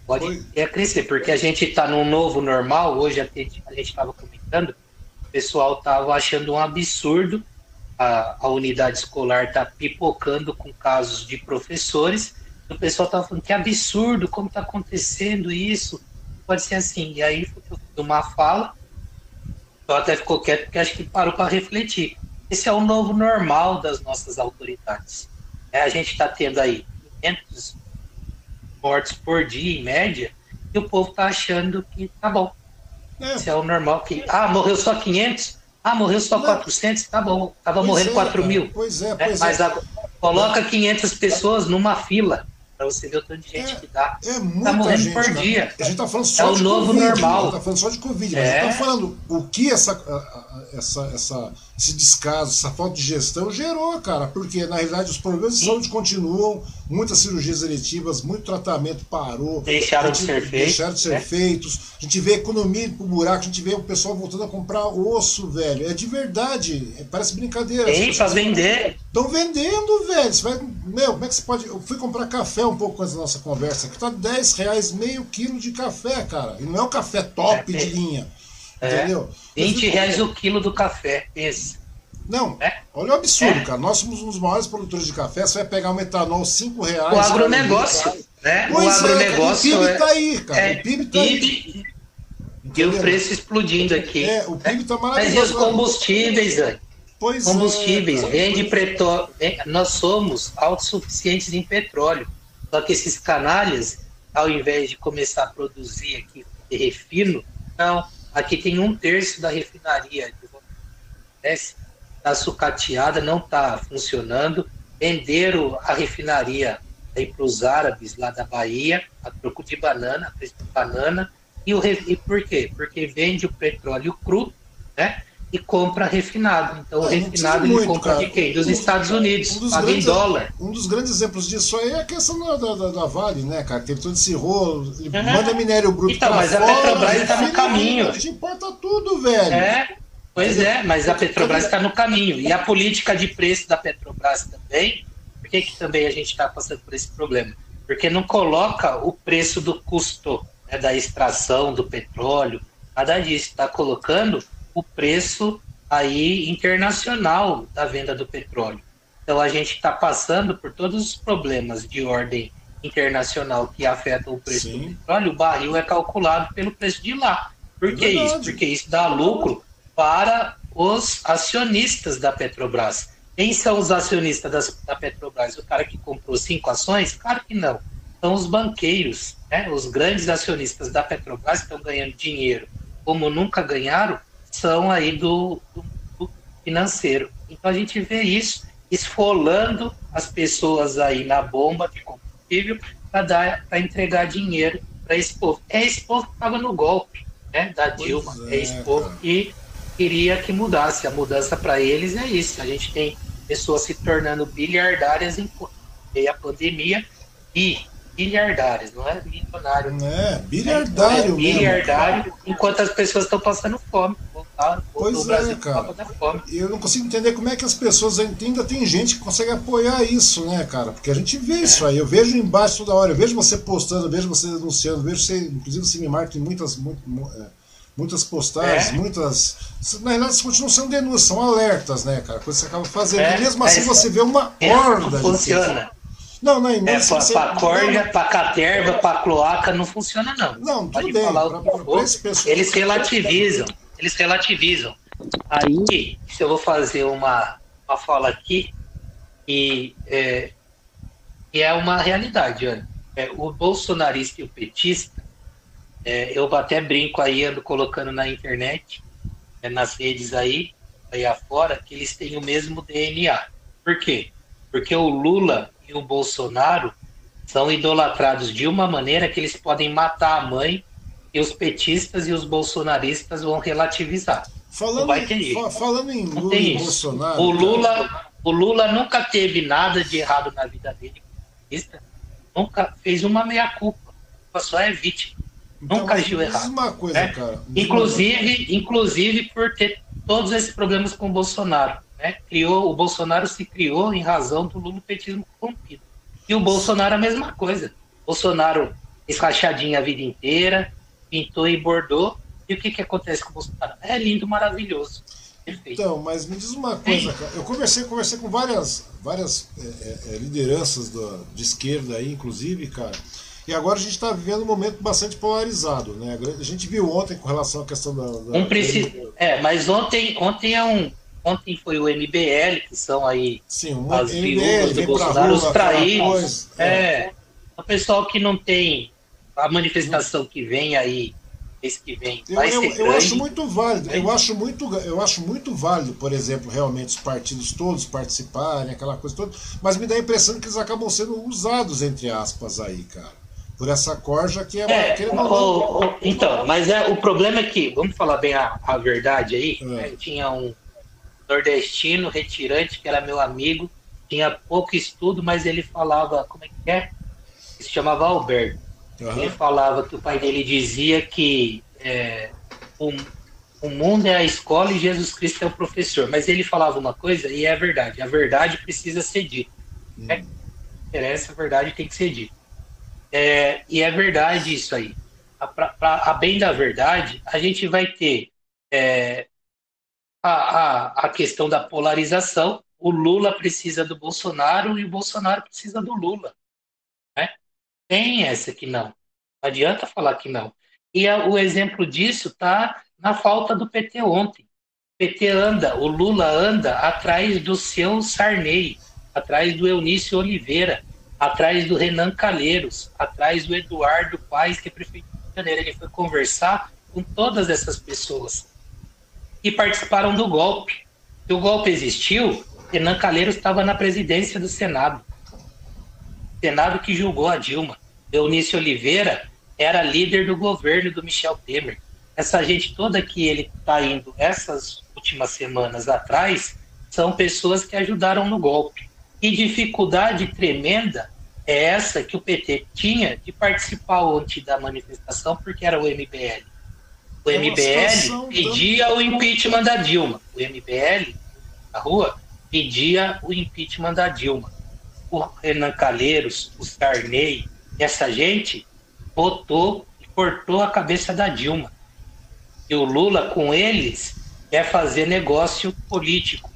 pode crescer, porque a gente está num novo normal. Hoje, a gente estava comentando, o pessoal estava achando um absurdo a, a unidade escolar está pipocando com casos de professores. O pessoal estava falando que absurdo, como está acontecendo isso? Pode ser assim. E aí, uma fala, eu até ficou quieto porque acho que parou para refletir. Esse é o novo normal das nossas autoridades. É, a gente está tendo aí 500 mortes por dia, em média, e o povo está achando que tá bom. É. Esse é o normal. que Ah, morreu só 500? Ah, morreu só Não. 400? Tá bom. Tava pois morrendo é, 4 mil. Pois é, é pois é. Mas a, coloca 500 pessoas numa fila para você ver o tanto de gente é, que dá. É muita tá morrendo gente, por né? dia. A gente tá falando só é de o novo COVID, normal. A gente tá falando só de Covid, mas é. a gente tá falando o que essa, essa, essa, esse descaso, essa falta de gestão gerou, cara. Porque, na realidade, os problemas de saúde continuam, muitas cirurgias eletivas, muito tratamento parou. Deixaram de ser feitos. Deixaram de ser né? feitos. A gente vê a economia pro buraco, a gente vê o pessoal voltando a comprar osso, velho. É de verdade. É, parece brincadeira. Tem para vender Estão vendendo, velho. Você vai, meu, como é que você pode. Eu fui comprar café um pouco com essa nossa conversa aqui. Tá 10 reais meio quilo de café, cara. E não é um café top é, de linha. É, entendeu? 20 reais o quilo do café, esse. Não, é. olha o absurdo, é. cara. Nós somos um dos maiores produtores de café. Você vai pegar um etanol 5 reais. O agronegócio, né? Pois o agronegócio. É, o PIB tá aí, cara. É, o PIB tá PIB, aí. E o preço explodindo aqui. É, o PIB tá maravilhoso. Mas e os combustíveis, velho? Pois combustíveis, é, vende petróleo. Nós somos autossuficientes em petróleo. Só que esses canalhas, ao invés de começar a produzir aqui de refino, não. Aqui tem um terço da refinaria. Está sucateada, não está funcionando. Venderam a refinaria para os árabes lá da Bahia, a troco de banana, a preço de banana. E, o, e por quê? Porque vende o petróleo cru, né? E compra refinado. Então, o ah, refinado ele muito, compra cara. de quem? Dos um, Estados Unidos, um paga grandes, em dólar. Um dos grandes exemplos disso aí é a questão da, da, da Vale, né, cara? Teve todo esse rolo, ele uhum. manda minério bruto Então, mas fora, a Petrobras está no caminho. A gente importa tudo, velho. É, pois é, mas a Petrobras está no caminho. E a política de preço da Petrobras também, por que, que também a gente está passando por esse problema? Porque não coloca o preço do custo né, da extração do petróleo, nada disso, está colocando o preço aí internacional da venda do petróleo. Então a gente está passando por todos os problemas de ordem internacional que afetam o preço Sim. do petróleo. O barril é calculado pelo preço de lá. Por que é isso? Porque isso dá lucro para os acionistas da Petrobras. Quem são os acionistas das, da Petrobras? O cara que comprou cinco ações? Claro que não. São os banqueiros, né? os grandes acionistas da Petrobras estão ganhando dinheiro como nunca ganharam são aí do, do, financeiro. Então a gente vê isso esfolando as pessoas aí na bomba de combustível para entregar dinheiro para esse povo. É esse povo que estava no golpe né, da Dilma. É, é, esse povo cara. que queria que mudasse. A mudança para eles é isso. A gente tem pessoas se tornando bilhardárias em meio à pandemia e bilhardários, não é milionário. É, bilhardário. É, bilhardário, enquanto as pessoas estão passando fome. pois é, cara. Eu não consigo entender como é que as pessoas ainda tem gente que consegue apoiar isso, né, cara? Porque a gente vê é. isso aí. Eu vejo embaixo toda hora, eu vejo você postando, eu vejo você denunciando, vejo você, inclusive você me marca em muitas, muito, é, muitas postagens, é. muitas. Na verdade, isso continuam sendo denúncias, são alertas, né, cara? Coisa que você acaba fazendo. É, e mesmo assim você vê uma horda de. Não, não, não é, pra, você... pra corda, pra caterva, pra cloaca, não funciona, não. Não, tudo Pode bem. Falar pra, pra, pra pessoal, eles relativizam, eles relativizam. Aí, se eu vou fazer uma, uma fala aqui, e é, que é uma realidade, olha. É, o bolsonarista e o petista, é, eu até brinco aí, ando colocando na internet, é, nas redes aí, aí afora, que eles têm o mesmo DNA. Por quê? Porque o Lula e o Bolsonaro são idolatrados de uma maneira que eles podem matar a mãe e os petistas e os bolsonaristas vão relativizar. Falando, vai ter falando em Lula e Bolsonaro. O Lula, o Lula nunca teve nada de errado na vida dele. Nunca fez uma meia-culpa. Só é vítima. Então, nunca agiu errado. Uma coisa, né? cara. Inclusive, inclusive por ter todos esses problemas com o Bolsonaro. Né? Criou, o Bolsonaro se criou em razão do lulopetismo corrompido. E o Bolsonaro a mesma coisa. Bolsonaro escrachadinho a vida inteira, pintou e bordou. E o que, que acontece com o Bolsonaro? É lindo, maravilhoso. Perfeito. Então, mas me diz uma coisa, cara. Eu conversei, conversei com várias, várias é, é, é lideranças do, de esquerda aí, inclusive, cara. E agora a gente está vivendo um momento bastante polarizado, né? A gente viu ontem com relação à questão da. da um preci... É, mas ontem, ontem é um, Ontem foi o MBL, que são aí Sim, as viúvas do Bolsonaro, rua, os traídos. É. é. O pessoal que não tem a manifestação que vem aí, esse que vem, eu, eu, eu acho muito válido. Eu acho muito, eu acho muito válido, por exemplo, realmente os partidos todos participarem, aquela coisa toda, mas me dá a impressão que eles acabam sendo usados, entre aspas, aí, cara por essa corja que é, é o, o, então mas é o problema é que vamos falar bem a, a verdade aí é. né, tinha um nordestino, retirante, que era meu amigo, tinha pouco estudo, mas ele falava, como é que é? Ele se chamava Alberto. Uhum. Ele falava que o pai dele dizia que é, um, O mundo é a escola e Jesus Cristo é o professor. Mas ele falava uma coisa e é verdade. A verdade precisa ser dita. Hum. É, interessa, a verdade tem que ser dita. É, e é verdade isso aí. Para a bem da verdade, a gente vai ter é, a, a, a questão da polarização. O Lula precisa do Bolsonaro e o Bolsonaro precisa do Lula. Né? Tem essa que não. Não adianta falar que não. E a, o exemplo disso está na falta do PT ontem. O PT anda, o Lula anda atrás do seu Sarney, atrás do Eunício Oliveira, atrás do Renan Calheiros, atrás do Eduardo Paes, que é prefeito de Janeiro. Ele foi conversar com todas essas pessoas que participaram do golpe. Se o golpe existiu, Renan Calheiros estava na presidência do Senado. Senado que julgou a Dilma. Eunício Oliveira era líder do governo do Michel Temer essa gente toda que ele está indo essas últimas semanas atrás são pessoas que ajudaram no golpe. E dificuldade tremenda é essa que o PT tinha de participar ontem da manifestação, porque era o MBL. O MBL pedia o impeachment da Dilma. O MBL, na rua, pedia o impeachment da Dilma. O Renan Calheiros, o Sarney, essa gente votou e cortou a cabeça da Dilma e o Lula com eles quer fazer negócio político.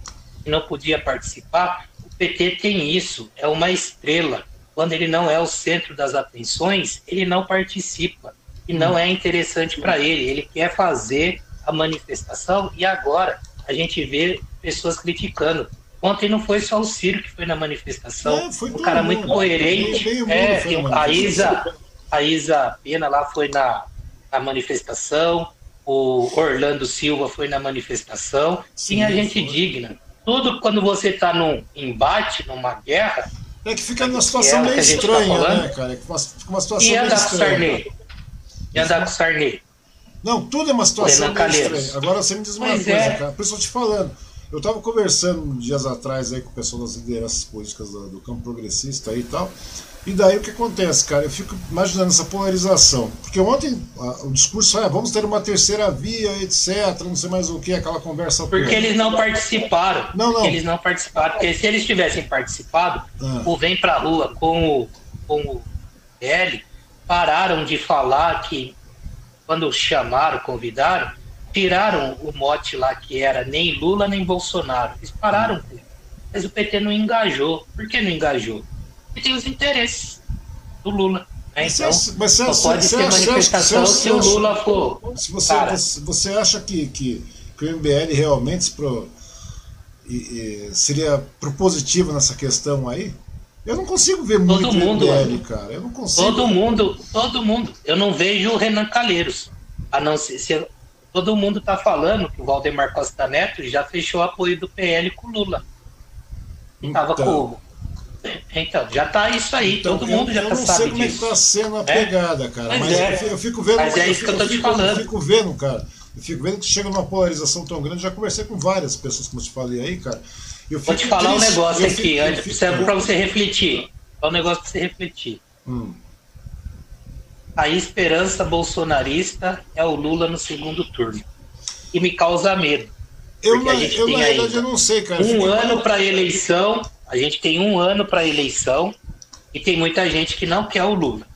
E não podia participar. O PT tem isso, é uma estrela. Quando ele não é o centro das atenções, ele não participa. E não é interessante para ele. Ele quer fazer a manifestação e agora a gente vê pessoas criticando. Ontem não foi só o Ciro que foi na manifestação, é, um cara muito coerente. é, a Isa, a Isa Pena lá foi na, na manifestação, o Orlando Silva foi na manifestação, sim, tinha gente foi. digna. Tudo quando você está num embate, numa guerra. É que fica numa situação meio tá estranha, tá né, cara? Fica uma situação e andar com o Sarney. E andar com o Sarney. Não, tudo é uma situação estranha. Agora você me diz uma Mas coisa, é. cara. Por isso eu te falando. Eu estava conversando dias atrás aí com o pessoal das lideranças políticas do, do campo progressista aí e tal. E daí o que acontece, cara? Eu fico imaginando essa polarização. Porque ontem a, o discurso é vamos ter uma terceira via, etc. Não sei mais o que, aquela conversa. Porque toda. eles não participaram. Não, não. Eles não participaram. Porque se eles tivessem participado, ah. o Vem Pra Rua com o, com o L pararam de falar que, quando chamaram, convidaram, tiraram o mote lá que era nem Lula nem Bolsonaro. Eles pararam com Mas o PT não engajou. Por que não engajou? e tem os interesses do Lula. Né? Então, mas você, só pode ter manifestação se o Lula for. Se você, você, você acha que, que, que o MBL realmente pro, e, e, seria propositivo nessa questão aí? Eu não consigo ver todo muito mundo, MBL, cara. Eu não consigo. Todo mundo, todo mundo. Eu não vejo o Renan Calheiros. A não ser se todo mundo está falando que o Valdemar Costa Neto já fechou o apoio do PL com o Lula. Então. com então, já tá isso aí, então, todo mundo já tá sabendo. Eu não sei como é que tá sendo a é? pegada, cara, mas, mas é. eu fico vendo. Mas é isso eu, que eu tô te falando. Eu fico vendo, cara. Eu fico vendo que chega numa polarização tão grande. Já conversei com várias pessoas, como eu te falei aí, cara. Vou te falar triste, um negócio aqui, fico, antes, fico, pra você refletir. É um negócio pra você refletir. Hum. A esperança bolsonarista é o Lula no segundo turno. E me causa medo. Eu, na, eu na verdade, eu não sei, cara. Um ano para eleição a gente tem um ano para a eleição e tem muita gente que não quer o Lula.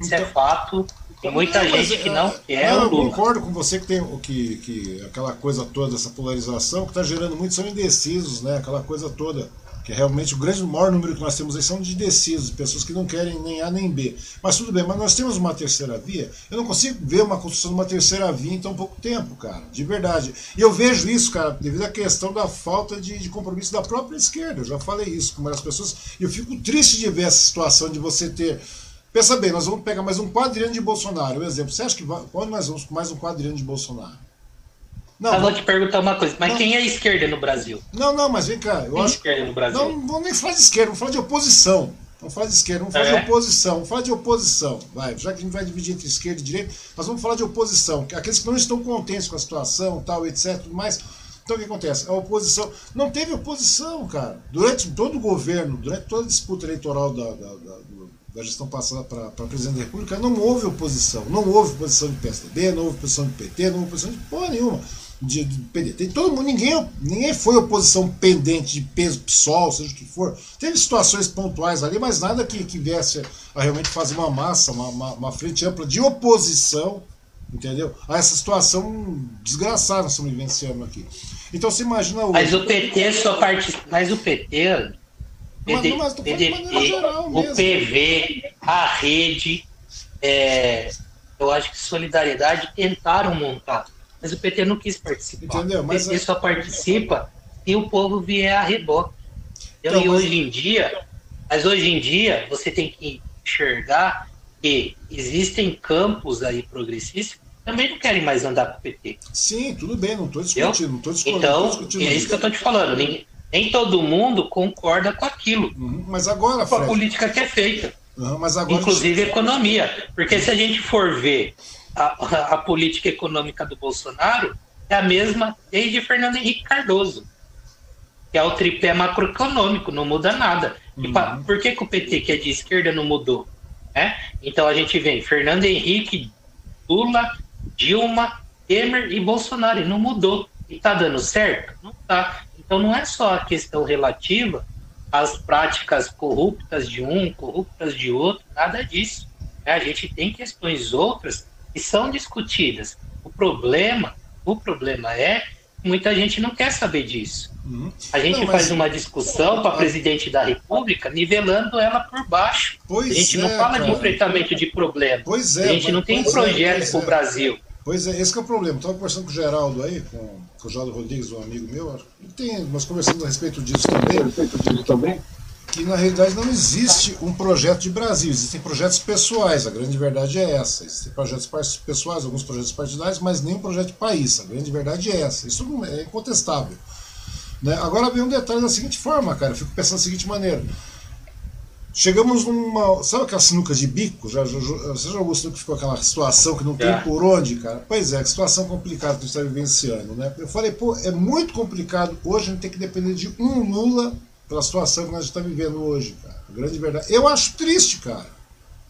Isso é então, é fato. Tem muita não, gente que não quer não, o Lula. Eu concordo com você que tem o que, que aquela coisa toda, essa polarização, que está gerando muito são indecisos, né? Aquela coisa toda que realmente o grande o maior número que nós temos aí são de indecisos, pessoas que não querem nem A nem B. Mas tudo bem, mas nós temos uma terceira via. Eu não consigo ver uma construção de uma terceira via em tão pouco tempo, cara, de verdade. E eu vejo isso, cara, devido à questão da falta de, de compromisso da própria esquerda. Eu já falei isso com várias pessoas. E eu fico triste de ver essa situação de você ter. Pensa bem, nós vamos pegar mais um quadriano de Bolsonaro, um exemplo. Você acha que vai, quando nós vamos com mais um quadriano de Bolsonaro? Não, eu vou te perguntar uma coisa, mas não, quem é esquerda no Brasil? Não, não, mas vem cá. Eu quem é acho, esquerda no Brasil? Não, não vamos nem falar de esquerda, vamos falar de oposição. Vamos falar de esquerda, vamos falar é? de oposição, vamos falar de oposição. Vai, já que a gente vai dividir entre esquerda e direita, nós vamos falar de oposição. Aqueles que não estão contentes com a situação, tal, etc, tudo mais. Então o que acontece? A oposição. Não teve oposição, cara. Durante todo o governo, durante toda a disputa eleitoral da, da, da, da gestão passada para presidente da República, não houve oposição. Não houve oposição de PSDB, não houve oposição de PT, não houve oposição de porra nenhuma. de, de PDT. Todo mundo, ninguém, ninguém foi oposição pendente de peso PSOL, seja o que for. Teve situações pontuais ali, mas nada que, que viesse a realmente fazer uma massa, uma, uma, uma frente ampla de oposição, entendeu? A essa situação desgraçada que estamos vivenciando aqui. Então você imagina hoje. Mas o PT só parte. Mas o PT. PD, mas, PDT, geral o PV, a rede, é, eu acho que Solidariedade tentaram montar mas o PT não quis participar. Entendeu? Mas o PT é... só participa se o povo vier a reboque. Então, e mas... hoje em dia, mas hoje em dia você tem que enxergar que existem campos aí progressistas que também não querem mais andar com o PT. Sim, tudo bem, não estou discutindo, não estou discutindo. Então, discutindo é isso que eu estou te falando. Nem, nem, todo mundo concorda com aquilo. Uhum, mas agora, Com a política que é feita. Uhum, mas agora Inclusive economia. Porque se a gente for ver a, a, política econômica do Bolsonaro é a mesma desde Fernando Henrique Cardoso, que é o tripé macroeconômico, não muda nada. Uhum. Pra, por que, que, o PT, que é de esquerda, não mudou? É? Então a gente vem Fernando Henrique, Lula, Dilma, Temer e Bolsonaro, e não mudou. E está dando certo? Não está. Então não é só a questão relativa às práticas corruptas de um, corruptas de outro, nada disso. É, a gente tem questões outras e são discutidas. O problema, o problema é que muita gente não quer saber disso. Uhum. A gente não, faz uma discussão para presidente da República, nivelando ela por baixo. Pois a gente é, não fala cara. de enfrentamento de problema. Pois é, a gente não tem projeto é, para o é. Pois é, esse é o problema. Estava conversando com o Geraldo aí, com, com o Geraldo Rodrigues, um amigo meu. Tem, nós conversamos a respeito disso também. A respeito disso também que na realidade não existe um projeto de Brasil, existem projetos pessoais, a grande verdade é essa. Existem projetos pessoais, alguns projetos partidários, mas nem um projeto de país, a grande verdade é essa. Isso é incontestável. Né? Agora vem um detalhe da seguinte forma, cara, eu fico pensando da seguinte maneira. Chegamos numa. Sabe aquela sinuca de bico? Já, já, você já sinuca que ficou aquela situação que não tem é. por onde, cara? Pois é, que situação complicada que a gente está vivenciando, né? Eu falei, pô, é muito complicado hoje a gente ter que depender de um Lula pela situação que nós estamos vivendo hoje, cara. Grande verdade. Eu acho triste, cara.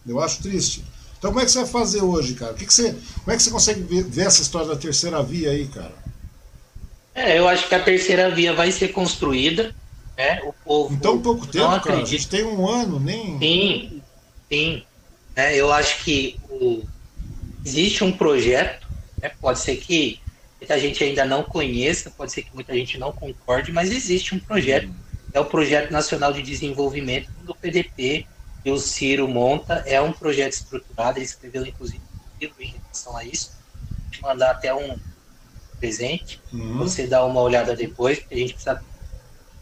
Eu acho triste. Então como é que você vai fazer hoje, cara? O que, que você, como é que você consegue ver, ver, essa história da terceira via aí, cara? É, eu acho que a terceira via vai ser construída, né? O povo. Em tão pouco tempo, acredita. cara. A gente tem um ano, nem. Sim, sim. É, eu acho que o... existe um projeto, né? pode ser que muita gente ainda não conheça, pode ser que muita gente não concorde, mas existe um projeto. É o Projeto Nacional de Desenvolvimento do PDT, que o Ciro monta. É um projeto estruturado, ele escreveu inclusive um livro em relação a isso. Vou te mandar até um presente, uhum. você dá uma olhada depois, porque a gente precisa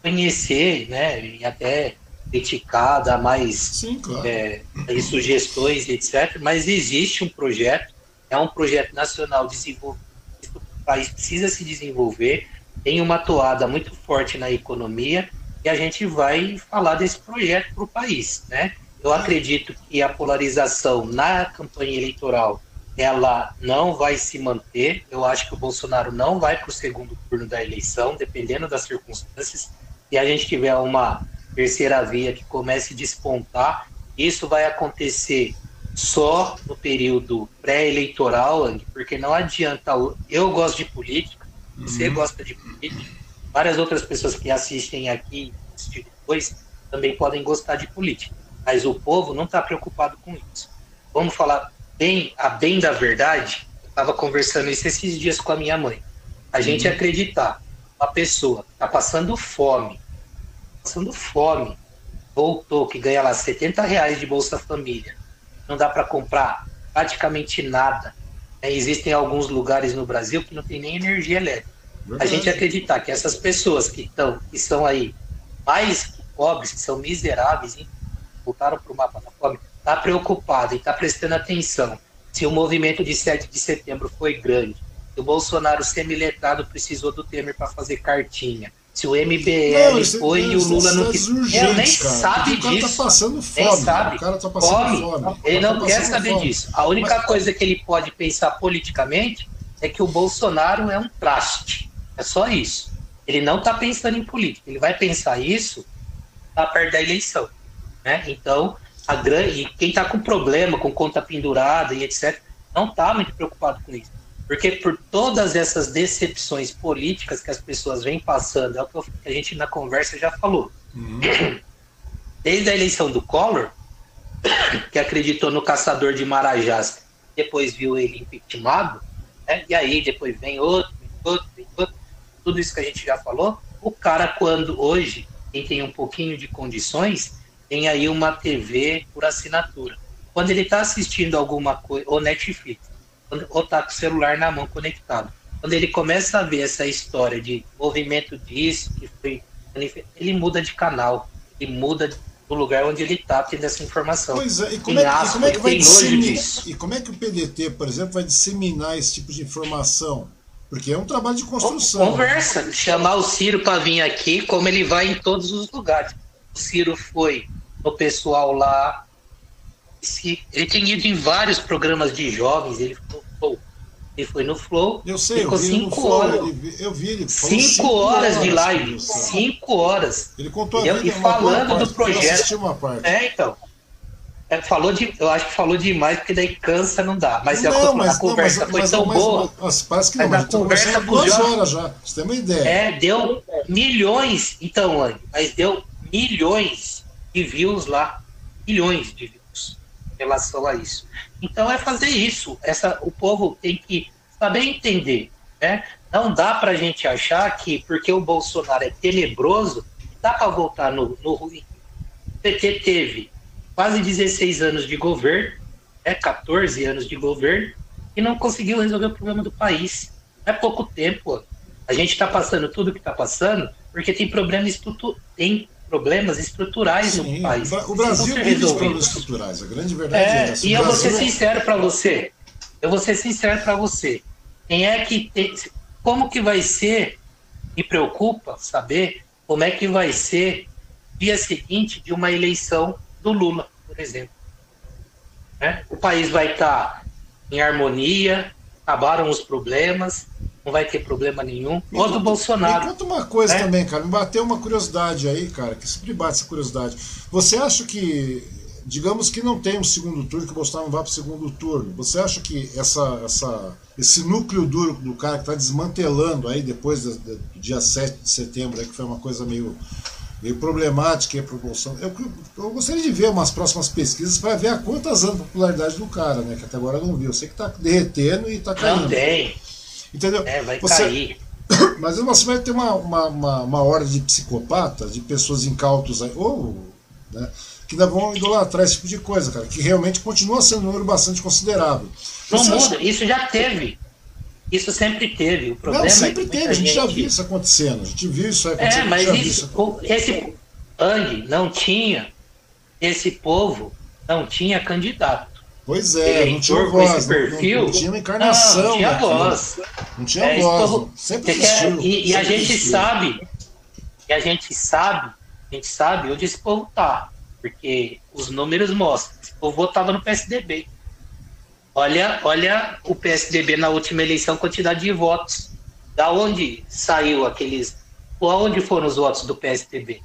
conhecer, né, e até criticar, dar mais Sim, claro. é, sugestões, etc. Mas existe um projeto, é um projeto nacional de desenvolvimento, o país precisa se desenvolver, tem uma toada muito forte na economia, e a gente vai falar desse projeto para o país, né? Eu acredito que a polarização na campanha eleitoral ela não vai se manter. Eu acho que o Bolsonaro não vai para o segundo turno da eleição, dependendo das circunstâncias. Se a gente tiver uma terceira via que comece a despontar, isso vai acontecer só no período pré-eleitoral, porque não adianta. Eu gosto de política, você uhum. gosta de política, Várias outras pessoas que assistem aqui depois também podem gostar de política, mas o povo não está preocupado com isso. Vamos falar bem a bem da verdade. Eu estava conversando isso esses dias com a minha mãe. A gente uhum. acreditar uma pessoa que está passando fome, passando fome, voltou, que ganha lá 70 reais de Bolsa Família, não dá para comprar praticamente nada. É, existem alguns lugares no Brasil que não tem nem energia elétrica. A gente acreditar que essas pessoas que estão que são aí mais pobres, que são miseráveis, hein, voltaram para o mapa da fome, está preocupado e está prestando atenção se o movimento de 7 de setembro foi grande, o Bolsonaro semi-letrado precisou do Temer para fazer cartinha, se o MBL não, foi e o Lula não quis. Ele nem cara. sabe o tá disso. Tá passando fome. Nem sabe. O cara tá passando fome. fome. Ele não tá quer saber fome. disso. A única Mas... coisa que ele pode pensar politicamente é que o Bolsonaro é um traste. É só isso. Ele não está pensando em política. Ele vai pensar isso tá perto da eleição. Né? Então, a grande, quem está com problema, com conta pendurada e etc., não está muito preocupado com isso. Porque por todas essas decepções políticas que as pessoas vêm passando, é o que a gente na conversa já falou. Uhum. Desde a eleição do Collor, que acreditou no caçador de Marajás, depois viu ele impeachmentado, né? e aí depois vem outro, outro, outro, tudo isso que a gente já falou. O cara, quando hoje, quem tem um pouquinho de condições, tem aí uma TV por assinatura. Quando ele está assistindo alguma coisa, ou Netflix, ou está com o celular na mão conectado, quando ele começa a ver essa história de movimento disso, que foi, ele muda de canal, ele muda do lugar onde ele está tendo essa informação. Pois é, e como, é, e como é que vai disseminar, e como é que o PDT, por exemplo, vai disseminar esse tipo de informação? Porque é um trabalho de construção. Conversa, chamar o Ciro para vir aqui, como ele vai em todos os lugares. O Ciro foi no pessoal lá, ele tem ido em vários programas de jovens, ele foi, ele foi no Flow, eu sei, ficou eu vi cinco Flow, horas. Ele, eu vi ele. Cinco, cinco horas, de live. Cinco horas. Ele contou a vida, E falando parte, do projeto. Uma parte. É, então. É, falou de, eu acho que falou demais, porque daí cansa, não dá. Mas, não, a, mas a conversa não, mas, foi mas, tão mas, boa. Mas, parece que não, mas a conversa duas jovens, horas já. Você tem uma ideia. É, deu milhões, então, Andy, mas deu milhões de views lá. Milhões de views relação a isso. Então é fazer isso. Essa, o povo tem que saber entender. Né? Não dá para a gente achar que porque o Bolsonaro é tenebroso, dá para voltar no, no ruim. O PT teve quase 16 anos de governo, é né? 14 anos de governo, e não conseguiu resolver o problema do país. É pouco tempo. A gente está passando tudo que está passando porque tem problemas estruturais. Tem problemas estruturais Sim, no país. O Brasil tem problemas estruturais, a grande verdade é, é essa. E eu Brasil... vou ser sincero para você. Eu vou ser sincero para você. Quem é que tem, como que vai ser? Me preocupa saber como é que vai ser dia seguinte de uma eleição do Lula, por exemplo. Né? O país vai estar tá em harmonia, acabaram os problemas, não vai ter problema nenhum. Ou do Bolsonaro. Me conta uma coisa né? também, cara. Me bateu uma curiosidade aí, cara, que sempre bate essa curiosidade. Você acha que, digamos que não tem um segundo turno, que o Bolsonaro não vá para o segundo turno, você acha que essa, essa, esse núcleo duro do cara que está desmantelando aí depois do, do dia 7 de setembro, aí, que foi uma coisa meio meio problemática para o Bolsonaro. Eu, eu, gostaria de ver umas próximas pesquisas para ver a quantas anos a popularidade do cara, né? Que até agora eu não vi. Eu sei que está derretendo e está caindo. Não tem. Entendeu? É, vai você, cair. Mas você vai ter uma, uma, uma, uma hora de psicopatas, de pessoas incautos aí, ou, né, que ainda vão idolatrar esse tipo de coisa, cara, que realmente continua sendo um número bastante considerável. Não muda, acha... isso já teve. Isso sempre teve. O problema não, sempre é teve, a gente, gente, já viu isso acontecendo. A gente viu isso acontecendo. É, mas isso, isso. esse Ang não tinha, esse povo não tinha candidato. Pois é, não tinha voz, perfil, não, não, tinha uma encarnação. Não, não tinha voz. Não tinha é, voz, povo, sempre existiu. E, e a gente existiu. sabe, e a gente sabe, a gente sabe onde esse povo tá. Porque os números mostram. Esse povo votava no PSDB. Olha, olha o PSDB na última eleição, quantidade de votos. Da onde saiu aqueles. Onde foram os votos do PSDB?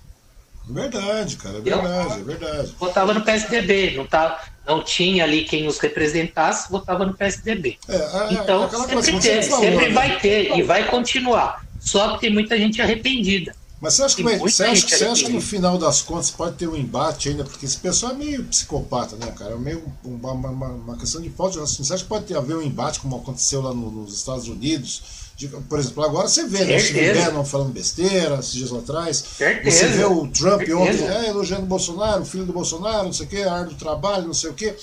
Verdade, cara, é verdade, é verdade. Votava no PSDB, não, tá, não tinha ali quem os representasse, votava no PSDB. É, a, então, sempre, teve, falou, sempre né? vai ter e vai continuar. Só que tem muita gente arrependida. Mas você acha, que, você, acha, você acha que no final das contas pode ter um embate ainda? Porque esse pessoal é meio psicopata, né, cara? É meio uma, uma, uma questão de falta de raciocínio. Você acha que pode ter, haver um embate como aconteceu lá no, nos Estados Unidos? De, por exemplo, agora você vê, né? Steve Bannon falando besteira esses dias atrás. Certeza. Você vê o Trump Certeza. ontem é, elogiando o Bolsonaro, o filho do Bolsonaro, não sei o quê, a área do trabalho, não sei o quê.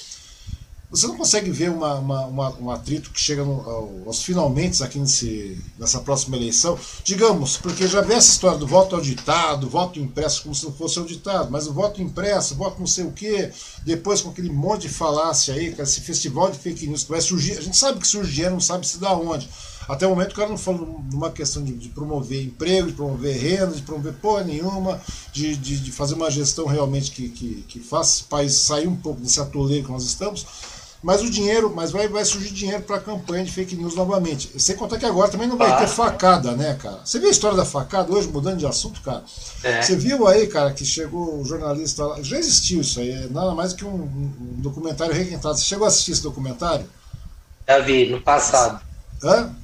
Você não consegue ver uma, uma, uma, um atrito que chega no, ao, aos finalmente aqui nesse, nessa próxima eleição? Digamos, porque já vê essa história do voto auditado, voto impresso como se não fosse auditado, mas o voto impresso, voto não sei o quê, depois com aquele monte de falácia aí, com esse festival de fake news que vai surgir. A gente sabe que surgir, não sabe se dá onde. Até o momento o cara não falou de uma questão de, de, promover emprego, de promover renda, de promover porra nenhuma, de, de, de fazer uma gestão realmente que, que, que faça o país sair um pouco desse atoleiro que nós estamos. Mas o dinheiro, mas vai, vai surgir dinheiro para a campanha de fake news novamente. Sem contar que agora também não vai ah. ter facada, né, cara? Você viu a história da facada hoje, mudando de assunto, cara? É. Você viu aí, cara, que chegou o jornalista lá. Já existiu isso aí, é nada mais que um, um documentário requentado. Você chegou a assistir esse documentário? Já vi, no passado. Hã?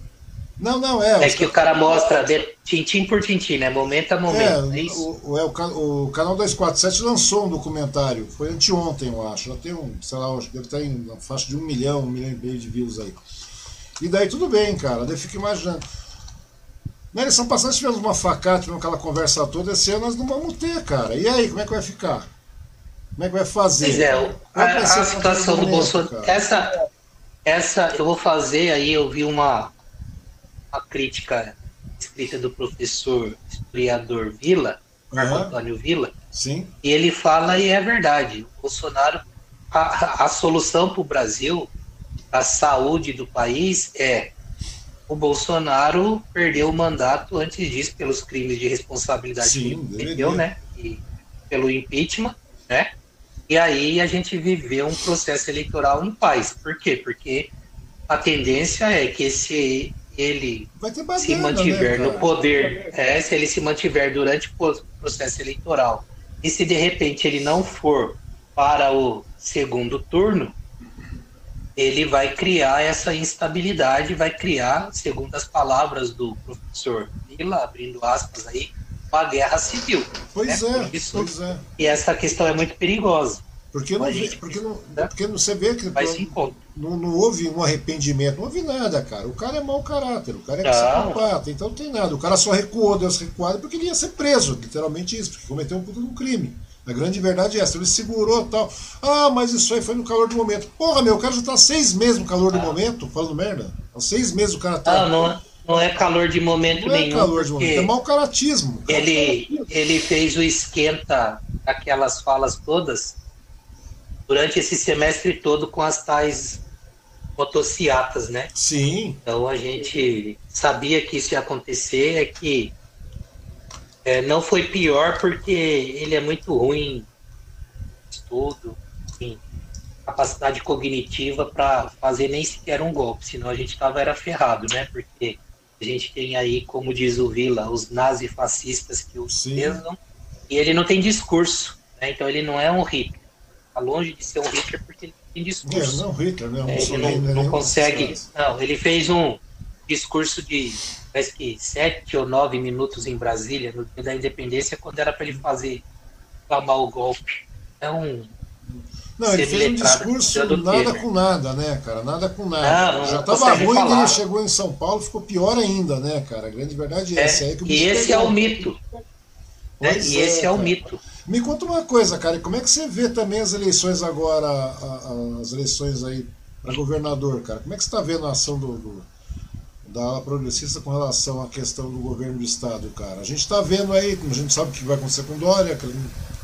Não, não, é. É que o cara mostra de, tintim por tintim, né? Momento a momento. É, é isso? O, é, o, o canal 247 lançou um documentário. Foi anteontem, eu acho. Já tem um, sei lá, deve estar em uma faixa de um milhão, um milhão e meio de views aí. E daí tudo bem, cara. Daí fico imaginando. Na eleição passada tivemos uma facada, tivemos aquela conversa toda. Esse ano nós não vamos ter, cara. E aí, como é que vai ficar? Como é que vai fazer? Pois é, a, a situação do Bolsonaro. Essa, essa, eu vou fazer aí, eu vi uma, uma crítica escrita do professor historiador Vila, Marco Antônio Vila, Sim. e ele fala, e é verdade, o Bolsonaro, a, a solução para o Brasil, a saúde do país é o Bolsonaro perdeu o mandato antes disso pelos crimes de responsabilidade Sim, que cometeu, né? E pelo impeachment, né? E aí a gente viveu um processo eleitoral em paz. Por quê? Porque a tendência é que se ele se mantiver né, no poder, é, se ele se mantiver durante o processo eleitoral, e se de repente ele não for para o segundo turno, ele vai criar essa instabilidade, vai criar, segundo as palavras do professor Vila, abrindo aspas aí, uma guerra civil. Pois né? é, Isso, pois é. E essa questão é muito perigosa. Porque não, gente, porque não, né? porque não você vê que não, não, não, houve um arrependimento, não houve nada, cara. O cara é mau caráter, o cara é psicopata, então não tem nada. O cara só recuou, deu essa recuada porque ele ia ser preso, literalmente isso, porque cometeu um puta de um crime. A grande verdade é essa, ele segurou tal. Ah, mas isso aí foi no calor do momento. Porra, meu, o cara já tá seis meses no calor do ah. momento, falando merda. Há seis meses o cara tá. Ah, não, é, não é calor de momento não é nenhum. Não é calor de momento, é mau caratismo. Ele, ele fez o esquenta, aquelas falas todas durante esse semestre todo com as tais motociatas, né? Sim. Então a gente sabia que isso ia acontecer, é que é, não foi pior porque ele é muito ruim estudo, enfim, capacidade cognitiva para fazer nem sequer um golpe, senão a gente tava era ferrado, né? Porque a gente tem aí, como diz o Vila, os nazifascistas que o pesam, e ele não tem discurso, né? Então ele não é um hippie Tá longe de ser um Hitler porque ele tem discurso. É, não, Hitler, né? Um é, ele não, não, não consegue. Não, ele fez um discurso de parece que sete ou nove minutos em Brasília, no dia da independência, quando era para ele fazer clamar o golpe. É um. Não, ele fez um discurso nada com nada, né, cara? Nada com nada. Não, Já estava ruim quando ele chegou em São Paulo, ficou pior ainda, né, cara? A grande verdade é, é essa. É que e esse é o mito. Né? E esse é, é o mito. Me conta uma coisa, cara, como é que você vê também as eleições agora, as eleições aí para governador, cara? Como é que você está vendo a ação do, do, da ala progressista com relação à questão do governo do estado, cara? A gente está vendo aí, a gente sabe o que vai acontecer com Dória,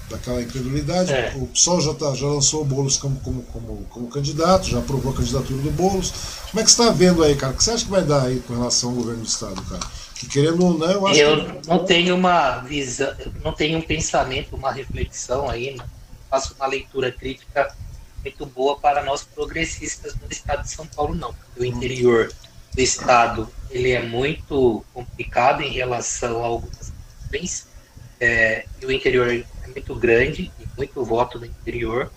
daquela incredulidade. É. O PSOL já, tá, já lançou o Boulos como, como, como, como candidato, já aprovou a candidatura do Boulos. Como é que você está vendo aí, cara? O que você acha que vai dar aí com relação ao governo do estado, cara? Que querendo ou não, eu acho eu que... não tenho uma visão, não tenho um pensamento, uma reflexão aí, não faço uma leitura crítica muito boa para nós progressistas no estado de São Paulo, não. O interior do estado ele é muito complicado em relação a algumas questões. É, e o interior é muito grande, muito voto no interior.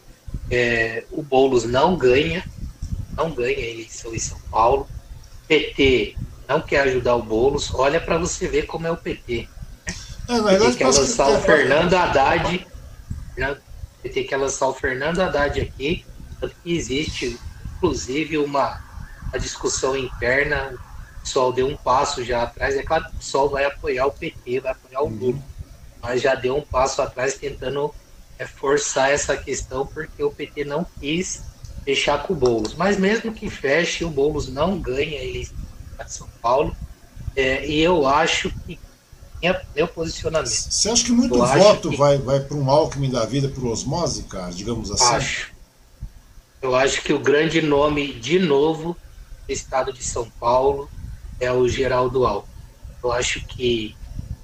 É, o Boulos não ganha, não ganha a eleição em São Paulo. PT não quer ajudar o Boulos, olha para você ver como é o PT. É, na verdade, quer lançar o Fernando Haddad. Né? PT quer lançar o Fernando Haddad aqui. Tanto que existe, inclusive, uma, uma discussão interna. O pessoal deu um passo já atrás. É claro que o pessoal vai apoiar o PT, vai apoiar o uhum. Lula. Mas já deu um passo atrás tentando é, forçar essa questão, porque o PT não quis fechar com o Boulos. Mas mesmo que feche, o Boulos não ganha a eleição de São Paulo. É, e eu acho que minha, meu posicionamento. Você acha que muito voto que, vai, vai para um Alckmin da vida por osmose, cara, digamos assim? Acho. Eu acho que o grande nome, de novo, do estado de São Paulo é o Geraldo Alckmin. Eu acho que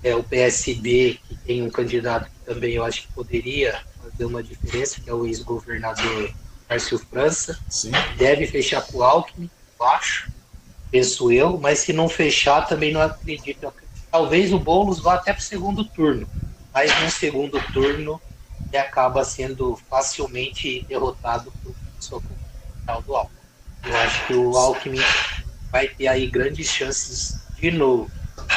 é o PSB, que tem um candidato que também eu acho que poderia fazer uma diferença, que é o ex-governador Márcio França. Sim. Deve fechar com o Alckmin, eu acho penso eu, mas se não fechar, também não acredito. Talvez o Boulos vá até para o segundo turno, mas no segundo turno ele acaba sendo facilmente derrotado por pessoa como o do Alckmin. Eu acho que o Alckmin vai ter aí grandes chances de novo.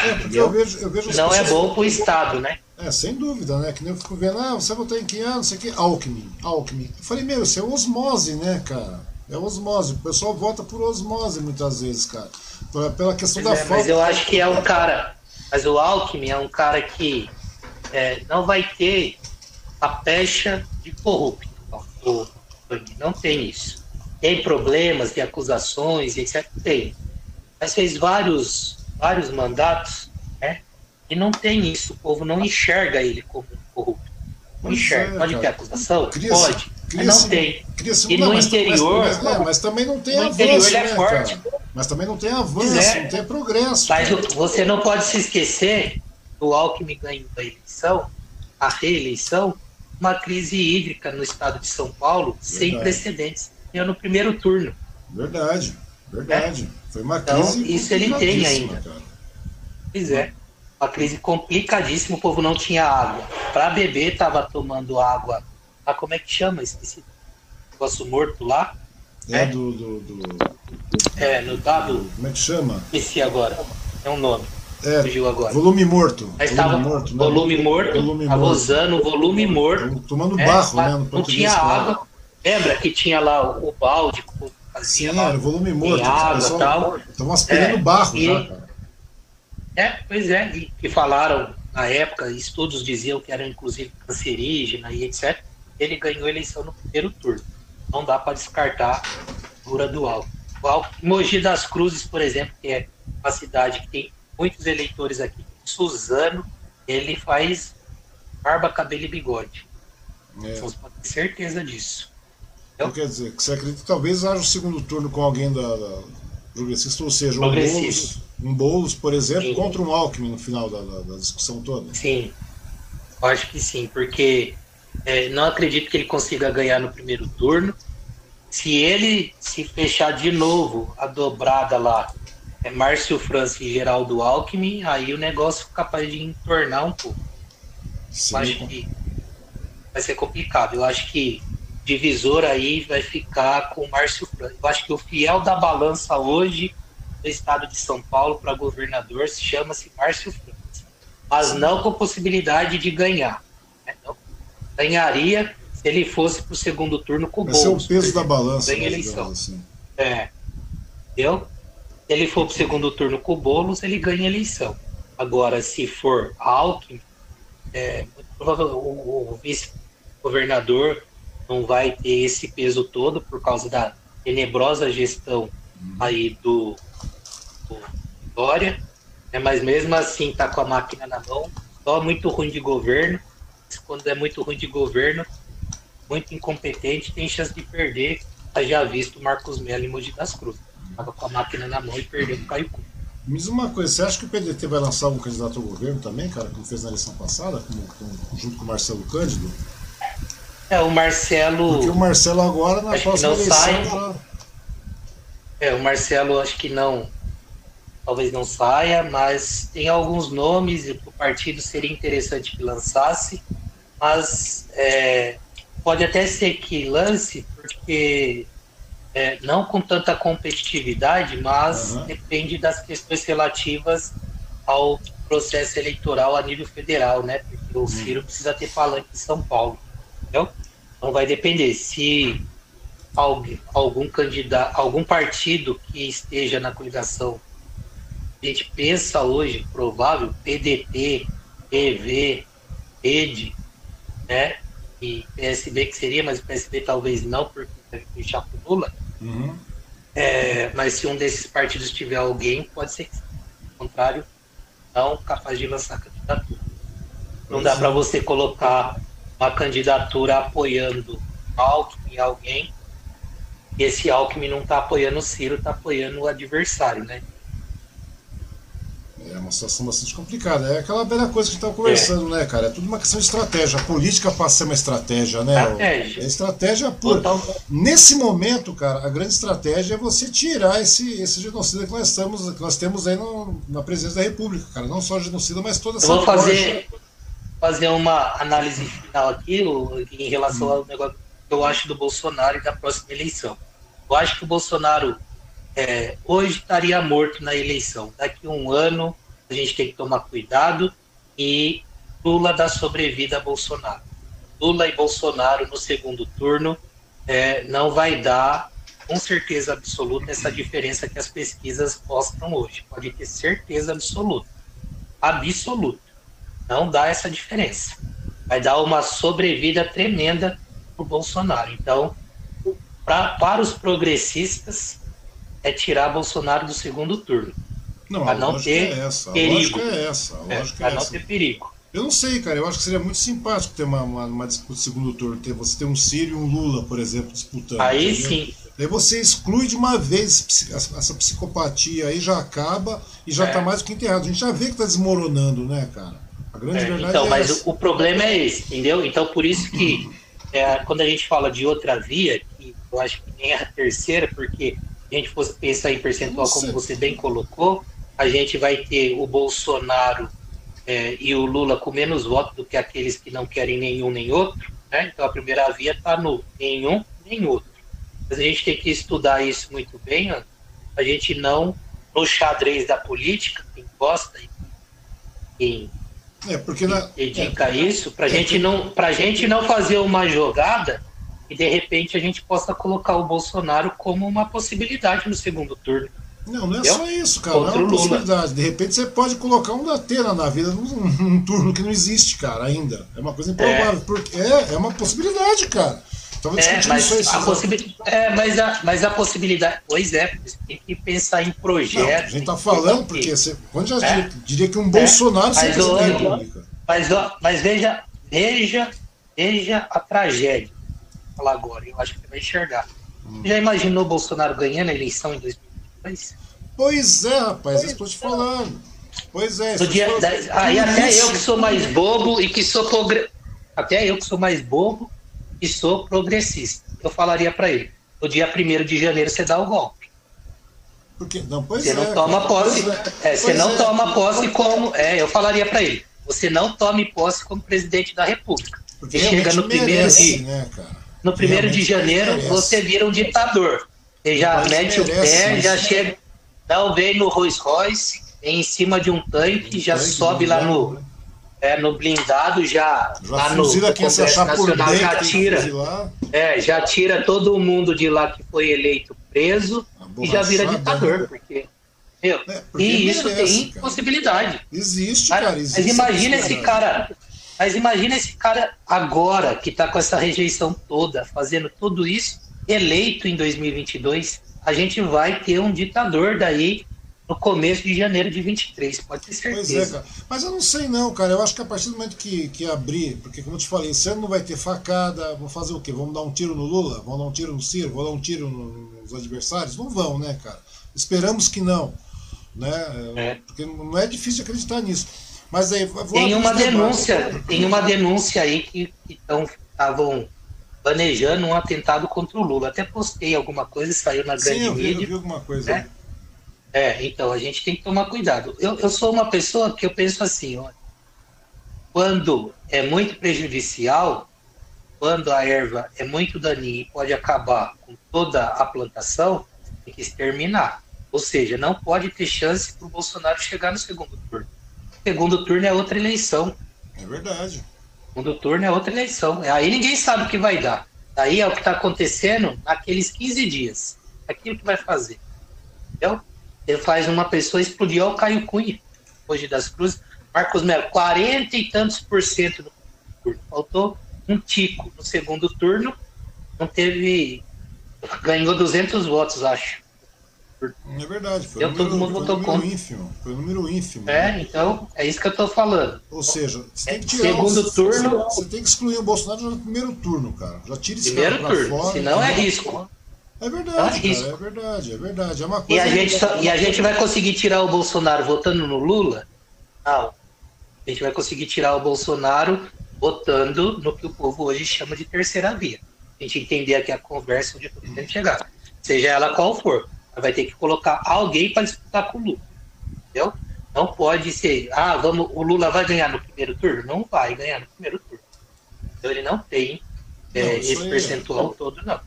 É, porque eu vejo, eu vejo Não é bom para o Estado, né? É, sem dúvida, né? Que nem eu fico vendo, ah, você votou em quem? Ah, não sei o que, Alckmin, Alckmin. Eu falei, meu, isso é osmose, né, cara? É osmose. O pessoal vota por osmose muitas vezes, cara. Pela questão da é, falta. Mas eu acho que é um cara. Mas o Alckmin é um cara que é, não vai ter a pecha de corrupto. Não tem isso. Tem problemas de acusações, etc. Tem. Mas fez vários, vários mandatos, né? E não tem isso. O povo não enxerga ele como corrupto. Não enxerga. É, Pode ter acusação? Pode. Mas não tem. E no mas, interior. Mas, mas, é, mas, também não tem no avanço. interior ele é né, forte. Cara? Mas também não tem avanço, é. não tem progresso. Mas cara. você não pode se esquecer do Alckmin ganhou a eleição, a reeleição, uma crise hídrica no estado de São Paulo verdade. sem precedentes. Ganhou no primeiro turno. Verdade, verdade. É? Foi uma então, crise. Isso ele tem ainda. Cara. Pois é. Uma crise complicadíssima, o povo não tinha água. Para beber, estava tomando água. Ah, como é que chama? Esqueci. Negócio morto lá. É, é. Do, do, do, É, no dado. Como é que chama? Esqueci agora. É um nome. É, Fugiu agora. Volume morto. Aí estava volume morto, né? volume morto, volume morto. volume morto. Tomando barro, é, né? Não tinha água. Lembra que tinha lá o, balde que fazia Sim, era volume morto. água e tal. Estavam aspirando é, barro e, já, cara. É, pois é. E, e falaram, na época, estudos diziam que era inclusive cancerígena e etc. Ele ganhou a eleição no primeiro turno. Não dá para descartar a dura do álcool. Mogi das Cruzes, por exemplo, que é uma cidade que tem muitos eleitores aqui. Suzano, ele faz barba, cabelo e bigode. É. Vocês podem ter certeza disso. Então, quer dizer, que você acredita que talvez haja o um segundo turno com alguém da, da progressista, ou seja, um Boulos, um Boulos, por exemplo, sim. contra um Alckmin no final da, da, da, discussão toda? Sim, eu acho que sim, porque é, não acredito que ele consiga ganhar no primeiro turno. Se ele se fechar de novo a dobrada lá, é Márcio França e Geraldo Alckmin, aí o negócio é capaz de entornar um pouco. Sim. Eu acho que vai ser complicado. Eu acho que divisor aí vai ficar com o Márcio França. Eu acho que o fiel da balança hoje do estado de São Paulo para governador se chama-se Márcio França. Mas não com possibilidade de ganhar. Né? Ganharia se ele fosse para o segundo turno com o Esse Boulos. Esse é o peso da balança. Ganha eleição. Assim. É. Entendeu? Se ele for para o segundo turno com o Boulos, ele ganha eleição. Agora, se for Alckmin, é, o, o vice-governador não vai ter esse peso todo por causa da tenebrosa gestão uhum. aí do, do Dória, né? mas mesmo assim está com a máquina na mão, só muito ruim de governo. Quando é muito ruim de governo, muito incompetente, tem chance de perder. Já visto Marcos Melo em Mogi das Cruzes. Estava com a máquina na mão e perdeu o Caio Cu. Me diz uma coisa, você acha que o PDT vai lançar algum candidato ao governo também, cara, como fez na eleição passada, como, como, junto com o Marcelo Cândido? É, o Marcelo. Porque o Marcelo agora na próxima eleição sai. É, o Marcelo acho que não. Talvez não saia, mas tem alguns nomes e o partido seria interessante que lançasse, mas é, pode até ser que lance, porque é, não com tanta competitividade, mas uhum. depende das questões relativas ao processo eleitoral a nível federal, né? Porque o Ciro precisa ter palanque em São Paulo, entendeu? Então vai depender se algum, algum candidato, algum partido que esteja na coligação, a gente pensa hoje, provável, PDT, PV, Rede, né? E PSB que seria, mas o PSB talvez não, porque puxar para Lula. Uhum. É, mas se um desses partidos tiver alguém, pode ser que, ao contrário, não capaz de lançar candidatura. Não dá para você colocar uma candidatura apoiando Alckmin alguém e esse Alckmin não está apoiando o Ciro, está apoiando o adversário, né? É uma situação bastante complicada. É aquela velha coisa que a gente estava conversando, é. né, cara? É tudo uma questão de estratégia. A política passa a ser uma estratégia, né? Estratégia. É estratégia pura. Nesse momento, cara, a grande estratégia é você tirar esse, esse genocida que nós, estamos, que nós temos aí no, na presidência da República, cara. Não só genocida, mas toda essa. Eu vou fazer, fazer uma análise final aqui em relação hum. ao negócio que eu acho do Bolsonaro e da próxima eleição. Eu acho que o Bolsonaro é, hoje estaria morto na eleição. Daqui a um ano a gente tem que tomar cuidado e Lula dá sobrevida a Bolsonaro. Lula e Bolsonaro no segundo turno é, não vai dar com certeza absoluta essa diferença que as pesquisas mostram hoje. Pode ter certeza absoluta. Absoluta. Não dá essa diferença. Vai dar uma sobrevida tremenda para Bolsonaro. Então, pra, para os progressistas, é tirar Bolsonaro do segundo turno. Não, para não ter é essa. perigo. A lógica é essa. É, para não ter perigo. Eu não sei, cara. Eu acho que seria muito simpático ter uma, uma, uma disputa de segundo turno. Ter, você ter um Ciro e um Lula, por exemplo, disputando. Aí entendeu? sim. Aí você exclui de uma vez essa psicopatia aí, já acaba e já está é. mais do que enterrado. A gente já vê que está desmoronando, né, cara? A grande é, verdade então, é mas essa. o problema é esse, entendeu? Então, por isso que é, quando a gente fala de outra via, que eu acho que nem a terceira, porque a gente fosse pensar em percentual, como você bem colocou, a gente vai ter o Bolsonaro é, e o Lula com menos votos do que aqueles que não querem nenhum nem outro. Né? Então a primeira via está no nenhum nem outro. Mas a gente tem que estudar isso muito bem, ó, a gente não, no xadrez da política, quem gosta e quem é, porque na, dedica é, isso, para é, gente não, a gente não fazer uma jogada e de repente a gente possa colocar o Bolsonaro como uma possibilidade no segundo turno. Não, não é só isso, cara. Contra não é uma possibilidade. De repente você pode colocar um da Atena na vida num, num, turno que não existe, cara, ainda. É uma coisa improvável. É, porque é, é uma possibilidade, cara. Estamos é, mas isso a possibilidade, é, mas a, mas a possibilidade. Pois é, tem que pensar em projetos. a gente está falando, porque você, quando já é, diria, que um Bolsonaro é, mas, o, mas, mas veja, veja, veja a tragédia falar agora, eu acho que você vai enxergar. Hum. Já imaginou Bolsonaro ganhando a eleição em 2022? Pois é, rapaz, pois estou te falando. Pois é. No dia, da, aí até eu que sou mais bobo e que sou progre... até eu que sou mais bobo e sou progressista. Eu falaria para ele: no dia 1 de janeiro você dá o golpe. Porque não, pois você é, não toma posse. É. É, você não é. toma posse como. É, eu falaria para ele: você não tome posse como presidente da República. Porque você chega no primeiro de. Né, cara? No primeiro de janeiro merece. você vira um ditador. Você já mete o pé, isso. já chega, dá o vem no Rolls Royce, em cima de um tanque, já tanque sobe lá no, né? é, no blindado, já, já lá no, no Congresso Nacional, já tira, é, já tira todo mundo de lá que foi eleito preso e já vira ditador, né? porque meu, é, e isso merece, tem cara. possibilidade. Existe, cara. Existe mas imagina esse cara, mas imagina esse cara agora, que está com essa rejeição toda, fazendo tudo isso, eleito em 2022. A gente vai ter um ditador daí no começo de janeiro de 23, pode ter certeza. Pois é, cara. Mas eu não sei não, cara. Eu acho que a partir do momento que, que abrir, porque como eu te falei, esse ano não vai ter facada, vão fazer o quê? Vamos dar um tiro no Lula? Vão dar um tiro no Ciro? Vão dar um tiro nos adversários? Não vão, né, cara? Esperamos que não. Né? É. Porque não é difícil acreditar nisso. Mas aí, tem uma denúncia, tem uma denúncia aí que estavam planejando um atentado contra o Lula. Até postei alguma coisa, saiu na grande Sim, eu vi, mídia. Eu vi alguma coisa. Né? É, então a gente tem que tomar cuidado. Eu, eu sou uma pessoa que eu penso assim, ó, quando é muito prejudicial, quando a erva é muito daninha e pode acabar com toda a plantação, tem que exterminar. Ou seja, não pode ter chance para o Bolsonaro chegar no segundo turno. Segundo turno é outra eleição. É verdade. Segundo turno é outra eleição. Aí ninguém sabe o que vai dar. Aí é o que está acontecendo naqueles 15 dias. Aquilo que vai fazer. Entendeu? Ele faz uma pessoa explodir o Caio Cunha, hoje das Cruzes. Marcos Melo, 40 e tantos por cento no turno. Faltou um tico no segundo turno. Não teve. Ganhou 200 votos, acho. É verdade, foi, um número, todo mundo votou contra. ínfimo. Foi um número ínfimo. É, né? então, é isso que eu tô falando. Ou seja, você tem que tirar Segundo o, turno. Você, você, tem que excluir o Bolsonaro no primeiro turno, cara. Já tira esse primeiro cara turno, fora. Senão é risco. É verdade, é, risco. Cara, é verdade, é verdade. É uma coisa e, a gente, só, e a gente vai conseguir tirar o Bolsonaro votando no Lula? Não. A gente vai conseguir tirar o Bolsonaro votando no que o povo hoje chama de terceira via. A gente entender aqui a conversa onde eu tô chegar. Seja ela qual for vai ter que colocar alguém para disputar com o Lula. Entendeu? Não pode ser, ah, vamos, o Lula vai ganhar no primeiro turno? Não vai ganhar no primeiro turno. Então ele não tem é, não, esse percentual é. todo, não.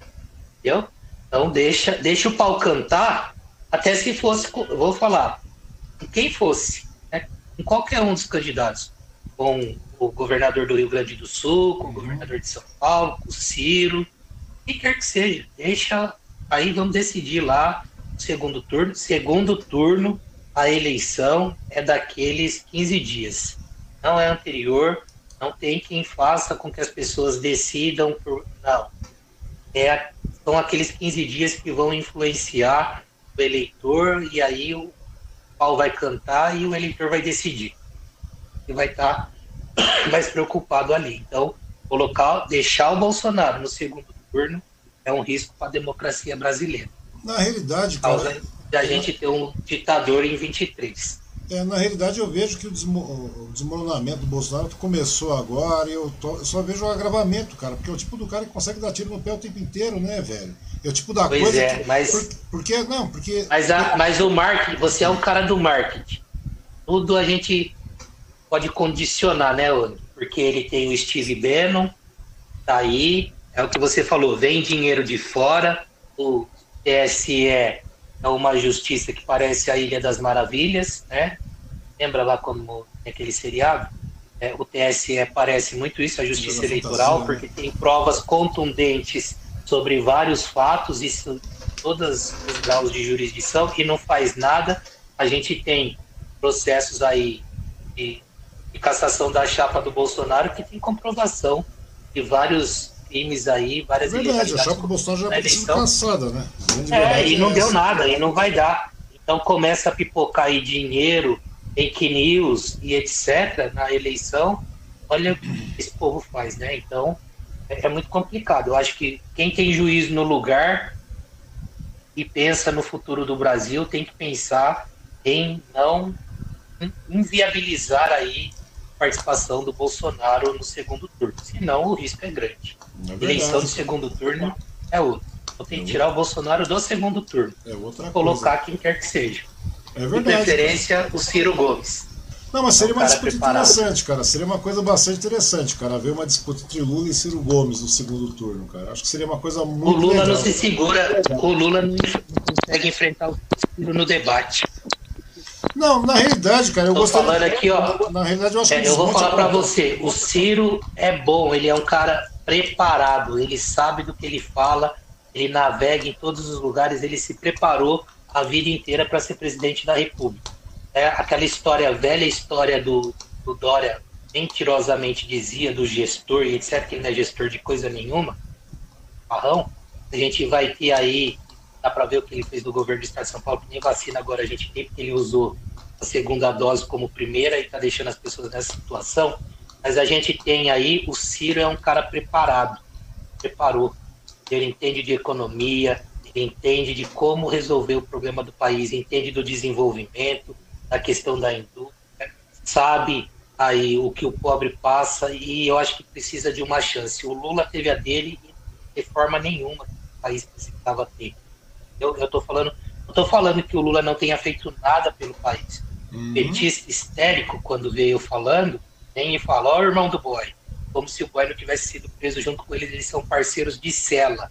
Entendeu? Então deixa, deixa o pau cantar até se fosse, vou falar, quem fosse, né, com qualquer um dos candidatos, com o governador do Rio Grande do Sul, com o governador de São Paulo, com o Ciro, quem quer que seja, deixa, aí vamos decidir lá segundo turno. Segundo turno, a eleição é daqueles 15 dias, não é anterior, não tem quem faça com que as pessoas decidam por. Não. É, são aqueles 15 dias que vão influenciar o eleitor e aí o pau vai cantar e o eleitor vai decidir. E vai estar tá mais preocupado ali. Então, colocar, deixar o Bolsonaro no segundo turno é um risco para a democracia brasileira. Na realidade, cara. De a gente ter um ditador em 23. É, na realidade, eu vejo que o, desmoronamento do Bolsonaro começou agora e eu, tô, eu, só vejo o agravamento, cara, porque é o tipo do cara que consegue dar tiro no pé o tempo inteiro, né, velho? É o tipo da pois coisa. É, que, mas, por, porque, não, porque. Mas, a, mas o marketing, você é um cara do marketing. Tudo a gente pode condicionar, né, Oni? Porque ele tem o Steve Bannon, tá aí, é o que você falou, vem dinheiro de fora, o TSE é uma justiça que parece a Ilha das Maravilhas, né? Lembra lá como é aquele seriado? É, o TSE parece muito isso, a Justiça Eleitoral, fantasia, porque tem provas contundentes sobre vários fatos, isso todos os graus de jurisdição, e não faz nada. A gente tem processos aí de, de cassação da chapa do Bolsonaro que tem comprovação de vários crimes aí, várias é verdade, a chapa do Bolsonaro já foi caçada, né? É, e não é deu nada, e não vai dar. Então começa a pipocar aí dinheiro, fake news e etc. na eleição. Olha o que esse povo faz, né? Então é, é muito complicado. Eu acho que quem tem juízo no lugar e pensa no futuro do Brasil tem que pensar em não inviabilizar aí a participação do Bolsonaro no segundo turno, senão o risco é grande. É Eleição de segundo turno é outra. Tem que tirar o Bolsonaro do segundo turno. É outra Colocar quem quer que seja. É verdade. De preferência, o Ciro Gomes. Não, mas seria uma disputa preparado. interessante, cara. Seria uma coisa bastante interessante, cara. Ver uma disputa entre Lula e Ciro Gomes no segundo turno, cara. Acho que seria uma coisa muito. O Lula legal. não se segura, o Lula não consegue enfrentar o Ciro no debate. Não, na realidade, cara, eu Tô gostaria. falando aqui, ó. Na realidade, eu acho que é, eu vou falar para você. O Ciro é bom, ele é um cara preparado, ele sabe do que ele fala, ele navega em todos os lugares, ele se preparou a vida inteira para ser presidente da República. É aquela história, velha história do, do Dória, mentirosamente dizia do gestor e etc, que ele não é gestor de coisa nenhuma, marrão, a gente vai ter aí, dá para ver o que ele fez no governo do Estado de São Paulo, que nem vacina agora a gente tem, porque ele usou a segunda dose como primeira e está deixando as pessoas nessa situação. Mas a gente tem aí, o Ciro é um cara preparado, preparou. Ele entende de economia, ele entende de como resolver o problema do país, entende do desenvolvimento, da questão da indústria, sabe aí o que o pobre passa e eu acho que precisa de uma chance. O Lula teve a dele de forma nenhuma que o país precisava ter. Eu estou falando, não estou falando que o Lula não tenha feito nada pelo país. Uhum. Petista histérico, quando veio falando, vem e fala, ó, oh, irmão do boy, como se o boy não tivesse sido preso junto com eles, eles são parceiros de cela,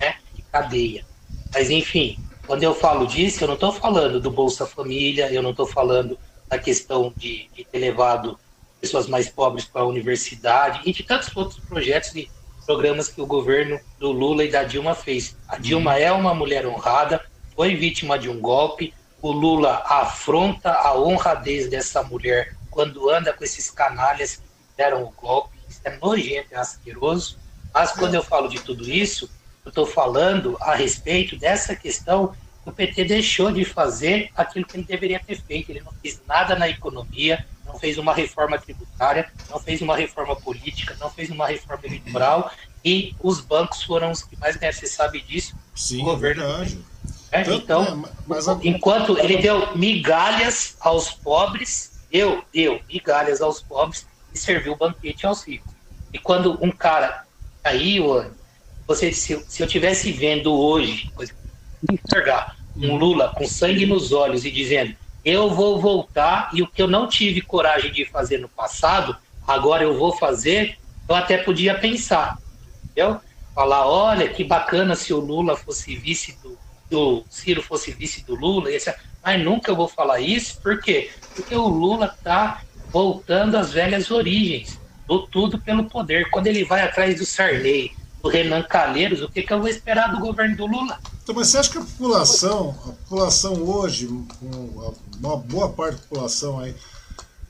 né, de cadeia. Mas, enfim, quando eu falo disso, eu não estou falando do Bolsa Família, eu não estou falando da questão de, de ter levado pessoas mais pobres para a universidade e de tantos outros projetos e programas que o governo do Lula e da Dilma fez. A Dilma é uma mulher honrada, foi vítima de um golpe, o Lula afronta a honradez dessa mulher quando anda com esses canalhas que deram o golpe. Isso é nojento, é asqueroso. Mas quando eu falo de tudo isso, eu estou falando a respeito dessa questão que o PT deixou de fazer aquilo que ele deveria ter feito. Ele não fez nada na economia, não fez uma reforma tributária, não fez uma reforma política, não fez uma reforma eleitoral e os bancos foram os que mais ganharam. Você sabe disso? Sim, o governo. É verdade. É, então, é, mas... enquanto ele deu migalhas aos pobres, deu, deu migalhas aos pobres e serviu banquete aos ricos. E quando um cara aí, você, se, se eu tivesse vendo hoje, enxergar um Lula com sangue nos olhos e dizendo eu vou voltar e o que eu não tive coragem de fazer no passado, agora eu vou fazer, eu até podia pensar, entendeu? Falar, olha, que bacana se o Lula fosse vice do o Ciro fosse vice do Lula, mas nunca eu vou falar isso, por quê? Porque o Lula está voltando às velhas origens, do tudo pelo poder. Quando ele vai atrás do Sarney, do Renan Calheiros, o que, que eu vou esperar do governo do Lula? Então, mas você acha que a população, a população hoje, uma boa parte da população aí,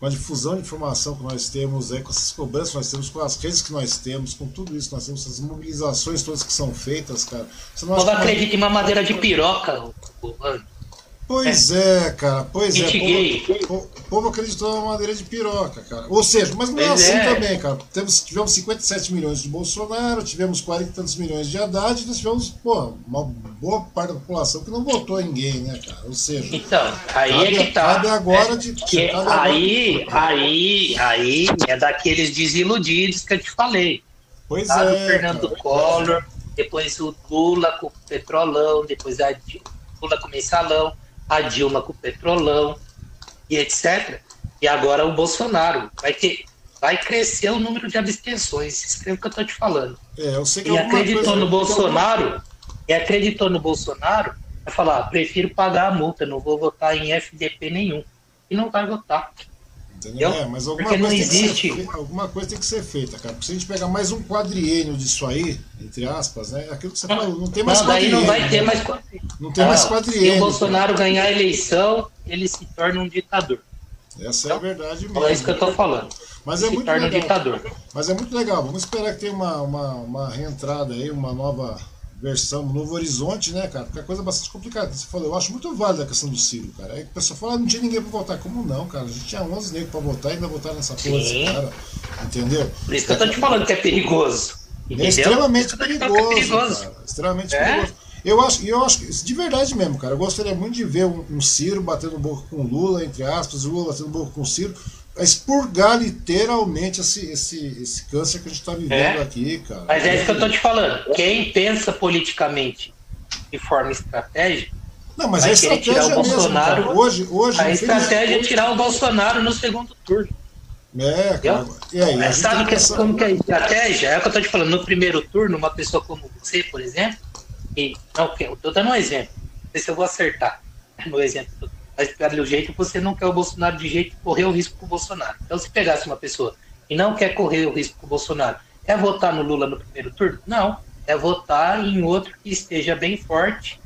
com a difusão de informação que nós temos, aí, com essas cobranças que nós temos, com as redes que nós temos, com tudo isso que nós temos, essas mobilizações todas que são feitas, cara. Você não, não acredita que... em uma madeira de piroca, mano. Pois é, é cara, pois é. O povo, povo acreditou na madeira de piroca, cara. Ou seja, mas não é assim é. também, cara. Temos, tivemos 57 milhões de Bolsonaro, tivemos 40 e tantos milhões de Haddad, e nós tivemos, pô, uma boa parte da população que não votou em ninguém, né, cara? Ou seja, então, aí cabe, é que tá. Cabe agora é, de. Que, cabe aí, agora... aí, aí é daqueles desiludidos que eu te falei. Pois tá, é. Do Fernando cara. Collor, depois o Lula com o Petrolão, depois a Lula com o Mensalão a Dilma com o Petrolão e etc. E agora o Bolsonaro. Vai ter. Vai crescer o número de abstenções. Escreva o que eu estou te falando. É, eu sei que e acreditou no Bolsonaro, e acreditou no Bolsonaro, vai falar, prefiro pagar a multa, não vou votar em FDP nenhum. E não vai votar. Entendeu? É, mas alguma coisa, não. Ser, alguma coisa tem que ser feita, cara. Porque se a gente pegar mais um quadriênio disso aí, entre aspas, né? Aquilo que você falou, não tem mais não, quadriênio. não vai ter mais quadriênio. Não tem mais quadriênio. Se o Bolsonaro cara. ganhar a eleição, ele se torna um ditador. Essa então, é a verdade mesmo. É isso que eu tô falando. Mas é muito legal. Um ditador. Mas é muito legal. Vamos esperar que tenha uma, uma, uma reentrada aí, uma nova versão, novo horizonte, né, cara? Porque a coisa é bastante complicada. Você falou, eu acho muito válida a questão do Ciro, cara. Aí o pessoal fala, ah, não tinha ninguém pra votar. Como não, cara? A gente tinha 11 negros pra votar e ainda votaram nessa porra desse cara. Entendeu? Por isso que eu tô te falando que é perigoso. É extremamente perigoso, é perigoso. Cara. Extremamente é? perigoso. Eu acho, eu acho que, de verdade mesmo, cara, eu gostaria muito de ver um, um Ciro batendo boca com o Lula, entre aspas, o Lula batendo boca com o Ciro, expurgar literalmente esse, esse, esse câncer que a gente está vivendo é. aqui, cara. Mas é isso que eu tô te falando. Quem pensa politicamente de forma estratégica. Não, mas a estratégia tirar o mesmo, Bolsonaro. Cara. Hoje, hoje, a estratégia é tirar o Bolsonaro no segundo turno. É, cara. E aí, mas sabe que, é como que é a estratégia? É o que eu tô te falando. No primeiro turno, uma pessoa como você, por exemplo, e, não, eu tô dando um exemplo. Não sei se eu vou acertar no exemplo mas pelo jeito você não quer o Bolsonaro de jeito correr o risco com o Bolsonaro. Então, se pegasse uma pessoa e não quer correr o risco com o Bolsonaro, é votar no Lula no primeiro turno? Não. É votar em outro que esteja bem forte,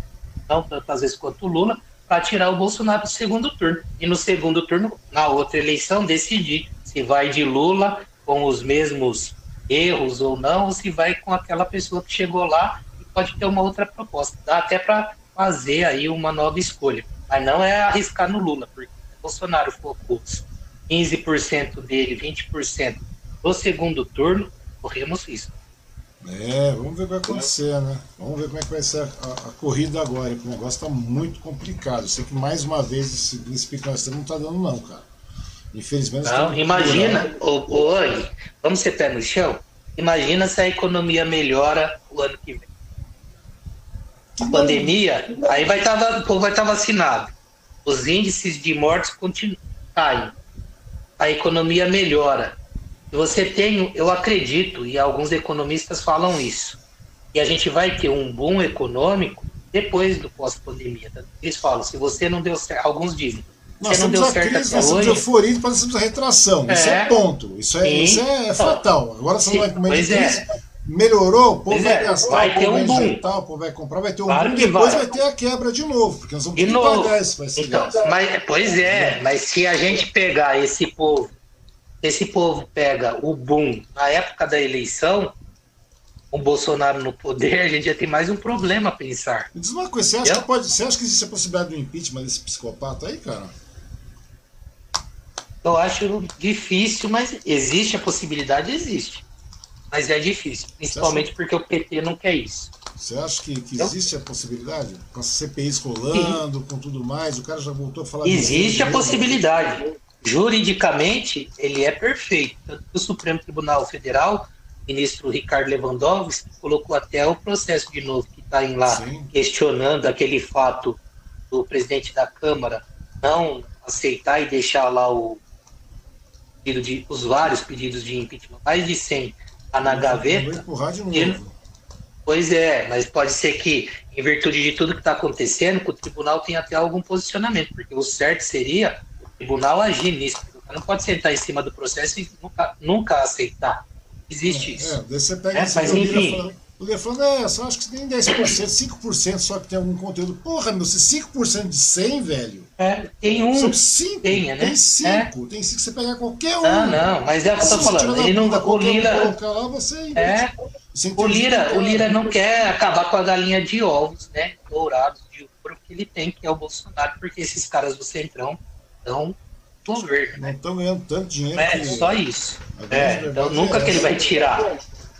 não tantas vezes quanto o Lula, para tirar o Bolsonaro do segundo turno. E no segundo turno, na outra eleição, decidir se vai de Lula com os mesmos erros ou não, ou se vai com aquela pessoa que chegou lá e pode ter uma outra proposta. Dá até para fazer aí uma nova escolha. Mas não é arriscar no Lula, porque o Bolsonaro focou 15% dele, 20% no segundo turno, corremos risco. É, vamos ver o que vai acontecer, né? Vamos ver como é que vai ser a, a, corrida agora, porque o negócio está muito complicado. Eu sei que mais uma vez esse príncipe que nós temos não está dando, não, cara. Infelizmente. Não, imagina, ô, ô, vamos ser pé no chão? Imagina se a economia melhora o ano que vem pandemia, aí vai estar, tá o povo vai estar tá vacinado. Os índices de mortes continuam caem. A economia melhora. Você tem, eu acredito, e alguns economistas falam isso, e a gente vai ter um boom econômico depois do pós-pandemia. Eles falam, se você não deu certo, alguns dizem, nós você não deu certo crise, até nós hoje. de euforia e nós a retração. É, isso é ponto. Isso é, isso é fatal. Agora você não vai comer de crise. É melhorou, o povo vai é, gastar, vai o povo vai um injetar, o povo vai comprar, vai ter um claro boom, depois vai. vai. ter a quebra de novo, porque nós vamos ter que pagar esse, esse então, Mas, pois é, mas se a gente pegar esse povo, esse povo pega o boom na época da eleição, o Bolsonaro no poder, a gente já tem mais um problema a pensar. Me diz uma coisa, você acha, que, pode, você acha que existe a possibilidade do impeachment desse psicopata aí, cara? Eu acho difícil, mas existe a possibilidade, existe. Mas é difícil, principalmente porque o PT não quer isso. Você acha que, que existe a possibilidade? Com as CPIs rolando, Sim. com tudo mais, o cara já voltou a falar... Existe a possibilidade. Juridicamente, ele é perfeito. O Supremo Tribunal Federal, ministro Ricardo Lewandowski, colocou até o processo de novo que está em lá, Sim. questionando aquele fato do presidente da Câmara não aceitar e deixar lá o pedido de, os vários pedidos de impeachment, mais de 100 tá na gaveta. Vou empurrar de novo. Pois é, mas pode ser que, em virtude de tudo que está acontecendo, que o tribunal tenha até algum posicionamento, porque o certo seria o tribunal agir nisso. Não pode sentar em cima do processo e nunca, nunca aceitar. Existe é, isso. É, você pega é, mas enfim. O Lê falando, é, só acho que tem 10%, 5% só que tem algum conteúdo. Porra, meu, se 5% de 100, velho. É, tem um. São 5. Tem, né? Tem 5. É. Tem 5 você pegar qualquer um. Ah, não, mas é o que eu tô falando. Ele não. O Lira. Lá, você é. O Lira, o Lira não quer acabar com a galinha de ovos, né? Dourados de ouro que ele tem, que é o Bolsonaro, porque esses caras do Centrão estão governo. Não estão ganhando tanto dinheiro. É, só isso. É, então nunca é que ele vai tirar.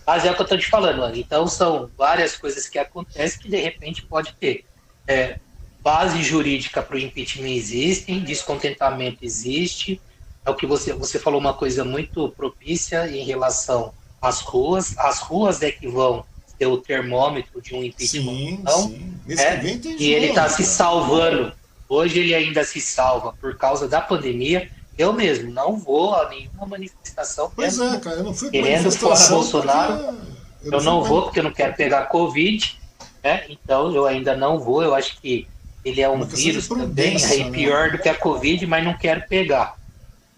Mas é o que eu estou te falando, mano. Então são várias coisas que acontecem que de repente pode ter. É, base jurídica para o impeachment existem, descontentamento existe. É o que você, você falou uma coisa muito propícia em relação às ruas. As ruas é que vão ter o termômetro de um impeachment. Sim, então, sim. É, e ele está se salvando. Hoje ele ainda se salva por causa da pandemia eu mesmo não vou a nenhuma manifestação. Pois é, cara, eu não fui querendo fora Bolsonaro. Eu, eu não, vou porque eu não quero pegar Covid, né? Então eu ainda não vou. Eu acho que ele é um vírus também, é né? pior do que a Covid, mas não quero pegar.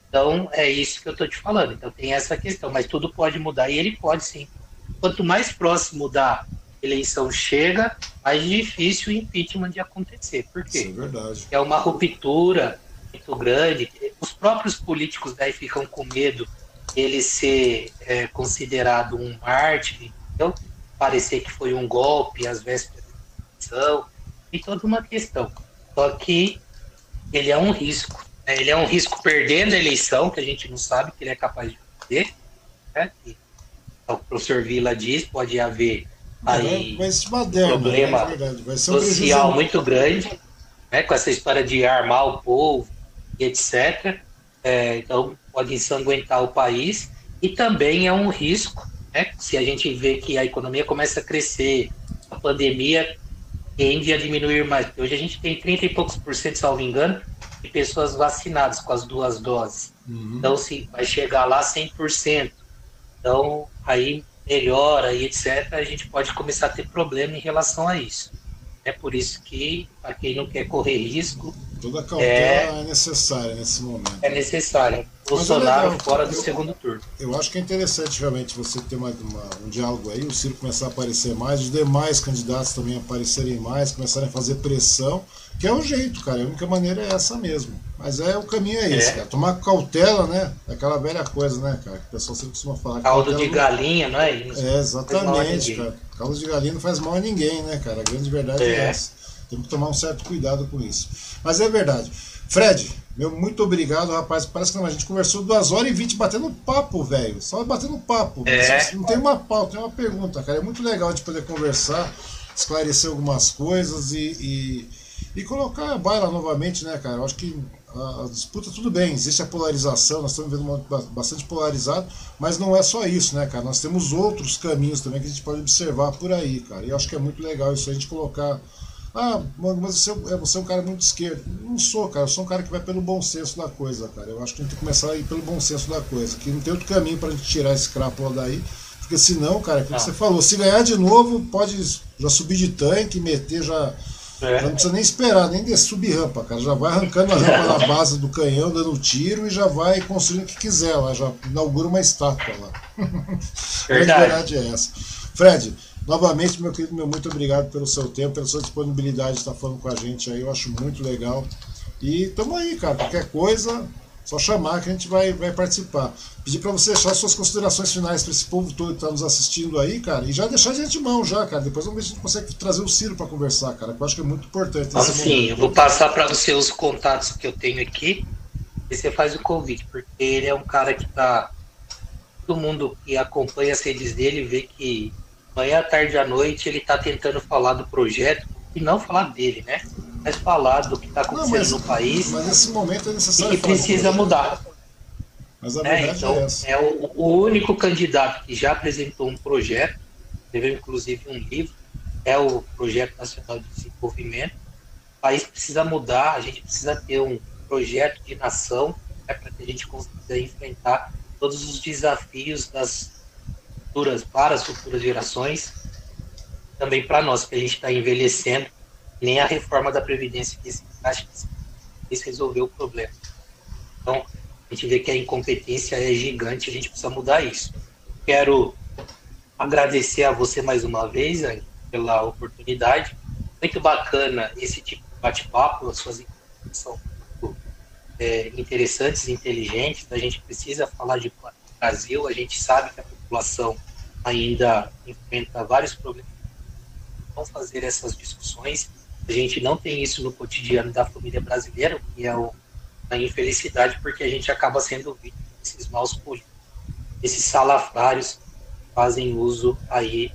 Então é isso que eu estou te falando. Então tem essa questão, mas tudo pode mudar e ele pode sim. Quanto mais próximo da eleição chega, mais difícil o impeachment de acontecer. Por quê? Isso é verdade. É uma ruptura muito grande. Os próprios políticos daí ficam com medo ele ser é, considerado um mártir, então parecer que foi um golpe às vésperas da eleição, e toda uma questão. Só que ele é um risco. Né? Ele é um risco perdendo a eleição, que a gente não sabe que ele é capaz de fazer. Né? E, o professor Vila diz, pode haver aí um problema é social muito grande, né? com essa história de armar o povo, etc. É, então, pode ensanguentar o país e também é um risco, né? Se a gente vê que a economia começa a crescer, a pandemia tende a diminuir mais. Hoje a gente tem 30 e poucos por cento, salvo engano, de pessoas vacinadas com as duas doses. Uhum. Então, se vai chegar lá 100%. Então, aí melhora e etc., a gente pode começar a ter problema em relação a isso. É por isso que, para quem não quer correr risco, Toda cautela é, é necessária nesse momento. É necessária. Bolsonaro é fora do eu, segundo turno. Eu acho que é interessante realmente você ter uma, uma, um diálogo aí, o Ciro começar a aparecer mais, os demais candidatos também aparecerem mais, começarem a fazer pressão, que é o jeito, cara. A única maneira é essa mesmo. Mas é o caminho é esse, é. cara. Tomar cautela, né? É aquela velha coisa, né, cara? Que o pessoal sempre costuma falar. Caldo de galinha, não é isso? É, exatamente, cara. Caldo de galinha não faz mal a ninguém, né, cara? A grande verdade é, é essa. Temos que tomar um certo cuidado com isso. Mas é verdade. Fred, meu muito obrigado, rapaz. Parece que não, a gente conversou duas horas e vinte batendo papo, velho. Só batendo papo. É. Não tem uma pauta, tem uma pergunta, cara. É muito legal a gente poder conversar, esclarecer algumas coisas e, e, e colocar a baila novamente, né, cara? Eu acho que a, a disputa, tudo bem, existe a polarização, nós estamos vendo bastante polarizado, mas não é só isso, né, cara? Nós temos outros caminhos também que a gente pode observar por aí, cara. E eu acho que é muito legal isso a gente colocar ah, mas você, é, você é um cara muito esquerdo. Não sou, cara. Eu sou um cara que vai pelo bom senso da coisa, cara. Eu acho que a gente tem que começar a ir pelo bom senso da coisa. Que não tem outro caminho pra gente tirar esse crápula daí. Porque senão, cara, como ah. você falou, se ganhar de novo, pode já subir de tanque, meter já. É. Já não precisa nem esperar, nem subir rampa, cara. Já vai arrancando a rampa na base do canhão, dando tiro e já vai construindo o que quiser lá. Já inaugura uma estátua lá. Verdade. a verdade é essa. Fred, Novamente, meu querido, meu muito obrigado pelo seu tempo, pela sua disponibilidade de estar falando com a gente aí, eu acho muito legal. E tamo aí, cara, qualquer coisa, só chamar que a gente vai, vai participar. Pedir para você deixar suas considerações finais para esse povo todo que está nos assistindo aí, cara, e já deixar de mão já, cara. Depois vamos ver se a gente consegue trazer o Ciro para conversar, cara, que eu acho que é muito importante. Vamos sim, eu vou passar para você os contatos que eu tenho aqui e você faz o convite, porque ele é um cara que tá. Todo mundo que acompanha as redes dele vê que manhã, tarde à noite ele está tentando falar do projeto e não falar dele, né? Mas falar do que está acontecendo não, mas, no país. Mas nesse momento é necessário. E que precisa mudar. Mas a é, então, é, essa. é o, o, único candidato que já apresentou um projeto, teve inclusive um livro, é o Projeto Nacional de Desenvolvimento. O país precisa mudar, a gente precisa ter um projeto de nação né, para que a gente consiga enfrentar todos os desafios das futuras, para as futuras gerações. também para nós, porque a gente está envelhecendo, nem a reforma da Previdência que que isso resolveu o problema. Então, a gente vê que a incompetência é gigante, a gente precisa mudar isso. Quero agradecer a você mais uma vez, Anny, pela oportunidade. Muito bacana esse tipo de bate-papo, as suas são muito é, interessantes inteligentes. A gente precisa falar de Brasil, a gente sabe que a população ainda enfrenta vários problemas. Vamos fazer essas discussões. A gente não tem isso no cotidiano da família brasileira, que é o, a infelicidade, porque a gente acaba sendo vítima desses maus políticos, esses salafrários fazem uso aí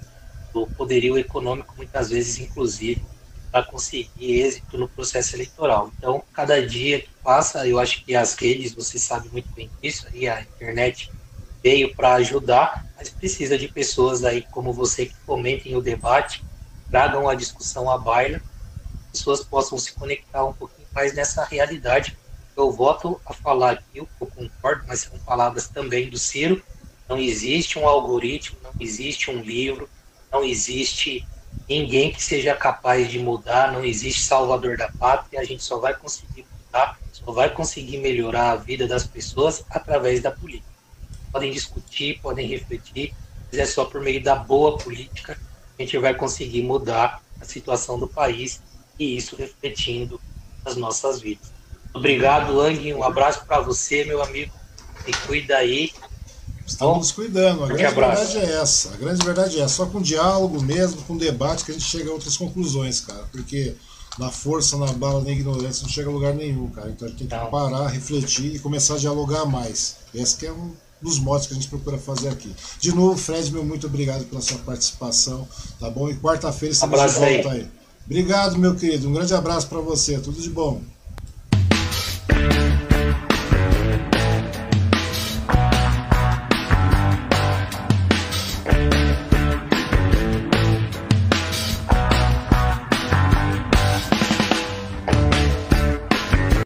do poderio econômico, muitas vezes, inclusive, para conseguir êxito no processo eleitoral. Então, cada dia que passa, eu acho que as redes, você sabe muito bem disso, aí a internet veio para ajudar, mas precisa de pessoas aí como você que comentem o debate, tragam a discussão à baila, pessoas possam se conectar um pouquinho mais nessa realidade. Eu volto a falar aqui, eu concordo, mas são palavras também do Ciro, não existe um algoritmo, não existe um livro, não existe ninguém que seja capaz de mudar, não existe salvador da pátria, a gente só vai conseguir mudar, só vai conseguir melhorar a vida das pessoas através da política. Podem discutir, podem refletir, mas é só por meio da boa política que a gente vai conseguir mudar a situação do país e isso refletindo nas nossas vidas. Obrigado, Ang, um abraço para você, meu amigo, e cuida aí Estamos nos cuidando. A grande verdade é essa. A grande verdade é essa. Só com diálogo mesmo, com debate, que a gente chega a outras conclusões, cara. Porque na força, na bala, na ignorância, não chega a lugar nenhum, cara. Então a gente tem que não. parar, refletir e começar a dialogar mais. Esse que é um dos modos que a gente procura fazer aqui. De novo, Fred, meu muito obrigado pela sua participação, tá bom? E quarta-feira você abraço volta aí. aí. Obrigado, meu querido. Um grande abraço para você. Tudo de bom.